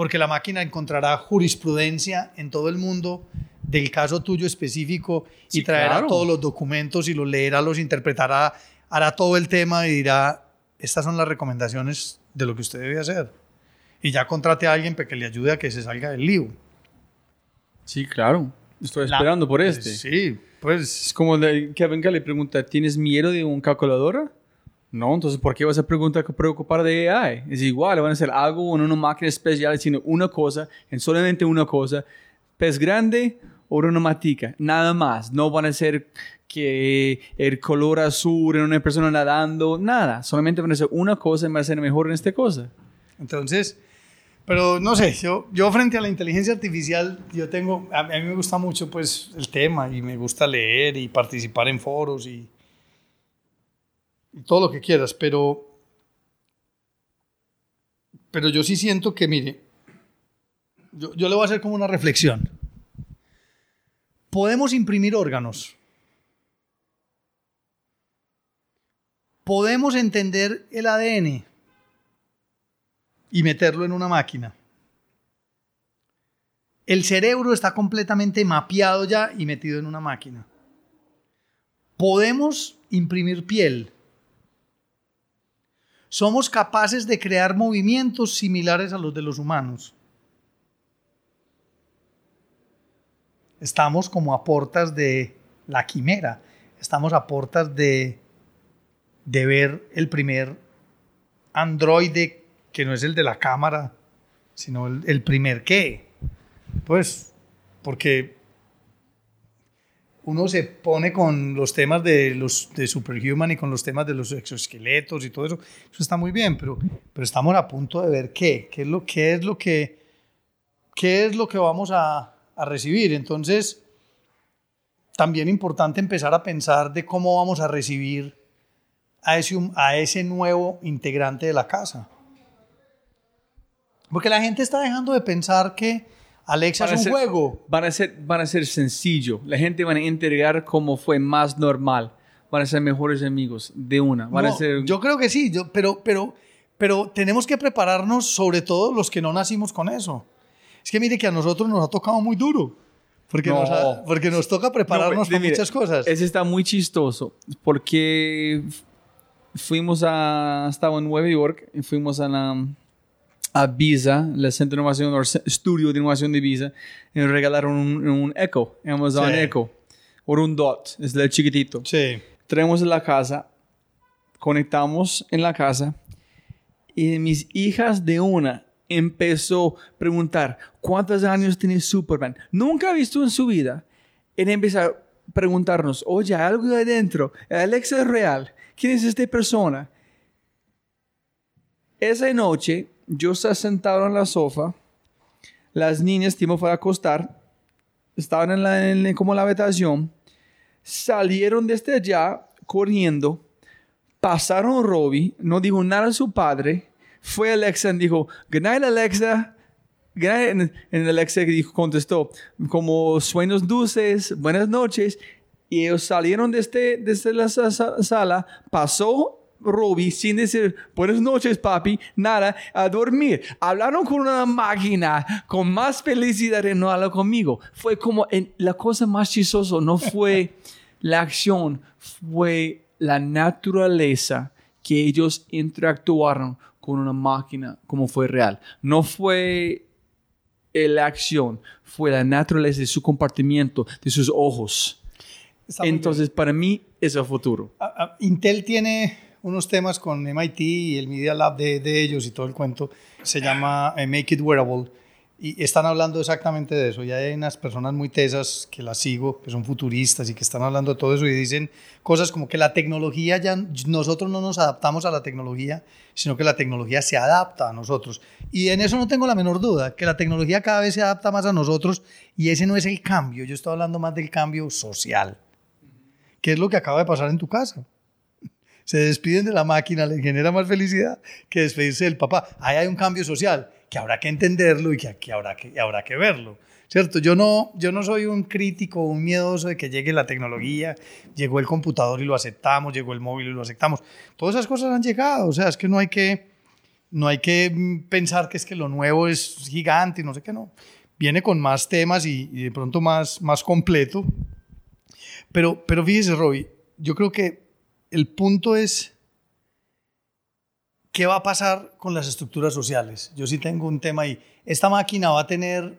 porque la máquina encontrará jurisprudencia en todo el mundo del caso tuyo específico y Sí, traerá claro. todos los documentos y los leerá, los interpretará, hará todo el tema y dirá, estas son las recomendaciones de lo que usted debe hacer. Y ya contrate a alguien para que le ayude a que se salga del lío. Sí, claro. Estoy La- esperando por este. Sí, pues Es como de, que venga le pregunta, ¿tienes miedo de un calculadora? No, entonces ¿por qué vas a preguntar preocupar de AI? Es igual, van a hacer algo en una máquina especial haciendo una cosa, en solamente una cosa, pez grande o una matica, nada más. No van a ser que el color azul en una persona nadando, nada. Solamente van a hacer una cosa y van a ser mejor en esta cosa. Entonces, pero no sé, yo, yo frente a la inteligencia artificial, yo tengo, a, mí me gusta mucho pues el tema y me gusta leer y participar en foros y, todo lo que quieras, pero, pero yo sí siento que, mire, yo le voy a hacer como una reflexión. Podemos imprimir órganos. Podemos entender el ADN y meterlo en una máquina. El cerebro está completamente mapeado ya y metido en una máquina. Podemos imprimir piel. Somos capaces de crear movimientos similares a los de los humanos. Estamos como a portas de la quimera. Estamos a portas de de ver el primer androide que no es el de la cámara, sino el, el primer qué. Pues, porque uno se pone con los temas de los de Superhuman y con los temas de los exoesqueletos y todo eso, eso está muy bien, pero, pero estamos a punto de ver qué, qué es lo, qué es lo que, qué es lo que vamos a, a recibir. Entonces, también importante empezar a pensar de cómo vamos a recibir a ese, a ese nuevo integrante de la casa. Porque la gente está dejando de pensar que Alexa Van a es un ser- juego. Van a ser, van a ser sencillo. La gente van a entregar como fue más normal. Van a ser mejores amigos de una. Van a No, ser. Yo creo que sí, yo, pero, pero, pero tenemos que prepararnos, sobre todo los que no nacimos con eso. Es que mire que a nosotros nos ha tocado muy duro. Porque, No. nos, ha- porque nos toca No, prepararnos de- para muchas cosas. Ese está muy chistoso porque fuimos a. Estaba en Nueva York y fuimos a la. A Visa, el centro de innovación, o estudio de innovación de Visa, y nos regalaron un, un Echo, Amazon Sí. Echo, o un Dot, es el chiquitito. Sí. traemos en la casa, conectamos en la casa y mis hijas de una empezó a preguntar cuántos años tiene Superman. Nunca ha visto en su vida. Y empezó a preguntarnos, oye, algo de adentro. Alexa es real. ¿Quién es esta persona? Esa noche yo estaba sentado en la sofá. Las niñas, Timo fue a acostar. Estaban en la, en la- como la habitación salieron desde allá corriendo, pasaron Robbie, no dijo nada a su padre, fue Alexa y dijo, good night Alexa, night", en Alexa contestó, como sueños dulces, buenas noches, y ellos salieron desde, desde la sa- sa- sala, pasó Robbie sin decir buenas noches papi, nada, a dormir. Hablaron con una máquina con más felicidad y no habló conmigo. Fue como en- la cosa más chistosa, no fue la acción, fue la naturaleza que ellos interactuaron con una máquina como fue real. No fue la acción, fue la naturaleza de su comportamiento, de sus ojos. Entonces, para mí, es el futuro. A- a- Intel tiene unos temas con MIT y el Media Lab de, ellos y todo el cuento. Se llama eh, Make It Wearable. Y están hablando exactamente de eso. Y hay unas personas muy tesas que las sigo, que son futuristas y que están hablando de todo eso y dicen cosas como que la tecnología ya, nosotros no nos adaptamos a la tecnología, sino que la tecnología se adapta a nosotros. Y en eso no tengo la menor duda, que la tecnología cada vez se adapta más a nosotros y ese no es el cambio. Yo estoy hablando más del cambio social. ¿Qué es lo que acaba de pasar en tu casa? Se despiden de la máquina, le genera más felicidad que despedirse del papá. Ahí hay un cambio social que habrá que entenderlo y que, que habrá, que habrá que verlo. ¿Cierto? Yo no, yo no soy un crítico, un miedoso de que llegue la tecnología, llegó el computador y lo aceptamos, llegó el móvil y lo aceptamos. Todas esas cosas han llegado, o sea, es que no hay que, no hay que pensar que es que lo nuevo es gigante y no sé qué, no. Viene con más temas y, y de pronto más, más completo. Pero, pero fíjese, Robbie, yo creo que el punto es qué va a pasar con las estructuras sociales. Yo sí tengo un tema ahí. Esta máquina va a tener,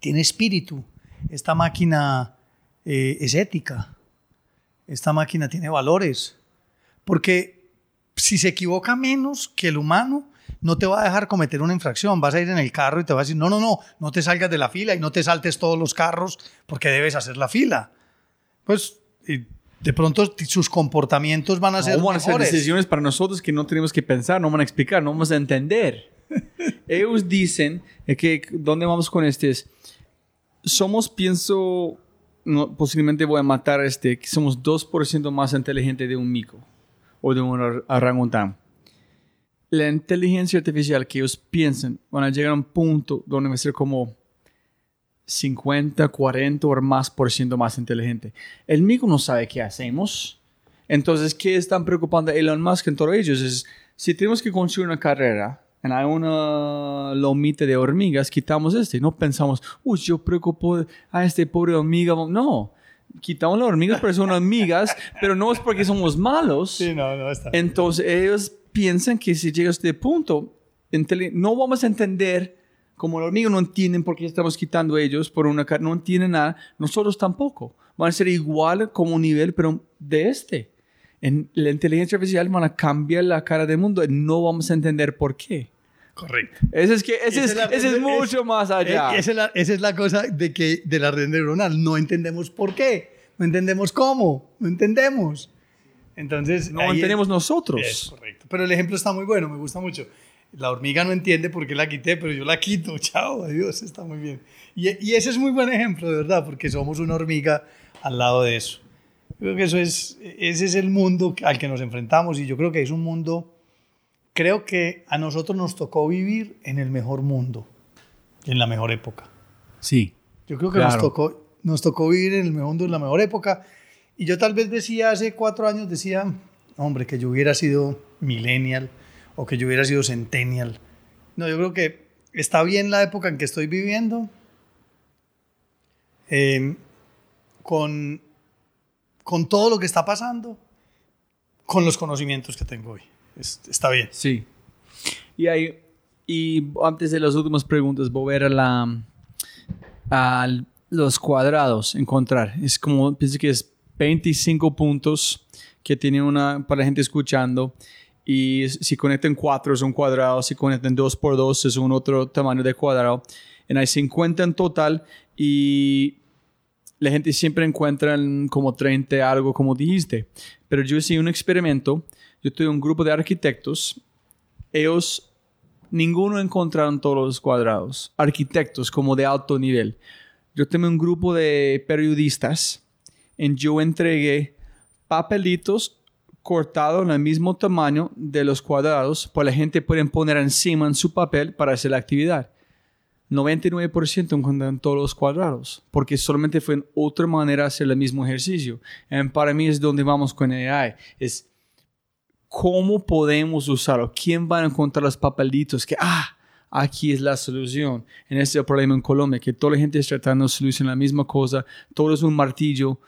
tiene espíritu. Esta máquina eh, es ética. Esta máquina tiene valores. Porque si se equivoca menos que el humano, no te va a dejar cometer una infracción. Vas a ir en el carro y te va a decir, no, no, no, no te salgas de la fila y no te saltes todos los carros porque debes hacer la fila. Pues de pronto sus comportamientos van a ser No van a ser mejores. decisiones para nosotros que no tenemos que pensar, no van a explicar, no vamos a entender. Ellos dicen que, ¿dónde vamos con este? Es, somos, pienso, no, posiblemente voy a matar a este, que somos 2% más inteligente de un mico o de un or- orangután. La inteligencia artificial que ellos piensan van a llegar a un punto donde va a ser como 50, 40 o más por ciento más inteligente. El mico no sabe qué hacemos. Entonces, ¿qué están preocupando Elon Musk en todos ellos? Es, si tenemos que construir una carrera en una lomita de hormigas, quitamos este. No pensamos, uy, yo preocupo a este pobre hormiga. No, quitamos las hormigas porque son hormigas, pero no es porque somos malos. Sí, no, no está. Entonces, ellos piensan que si llega a este punto, no vamos a entender, como los hormigas no entienden por qué estamos quitando ellos por una carne, no entienden nada, nosotros tampoco. Van a ser igual como un nivel, pero de este. En la inteligencia artificial van a cambiar la cara del mundo y no vamos a entender por qué. Correcto. Ese es, que, ese es, es la- ese es es- mucho más allá. Eh, Esa es, la, esa es la cosa de que de la red neuronal. No entendemos por qué. No entendemos cómo. No entendemos. Entonces. no entendemos nosotros. Es correcto. Pero el ejemplo está muy bueno, me gusta mucho. La hormiga no entiende por qué la quité, pero yo la quito. Chao, adiós, está muy bien. Y, y ese es muy buen ejemplo, de verdad, porque somos una hormiga al lado de eso. Creo que eso es, ese es el mundo al que nos enfrentamos y yo creo que es un mundo, creo que a nosotros nos tocó vivir en el mejor mundo, en la mejor época. Sí. Yo creo que nos, tocó, nos tocó vivir en el mejor mundo, en la mejor época. Y yo tal vez decía hace cuatro años, decía, hombre, que yo hubiera sido millennial o que yo hubiera sido centennial. No, yo creo que está bien la época en que estoy viviendo. eh, con, con todo lo que está pasando, con los conocimientos que tengo hoy. Es- está bien. Sí. Y, y antes de las últimas preguntas, voy a ver a, la, a los cuadrados, encontrar. Es como, pienso que es 25 puntos que tiene una para la gente escuchando. Y si conectan cuatro es un cuadrado, si conectan dos por dos es un otro tamaño de cuadrado. Y hay 50 en total y la gente siempre encuentra como 30 algo como dijiste. Pero yo hice un experimento. Yo tuve un grupo de arquitectos. Ellos, ninguno encontraron todos los cuadrados. Arquitectos como de alto nivel. Yo tuve un grupo de periodistas. Y yo entregué papelitos cortados en el mismo tamaño de los cuadrados. Pues la gente puede poner encima en su papel para hacer la actividad. 99% encuentran todos los cuadrados, porque solamente fue otra manera hacer el mismo ejercicio. Y para mí es donde vamos con AI, es cómo podemos usarlo, quién va a encontrar los papelitos que, ah, aquí es la solución. En este problema en Colombia, que toda la gente está tratando de solucionar la misma cosa, todo es un martillo.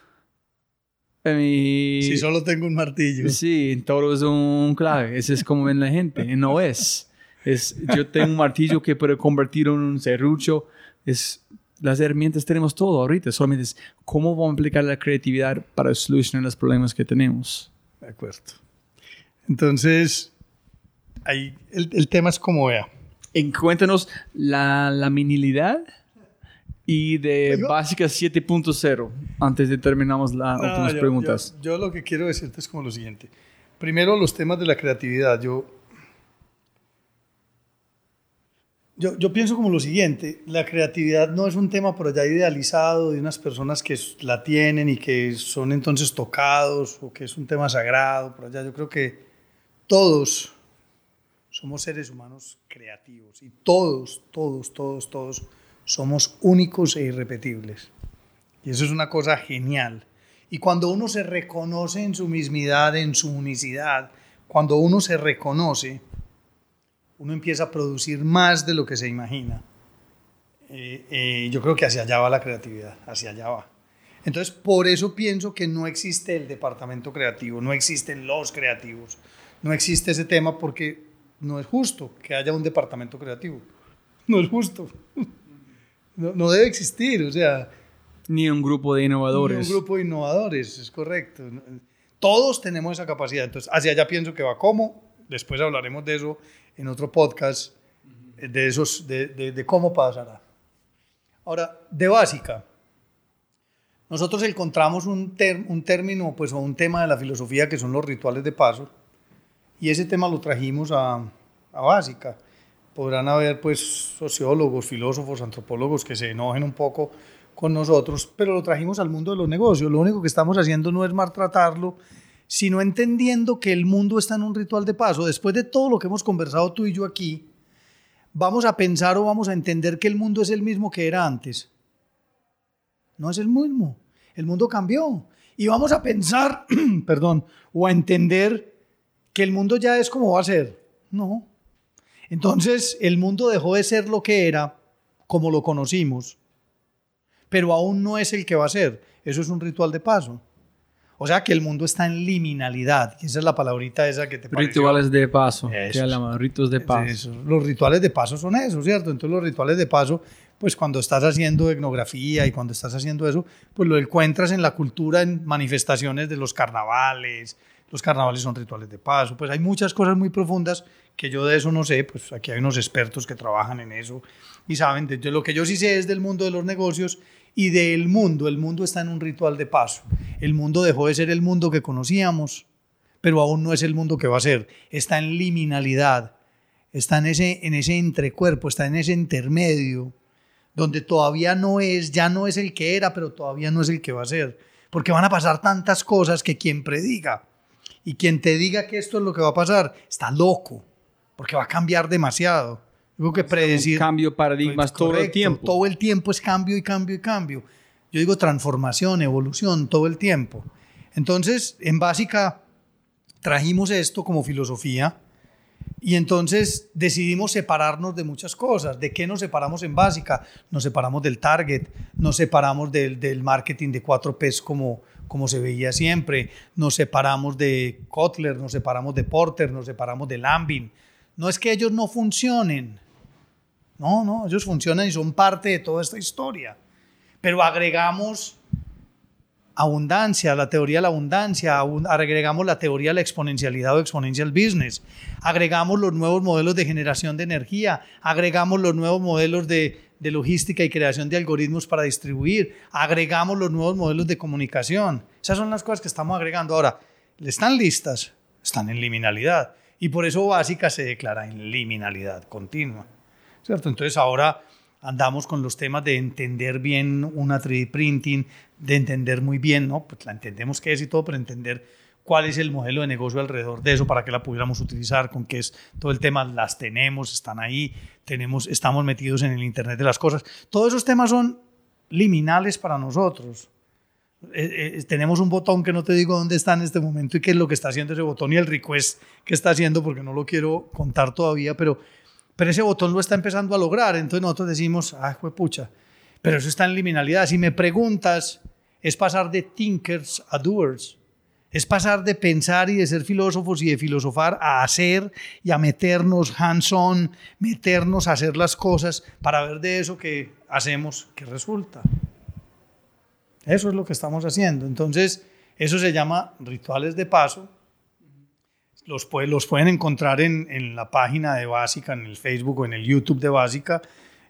Y- Si solo tengo un martillo. Sí, todo es un clave. Ese es como ven la gente. No es. es. Yo tengo un martillo que puede convertir en un serrucho. Es, las herramientas tenemos todo ahorita. Solamente es cómo vamos a aplicar la creatividad para solucionar los problemas que tenemos. De acuerdo. Entonces, ahí el, el tema es como vea. Encuéntanos la laminilidad y de Oiga. básica 7.0 antes de terminamos las No, últimas yo- preguntas. Yo, yo lo que quiero decirte es como lo siguiente. Primero, los temas de la creatividad. Yo, yo, yo pienso como lo siguiente. La creatividad no es un tema por allá idealizado de unas personas que la tienen y que son entonces tocados o que es un tema sagrado por allá. Yo creo que todos somos seres humanos creativos y todos, todos, todos, todos somos únicos e irrepetibles. Y eso es una cosa genial. Y cuando uno se reconoce en su mismidad, en su unicidad, cuando uno se reconoce, uno empieza a producir más de lo que se imagina. Eh, eh, yo creo que hacia allá va la creatividad, hacia allá va. Entonces, por eso pienso que no existe el departamento creativo, no existen los creativos, no existe ese tema porque no es justo que haya un departamento creativo. No es justo. No, no debe existir, o sea, Ni un grupo de innovadores. un grupo de innovadores, es correcto. Todos tenemos esa capacidad. Entonces, hacia allá pienso que va como. Después hablaremos de eso en otro podcast, de, esos, de, de- de cómo pasará. Ahora, de básica. Nosotros encontramos un, un término pues, o un tema de la filosofía que son los rituales de paso. Y ese tema lo trajimos a, a básica. Podrán haber pues sociólogos, filósofos, antropólogos que se enojen un poco con nosotros, pero lo trajimos al mundo de los negocios. Lo único que estamos haciendo no es maltratarlo, sino entendiendo que el mundo está en un ritual de paso. Después de todo lo que hemos conversado tú y yo aquí, vamos a pensar o vamos a entender que el mundo es el mismo que era antes. No es el mismo. El mundo cambió. Y vamos a pensar, perdón, o a entender que el mundo ya es como va a ser. No. Entonces, el mundo dejó de ser lo que era, como lo conocimos, pero aún no es el que va a ser. Eso es un ritual de paso. O sea que el mundo está en liminalidad. Y esa es la palabrita esa que te pareció. Rituales de paso. Eso que ritos de paso. Eso. Los rituales de paso son eso, ¿cierto? Entonces los rituales de paso, pues cuando estás haciendo etnografía y cuando estás haciendo eso, pues lo encuentras en la cultura, en manifestaciones de los carnavales, los carnavales son rituales de paso, pues hay muchas cosas muy profundas que yo de eso no sé, pues aquí hay unos expertos que trabajan en eso y saben, de, lo que yo sí sé es del mundo de los negocios y del mundo, el mundo está en un ritual de paso, el mundo dejó de ser el mundo que conocíamos, pero aún no es el mundo que va a ser, está en liminalidad, está en ese, en ese entrecuerpo, está en ese intermedio, donde todavía no es, ya no es el que era, pero todavía no es el que va a ser, porque van a pasar tantas cosas que quien prediga y quien te diga que esto es lo que va a pasar, está loco, porque va a cambiar demasiado. Digo que predecir... Un cambio paradigmas todo el tiempo. Todo el tiempo es cambio y cambio y cambio. Yo digo transformación, evolución, todo el tiempo. Entonces, en básica, trajimos esto como filosofía y entonces decidimos separarnos de muchas cosas. ¿De qué nos separamos en básica? Nos separamos del target, nos separamos del, del marketing de 4Ps como, como se veía siempre, nos separamos de Kotler, nos separamos de Porter, nos separamos de Lambin. No es que ellos no funcionen, no, no, ellos funcionan y son parte de toda esta historia. Pero agregamos abundancia, la teoría de la abundancia, agregamos la teoría de la exponencialidad o exponential business, agregamos los nuevos modelos de generación de energía, agregamos los nuevos modelos de, de logística y creación de algoritmos para distribuir, agregamos los nuevos modelos de comunicación. Esas son las cosas que estamos agregando. Ahora, ¿están listas? Están en liminalidad. Y por eso básica se declara en liminalidad continua. ¿cierto? Entonces ahora andamos con los temas de entender bien una 3D printing, de entender muy bien, ¿no? Pues la entendemos qué es y todo, pero entender cuál es el modelo de negocio alrededor de eso para que la pudiéramos utilizar, con qué es todo el tema, las tenemos, están ahí, tenemos, estamos metidos en el Internet de las cosas. Todos esos temas son liminales para nosotros. Eh, eh, tenemos un botón que no te digo dónde está en este momento y qué es lo que está haciendo ese botón y el request que está haciendo porque no lo quiero contar todavía, pero, pero ese botón lo está empezando a lograr. Entonces nosotros decimos, ah, pucha, pero eso está en liminalidad. Si me preguntas, es pasar de thinkers a doers. Es pasar de pensar y de ser filósofos y de filosofar a hacer y a meternos hands-on, meternos a hacer las cosas para ver de eso que hacemos qué resulta. Eso es lo que estamos haciendo. Entonces, eso se llama rituales de paso. Los, los pueden encontrar en, en la página de Básica, en el Facebook o en el YouTube de Básica,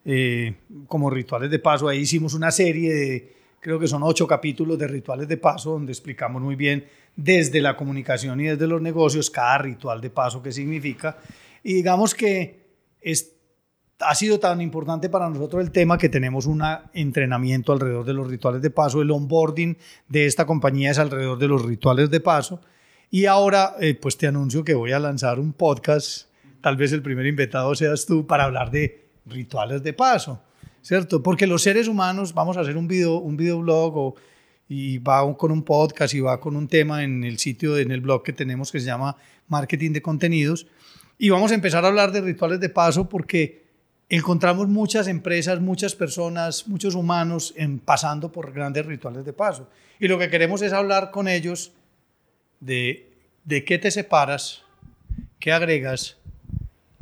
eh, como rituales de paso. Ahí hicimos una serie de, creo que son ocho capítulos de rituales de paso, donde explicamos muy bien desde la comunicación y desde los negocios cada ritual de paso qué significa. Y digamos que es, ha sido tan importante para nosotros el tema que tenemos un entrenamiento alrededor de los rituales de paso. El onboarding de esta compañía es alrededor de los rituales de paso. Y ahora, eh, pues te anuncio que voy a lanzar un podcast. Tal vez el primer invitado seas tú para hablar de rituales de paso, ¿cierto? Porque los seres humanos, vamos a hacer un video, un videoblog o, y va con un podcast y va con un tema en el sitio, en el blog que tenemos que se llama Marketing de Contenidos. Y vamos a empezar a hablar de rituales de paso porque encontramos muchas empresas, muchas personas, muchos humanos en, pasando por grandes rituales de paso. Y lo que queremos es hablar con ellos de, de qué te separas, qué agregas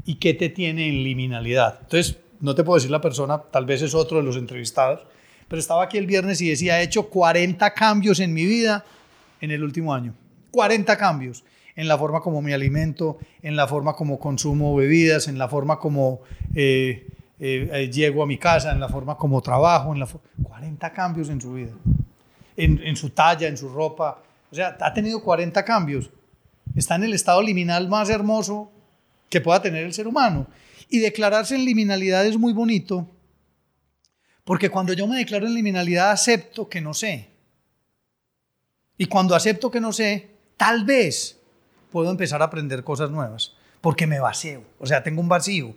y qué te tiene en liminalidad. Entonces, no te puedo decir la persona, tal vez es otro de los entrevistados, pero estaba aquí el viernes y decía, he hecho 40 cambios en mi vida en el último año. 40 cambios en la forma como me alimento, en la forma como consumo bebidas, en la forma como eh, eh, eh, llego a mi casa, en la forma como trabajo, en la fo- 40 cambios en su vida, en, en su talla, en su ropa. O sea, ha tenido 40 cambios. Está en el estado liminal más hermoso que pueda tener el ser humano. Y declararse en liminalidad es muy bonito, porque cuando yo me declaro en liminalidad acepto que no sé. Y cuando acepto que no sé, tal vez puedo empezar a aprender cosas nuevas, porque me vacío, o sea, tengo un vacío.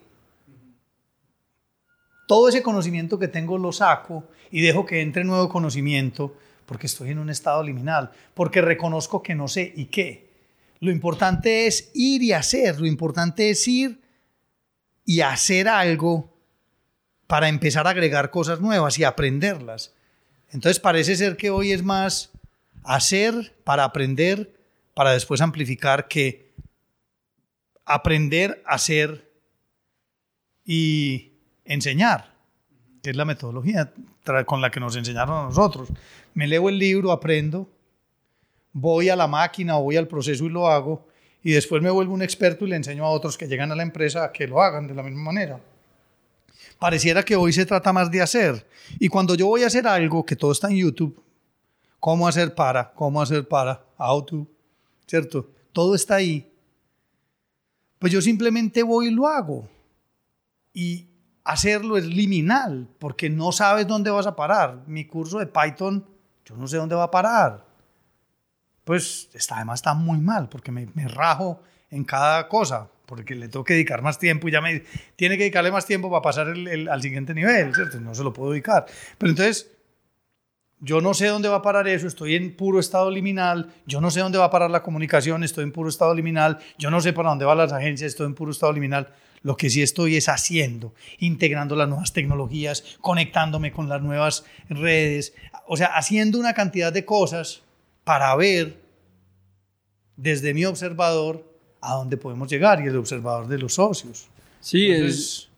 Todo ese conocimiento que tengo lo saco y dejo que entre nuevo conocimiento, porque estoy en un estado liminal, porque reconozco que no sé y qué. Lo importante es ir y hacer, lo importante es ir y hacer algo para empezar a agregar cosas nuevas y aprenderlas. Entonces parece ser que hoy es más hacer para aprender, para después amplificar que aprender, hacer y enseñar, que es la metodología con la que nos enseñaron a nosotros. Me leo el libro, aprendo, voy a la máquina o voy al proceso y lo hago, y después me vuelvo un experto y le enseño a otros que llegan a la empresa a que lo hagan de la misma manera. Pareciera que hoy se trata más de hacer. Y cuando yo voy a hacer algo, que todo está en YouTube, cómo hacer para, cómo hacer para, how to, ¿cierto? Todo está ahí. Pues yo simplemente voy y lo hago. Y hacerlo es liminal, porque no sabes dónde vas a parar. Mi curso de Python, yo no sé dónde va a parar. Pues está, además está muy mal, porque me, me rajo en cada cosa, porque le tengo que dedicar más tiempo y ya me tiene que dedicarle más tiempo para pasar el, el, al siguiente nivel, ¿cierto? No se lo puedo dedicar. Pero entonces, yo no sé dónde va a parar eso, estoy en puro estado liminal, yo no sé dónde va a parar la comunicación, estoy en puro estado liminal, yo no sé para dónde van las agencias, estoy en puro estado liminal. Lo que sí estoy es haciendo, integrando las nuevas tecnologías, conectándome con las nuevas redes, o sea, haciendo una cantidad de cosas para ver desde mi observador a dónde podemos llegar y el observador de los socios. Sí, Entonces,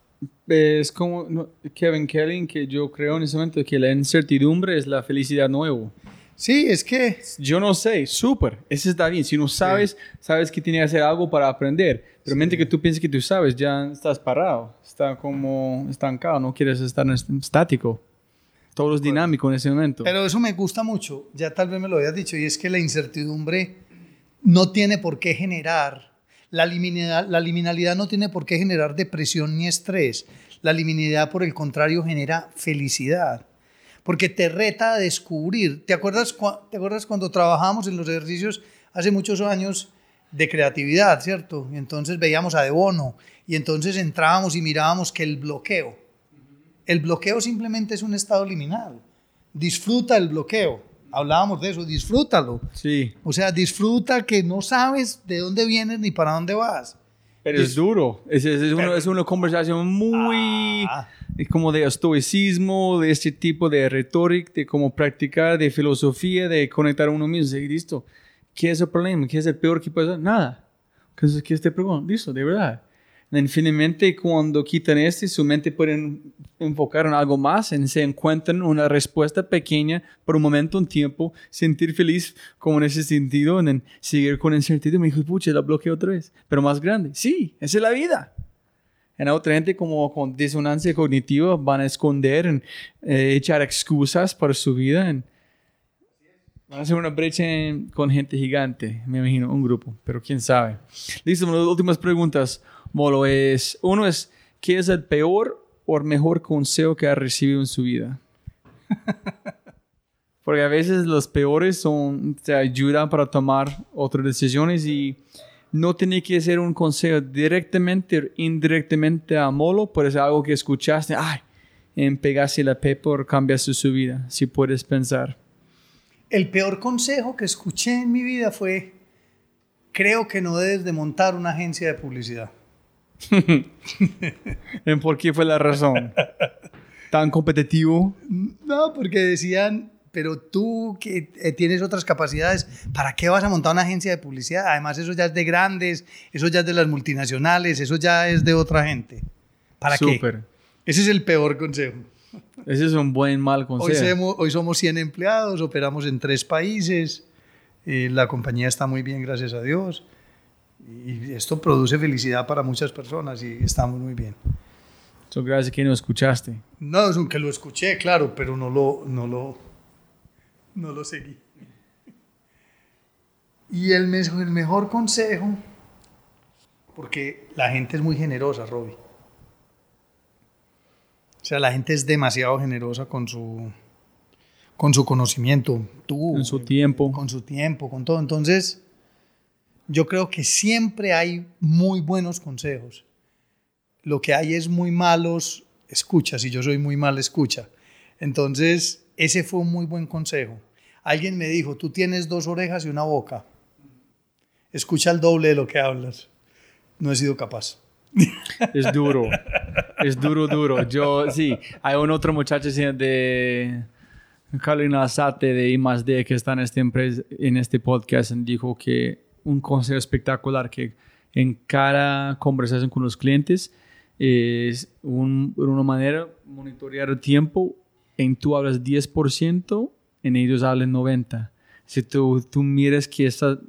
es, es, como no, Kevin Kelly, que yo creo en ese momento que la incertidumbre es la felicidad nuevo. Sí, es que... Yo no sé, súper, eso está bien. Si no sabes, sí. sabes que tienes que hacer algo para aprender. Pero sí. mente que tú piensas que tú sabes, ya estás parado, está como estancado, no quieres estar estático. Todo es dinámico en ese momento. Pero eso me gusta mucho, ya tal vez me lo habías dicho, y es que la incertidumbre no tiene por qué generar, la liminalidad, no tiene por qué generar depresión ni estrés. La liminalidad, por el contrario, genera felicidad porque te reta a descubrir. ¿Te acuerdas, ¿Te acuerdas cuando trabajábamos en los ejercicios hace muchos años de creatividad, cierto? Y entonces veíamos a De Bono y entonces entrábamos y mirábamos que el bloqueo, el bloqueo simplemente es un estado liminal. Disfruta el bloqueo. Hablábamos de eso, disfrútalo. Sí. O sea, disfruta que no sabes de dónde vienes ni para dónde vas. Pero es, es duro. Es, es, es, una, es, una, conversación muy ah. como de estoicismo, de este tipo de retórica, de cómo practicar, de filosofía, de conectar a uno mismo. Y listo. ¿Qué es el problema? ¿Qué es el peor que puede ser? Nada. ¿Qué es, qué es este problema? Listo, de verdad. Finalmente, cuando quitan este, su mente puede enfocar en algo más, en se encuentran una respuesta pequeña por un momento, un tiempo, sentir feliz como en ese sentido, en seguir con incertidumbre. Me dijo, pucha, la bloqueé otra vez, pero más grande. Sí, esa es la vida. En otra gente como con disonancia cognitiva van a esconder, en, eh, echar excusas para su vida. En, van a hacer una brecha en, con gente gigante, me imagino, un grupo, pero quién sabe. Listo, las últimas preguntas. Molo, es, uno es, ¿qué es el peor o el mejor consejo que ha recibido en su vida? Porque a veces los peores son, te ayudan para tomar otras decisiones y no tiene que ser un consejo directamente o indirectamente a Molo, pero es algo que escuchaste, ay, en pegarse la pepa o cambiaste su vida, si puedes pensar. El peor consejo que escuché en mi vida fue, creo que no debes de montar una agencia de publicidad. ¿Por qué fue la razón? ¿Tan competitivo? No, porque decían, pero tú que tienes otras capacidades, ¿para qué vas a montar una agencia de publicidad? Además, eso ya es de grandes, eso ya es de las multinacionales, eso ya es de otra gente. ¿Para Super. qué? Ese es el peor consejo. Ese es un buen mal consejo. Hoy somos, hoy somos 100 empleados, operamos en tres países, eh, la compañía está muy bien, gracias a Dios. Y esto produce felicidad para muchas personas y estamos muy bien. So, gracias que no escuchaste. No, es que lo escuché, claro, pero no lo, no lo, no lo seguí. Y el, el mejor consejo, porque la gente es muy generosa, Robbie. O sea, la gente es demasiado generosa con su, con su conocimiento. Tú, en su tiempo. Con su tiempo, con todo. Entonces, yo creo que siempre hay muy buenos consejos. Lo que hay es muy malos escuchas y yo soy muy mal escucha. Entonces, ese fue un muy buen consejo. Alguien me dijo, tú tienes dos orejas y una boca. Escucha el doble de lo que hablas. No he sido capaz. Es duro. Es duro, duro. Yo, sí, hay un otro muchacho de Carolina Sate de I+D que está en este, en este podcast dijo que un consejo espectacular que en cada conversación con los clientes es un, una manera monitorear el tiempo. En tú hablas 10%, en ellos hablan 90%. Si tú, tú miras que está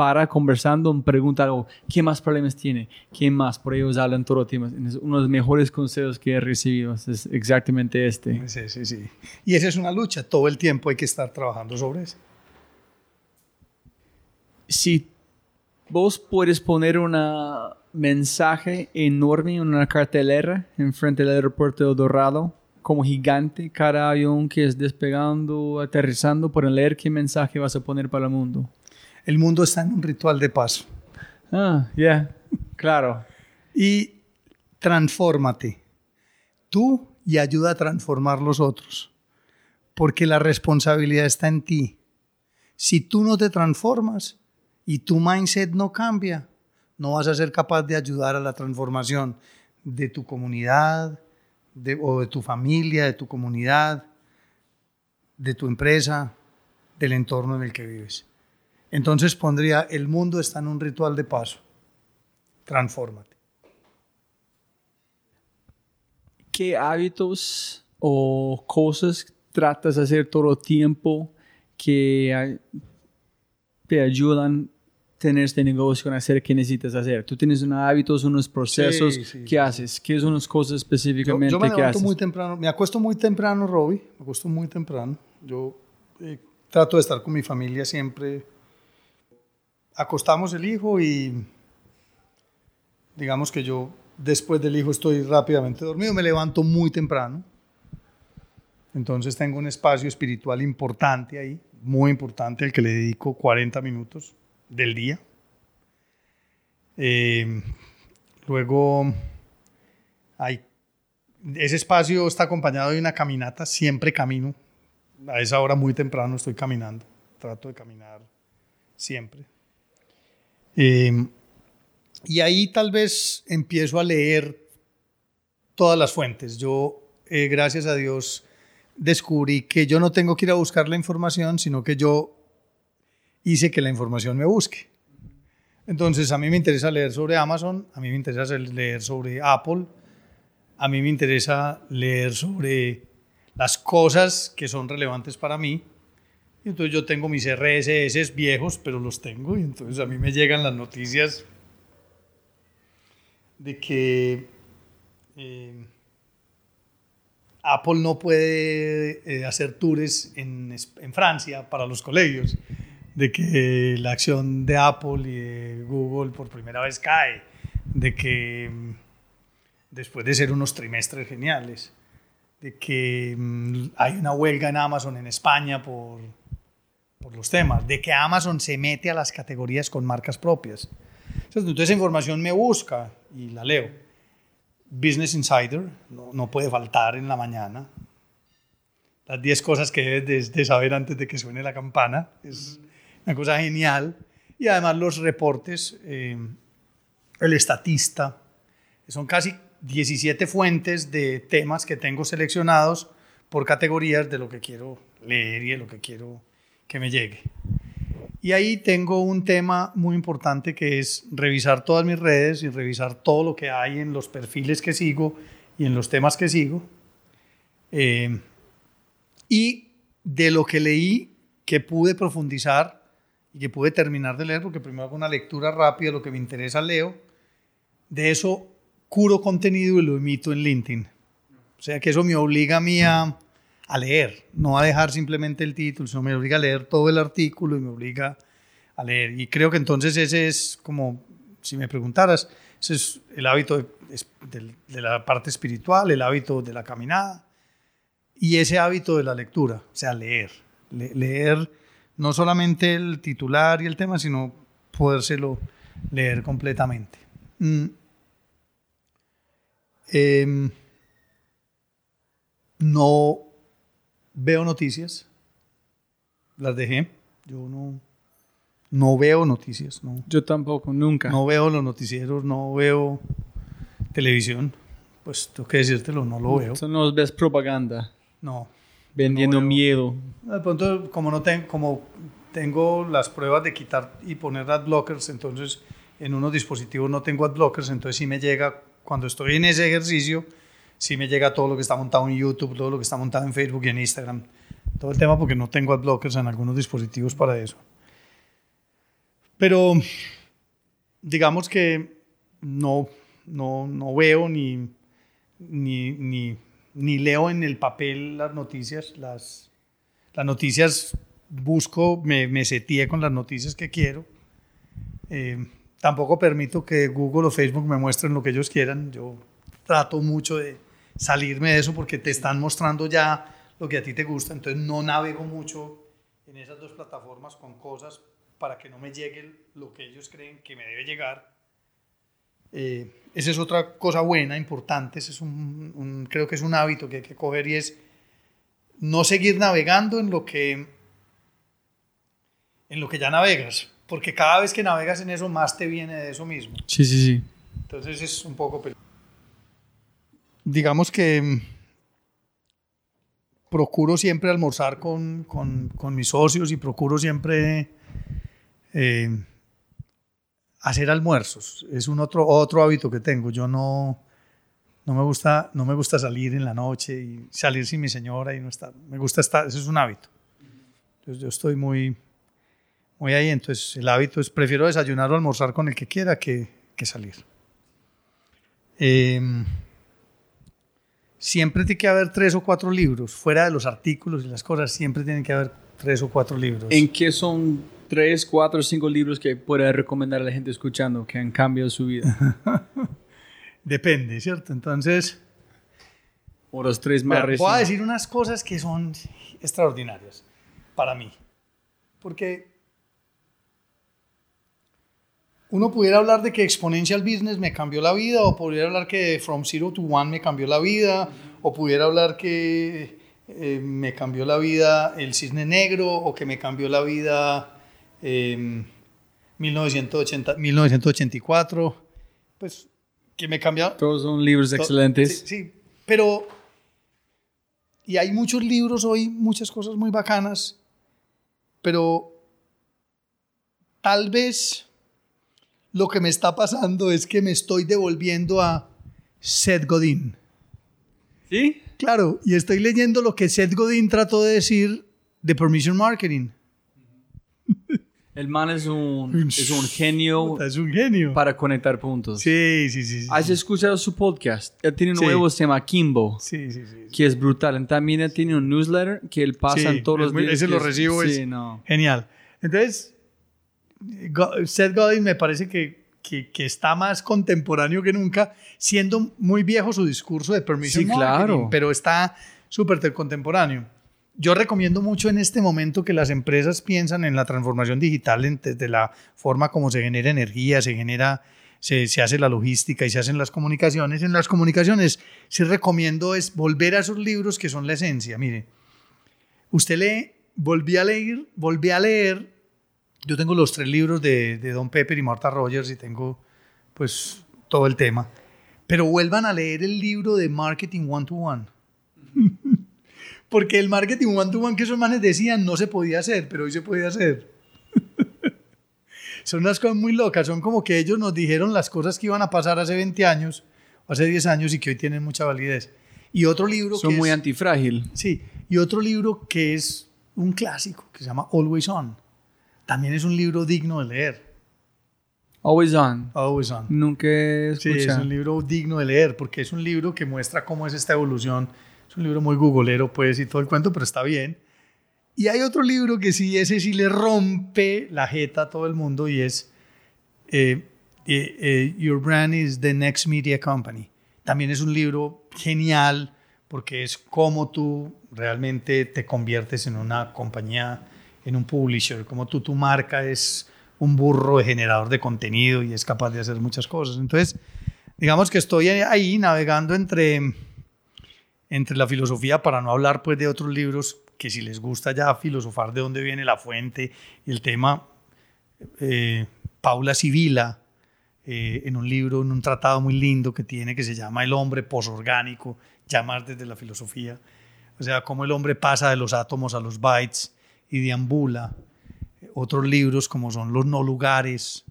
para conversando, pregunta algo, ¿qué más problemas tiene? ¿Qué más? Por ellos hablan todo el tiempo. Es uno de los mejores consejos que he recibido. Es exactamente este. Sí, sí, sí. Y esa es una lucha. Todo el tiempo hay que estar trabajando sobre eso. Si vos puedes poner un mensaje enorme en una cartelera enfrente del aeropuerto de Dorado, como gigante, cada avión que es despegando, aterrizando, para leer qué mensaje vas a poner para el mundo. El mundo está en un ritual de paso. Ah, ya, claro. Y transfórmate. Tú y ayuda a transformar los otros. Porque la responsabilidad está en ti. Si tú no te transformas y tu mindset no cambia, no vas a ser capaz de ayudar a la transformación de tu comunidad o de tu familia, de tu comunidad, de tu empresa, del entorno en el que vives. Entonces pondría, el mundo está en un ritual de paso. Transfórmate. ¿Qué hábitos o cosas tratas de hacer todo el tiempo que te ayudan tener este negocio, a hacer qué necesitas hacer? Tú tienes unos hábitos, unos procesos. ¿Qué haces? ¿Qué son unas cosas específicamente yo, yo me que haces? muy temprano. Me acuesto muy temprano, Robbie. Me acuesto muy temprano. Yo eh, trato de estar con mi familia siempre acostamos el hijo y digamos que yo después del hijo estoy rápidamente dormido, me levanto muy temprano. Entonces tengo un espacio espiritual importante ahí, muy importante, al que le dedico 40 minutos del día. Eh, luego, hay, ese espacio está acompañado de una caminata, siempre camino. A esa hora muy temprano estoy caminando, trato de caminar siempre. Eh, y ahí tal vez empiezo a leer todas las fuentes. Yo, eh, gracias a Dios, descubrí que yo no tengo que ir a buscar la información, sino que yo hice que la información me busque. Entonces, a mí me interesa leer sobre Amazon, a mí me interesa leer sobre Apple, a mí me interesa leer sobre las cosas que son relevantes para mí y entonces yo tengo mis RSS viejos, pero los tengo. Y entonces a mí me llegan las noticias de que eh, Apple no puede eh, hacer tours en, en, Francia para los colegios, de que la acción de Apple y de Google por primera vez cae, de que mm, después de ser unos trimestres geniales, de que mm, hay una huelga en Amazon en España por por los temas, de que Amazon se mete a las categorías con marcas propias. Entonces, esa información me busca y la leo. Business Insider, no, no puede faltar en la mañana. Las 10 cosas que debes de, saber antes de que suene la campana. Es una cosa genial. Y además los reportes, eh, el estatista, son casi 17 fuentes de temas que tengo seleccionados por categorías de lo que quiero leer y de lo que quiero que me llegue. Y ahí tengo un tema muy importante que es revisar todas mis redes y revisar todo lo que hay en los perfiles que sigo y en los temas que sigo. Eh, y de lo que leí, que pude profundizar y que pude terminar de leer, porque primero hago una lectura rápida, lo que me interesa leo. De eso curo contenido y lo emito en LinkedIn. O sea que eso me obliga a mí a leer, no a dejar simplemente el título, sino me obliga a leer todo el artículo y me obliga a leer. Y creo que entonces ese es como, si me preguntaras, ese es el hábito de, la parte espiritual, el hábito de la caminada y ese hábito de la lectura, o sea, leer. leer no solamente el titular y el tema, sino podérselo leer completamente. Mm. Em, no veo noticias, las dejé. Yo no, no veo noticias. No. Yo tampoco, nunca. No veo los noticieros, no veo televisión. Pues tengo que decírtelo, no lo veo. no ves propaganda. No. Vendiendo miedo. De pronto, como, no tengo, como tengo las pruebas de quitar y poner adblockers, entonces en unos dispositivos no tengo adblockers, entonces sí me llega, cuando estoy en ese ejercicio, sí me llega todo lo que está montado en YouTube, todo lo que está montado en Facebook y en Instagram. todo el tema porque no tengo adblockers en algunos dispositivos para eso. Pero digamos que no, no, no veo ni, ni, ni, ni leo en el papel las noticias. Las, noticias busco, me, me seteé con las noticias que quiero. Eh, tampoco permito que Google o Facebook me muestren lo que ellos quieran. Yo trato mucho de salirme de eso porque te están mostrando ya lo que a ti te gusta. Entonces no navego mucho en esas dos plataformas con cosas para que no me llegue lo que ellos creen que me debe llegar. Eh, esa es otra cosa buena, importante. Ese es un, un- creo que es un hábito que hay que coger y es no seguir navegando en lo que en lo que ya navegas, porque cada vez que navegas en eso más te viene de eso mismo. Sí, sí, sí. Entonces es un poco peligroso. Digamos que mm, procuro siempre almorzar con, con- con mis socios y procuro siempre eh, hacer almuerzos. Es un otro, otro hábito que tengo. Yo no, no, me gusta, no me gusta salir en la noche y salir sin mi señora y no estar. Me gusta estar, eso es un hábito. Entonces yo estoy muy, muy ahí. Entonces el hábito es, prefiero desayunar o almorzar con el que quiera que, que salir. Eh, siempre tiene que haber tres o cuatro libros, fuera de los artículos y las cosas, siempre tienen que haber tres o cuatro libros. ¿En qué son tres, cuatro, cinco libros que puede recomendar a la gente escuchando que han cambiado su vida? Depende, ¿cierto? Entonces, O los tres más Vea, voy a recientes. decir unas cosas que son extraordinarias para mí. Porque uno pudiera hablar de que Exponential Business me cambió la vida, o pudiera hablar que From Zero to One me cambió la vida, o pudiera hablar que eh, me cambió la vida El Cisne Negro, o que me cambió la vida eh, 1980, 1984. Pues que me cambió, Todos son libros excelentes. Sí, sí, pero... Y hay muchos libros hoy, muchas cosas muy bacanas, pero tal vez lo que me está pasando es que me estoy devolviendo a Seth Godin. ¿Sí? Claro, y estoy leyendo lo que Seth Godin trató de decir de Permission Marketing. El man es un, es un genio Es un genio. para conectar puntos. Sí, sí, sí. sí, ¿Has escuchado su podcast? Él tiene un Sí. nuevo, se llama Kimbo, sí, sí, sí. que es brutal. También él tiene un newsletter que él pasa Sí, en todos es los días. ese lo es- recibo, Sí, es- no. Genial. Entonces, Seth Godin me parece que, que, que está más contemporáneo que nunca, siendo muy viejo su discurso de permission Sí, claro. pero está súper contemporáneo. Yo recomiendo mucho en este momento que las empresas piensan en la transformación digital desde la forma como se genera energía, se genera, se, se hace la logística y se hacen las comunicaciones. En las comunicaciones sí recomiendo es volver a esos libros que son la esencia. Mire, usted lee, volví a leer, volví a leer yo tengo los tres libros de, de Don Pepper y Martha Rogers y tengo pues todo el tema. Pero vuelvan a leer el libro de Marketing One to One. Porque el marketing one to one que esos manes decían no se podía hacer, pero hoy se puede hacer. son unas cosas muy locas, son como que ellos nos dijeron las cosas que iban a pasar hace 20 años, o hace 10 años y que hoy tienen mucha validez. Y otro libro Son que muy es- antifrágil. Sí, y otro libro que es un clásico, que se llama Always On. También es un libro digno de leer. Always on. Always On. Nunca he Sí, es un libro digno de leer, porque es un libro que muestra cómo es esta evolución. Es un libro muy googolero, pues, y todo el cuento, pero está bien. Y hay otro libro que sí, ese sí le rompe la jeta a todo el mundo, y es eh, eh, eh, Your Brand is the Next Media Company. También es un libro genial, porque es cómo tú realmente te conviertes en una compañía, en un publisher, cómo tú, tu marca es un burro generador de contenido y es capaz de hacer muchas cosas. Entonces, digamos que estoy ahí navegando entre, entre la filosofía, para no hablar pues de otros libros que si les gusta ya filosofar de dónde viene la fuente el tema, eh, Paula Sibila, eh, en un libro, en un tratado muy lindo que tiene que se llama El hombre posorgánico, ya más desde la filosofía, o sea, cómo el hombre pasa de los átomos a los bytes y deambula. Otros libros como son Los no lugares,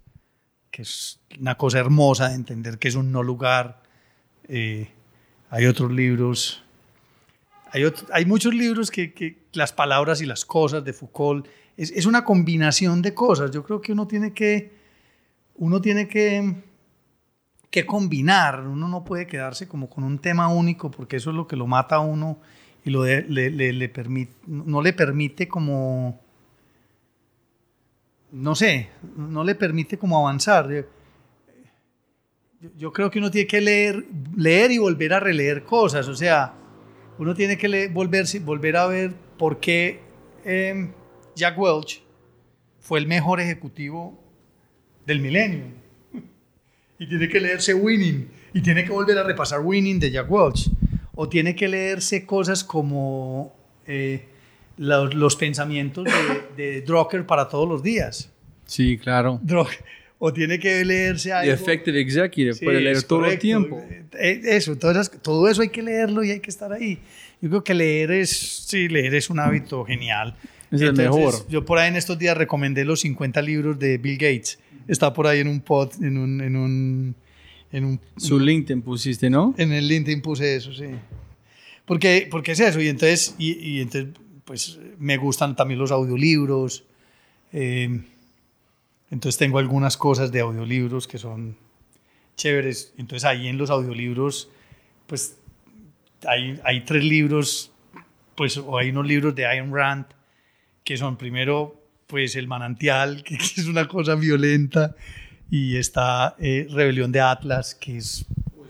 que es una cosa hermosa de entender que es un no lugar. Eh, hay otros libros. Hay, muchos libros que, las palabras y las cosas de Foucault es, es una combinación de cosas. Yo creo que uno tiene que, uno tiene que, que combinar. Uno no puede quedarse como con un tema único porque eso es lo que lo mata a uno y lo de- le, le- no le permite como, no sé, no le permite como avanzar. Yo, yo creo que uno tiene que leer, leer y volver a releer cosas. O sea, uno tiene que volverse, volver a ver por qué eh, Jack Welch fue el mejor ejecutivo del milenio. Y tiene que leerse Winning. Y tiene que volver a repasar Winning de Jack Welch. O tiene que leerse cosas como eh, los, los pensamientos de, de Drucker para todos los días. Sí, claro. Drucker. O tiene que leerse The algo... Effective Executive, Sí, puede leer todo el tiempo. Eh, Eso, esas- todo eso hay que leerlo y hay que estar ahí. Yo creo que leer es, sí, leer es un hábito genial. Es el mejor. Yo por ahí en estos días recomendé los 50 libros de Bill Gates. Está por ahí en un pod, en un, en un, en un, Su LinkedIn pusiste, ¿no? en el LinkedIn puse eso, sí. Porque, porque es eso, y entonces, y, y entonces, pues me gustan también los audiolibros. eh, entonces tengo algunas cosas de audiolibros que son chéveres. Entonces ahí en los audiolibros, pues hay, hay tres libros, pues, o hay unos libros de Ayn Rand que son primero, pues El Manantial, que, que es una cosa violenta, y está eh, Rebelión de Atlas, que es,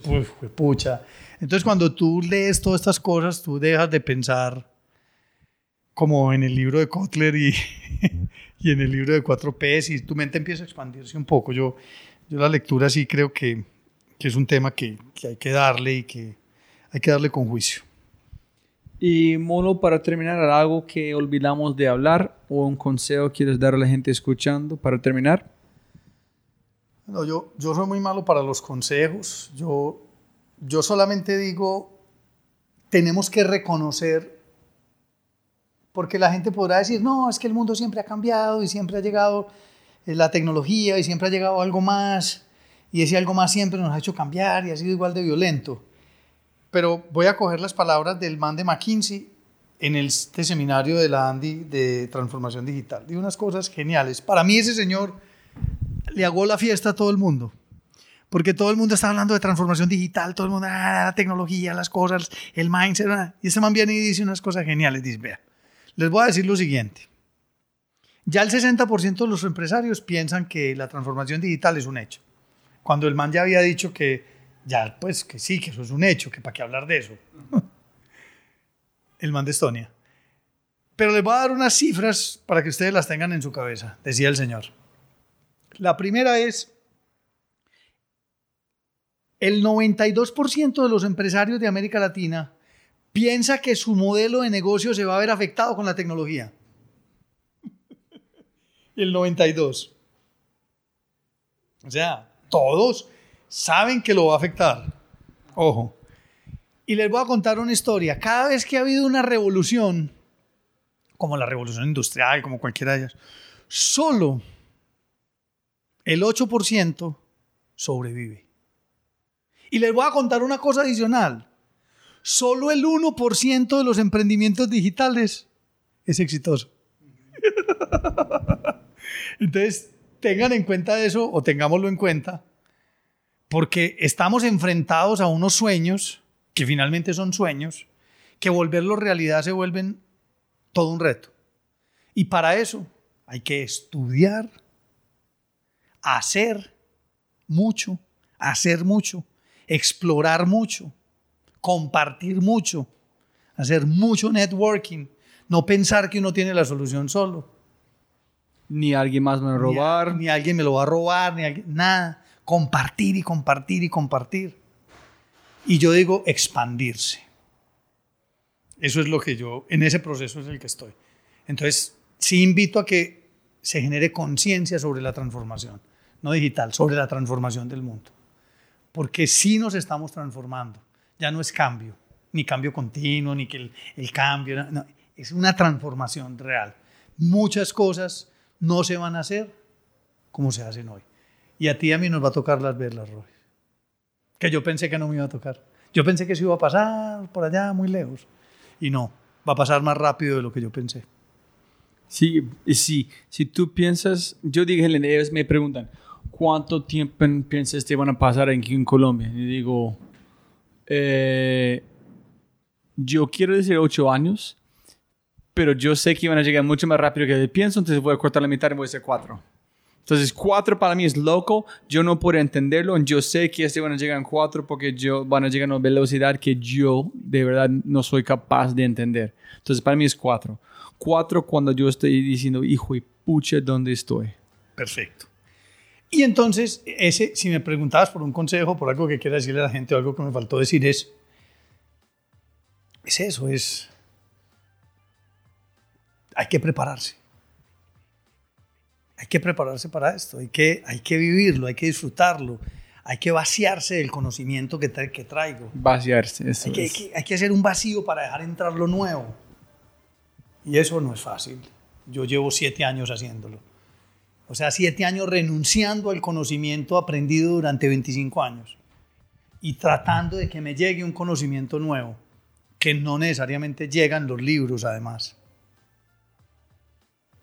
uf, pucha. Entonces cuando tú lees todas estas cosas, tú dejas de pensar como en el libro de Kotler y, y en el libro de 4Ps y tu mente empieza a expandirse un poco. Yo, yo la lectura sí creo que, que es un tema que, que hay que darle y que hay que darle con juicio. Y Mono, para terminar, algo que olvidamos de hablar o un consejo quieres dar a la gente escuchando para terminar. No, yo, yo soy muy malo para los consejos. Yo, yo solamente digo, tenemos que reconocer, porque la gente podrá decir, no, es que el mundo siempre ha cambiado y siempre ha llegado eh, la tecnología y siempre ha llegado algo más, y ese algo más siempre nos ha hecho cambiar y ha sido igual de violento. Pero voy a coger las palabras del man de McKinsey en este seminario de la Andy de transformación digital. Digo unas cosas geniales. Para mí ese señor le hago la fiesta a todo el mundo. Porque todo el mundo está hablando de transformación digital, todo el mundo, ah, la tecnología, las cosas, el mindset. ah. Y este man viene y dice unas cosas geniales. Dice, vea, les voy a decir lo siguiente. Ya el 60% de los empresarios piensan que la transformación digital es un hecho. Cuando el man ya había dicho que ya, pues que sí, que eso es un hecho, que para qué hablar de eso. El man de Estonia. Pero les voy a dar unas cifras para que ustedes las tengan en su cabeza, decía el señor. La primera es, el 92% de los empresarios de América Latina piensa que su modelo de negocio se va a ver afectado con la tecnología. El 92. O sea, todos saben que lo va a afectar. Ojo. Y les voy a contar una historia. Cada vez que ha habido una revolución, como la revolución industrial, como cualquiera de ellas, solo el 8% sobrevive. Y les voy a contar una cosa adicional. Solo el 1% de los emprendimientos digitales es exitoso. Entonces, tengan en cuenta eso o tengámoslo en cuenta, porque estamos enfrentados a unos sueños, que finalmente son sueños, que volverlos realidad se vuelven todo un reto. Y para eso hay que estudiar, hacer mucho, hacer mucho, explorar mucho, compartir mucho, hacer mucho networking, no pensar que uno tiene la solución solo. Ni alguien más me va a robar. Ni, ni alguien me lo va a robar, ni alguien- nada. Compartir y compartir y compartir. Y yo digo expandirse. Eso es lo que yo, en ese proceso es el que estoy. Entonces, sí invito a que se genere conciencia sobre la transformación, no digital, sobre la transformación del mundo. Porque sí nos estamos transformando. Ya no es cambio, ni cambio continuo, ni que el, cambio, es una transformación real. Muchas cosas no se van a hacer como se hacen hoy. Y a ti y a mí nos va a tocar las verlas, Roy. Que yo pensé que no me iba a tocar. Yo pensé que eso iba a pasar por allá, muy lejos. Y no, va a pasar más rápido de lo que yo pensé. Sí, sí, si tú piensas, yo dije, me preguntan, ¿cuánto tiempo piensas que van a pasar aquí en Colombia? Y digo, eh, yo quiero decir ocho años, pero yo sé que van a llegar mucho más rápido que pienso, entonces voy a cortar la mitad y voy a decir cuatro. Entonces, cuatro para mí es loco. Yo no puedo entenderlo. Yo sé que este van a llegar en cuatro porque yo, van a llegar a una velocidad que yo de verdad no soy capaz de entender. Entonces, para mí es cuatro. Cuatro cuando yo estoy diciendo, hijo y pucha, ¿dónde estoy? Perfecto. Y entonces, ese, si me preguntabas por un consejo, por algo que quiera decirle a la gente o algo que me faltó decir, es, es eso, es, hay que prepararse. Hay que prepararse para esto, hay que, hay que vivirlo, hay que disfrutarlo, hay que vaciarse del conocimiento que, tra- que traigo. Vaciarse, eso Hay que, hay, es. que, hay que hacer un vacío para dejar entrar lo nuevo. Y eso no es fácil. Yo llevo siete años haciéndolo. O sea, siete años renunciando al conocimiento aprendido durante 25 años y tratando de que me llegue un conocimiento nuevo, que no necesariamente llegan los libros además,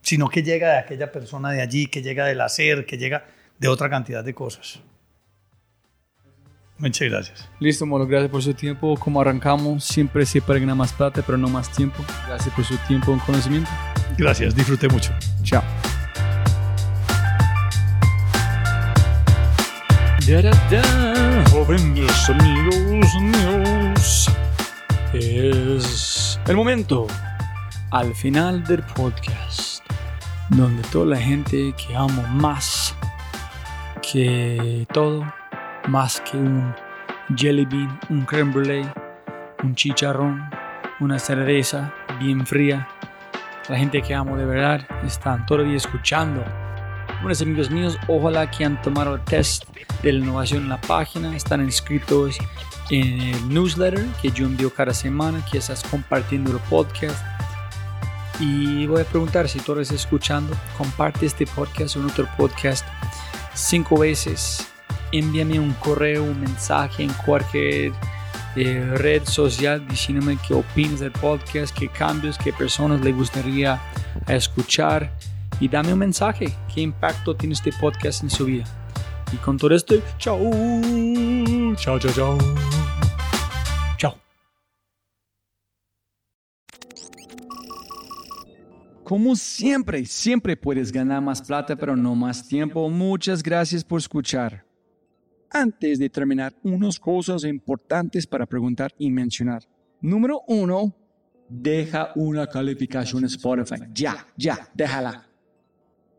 sino que llega de aquella persona de allí, que llega del hacer, que llega de otra cantidad de cosas. Muchas gracias. Listo, Molo, gracias por su tiempo. Como arrancamos, siempre se puede ganar más plata, pero no más tiempo. Gracias por su tiempo y conocimiento. Gracias, disfruté mucho. Chao. Jóvenes amigos míos, es el momento Al final del podcast, donde toda la gente que amo más que todo, más que un jelly bean, un creme brulee, un chicharrón, una cerveza bien fría, la gente que amo de verdad están todavía escuchando. Buenos amigos míos, ojalá que han tomado el test de la innovación en la página, están inscritos en el newsletter que yo envío cada semana, que estás compartiendo el podcast. Y voy a preguntar si tú estás escuchando, comparte este podcast o otro podcast cinco veces. Envíame un correo, un mensaje en cualquier eh, red social diciéndome qué opinas del podcast, qué cambios, qué personas le gustaría escuchar. Y dame un mensaje, qué impacto tiene este podcast en su vida. Y con todo esto, chao. Chao, chao, chao. Chao. Como siempre, siempre puedes ganar más plata, pero no más tiempo. Muchas gracias por escuchar. Antes de terminar, unas cosas importantes para preguntar y mencionar. Número uno, deja una calificación en Spotify. Ya, ya, déjala.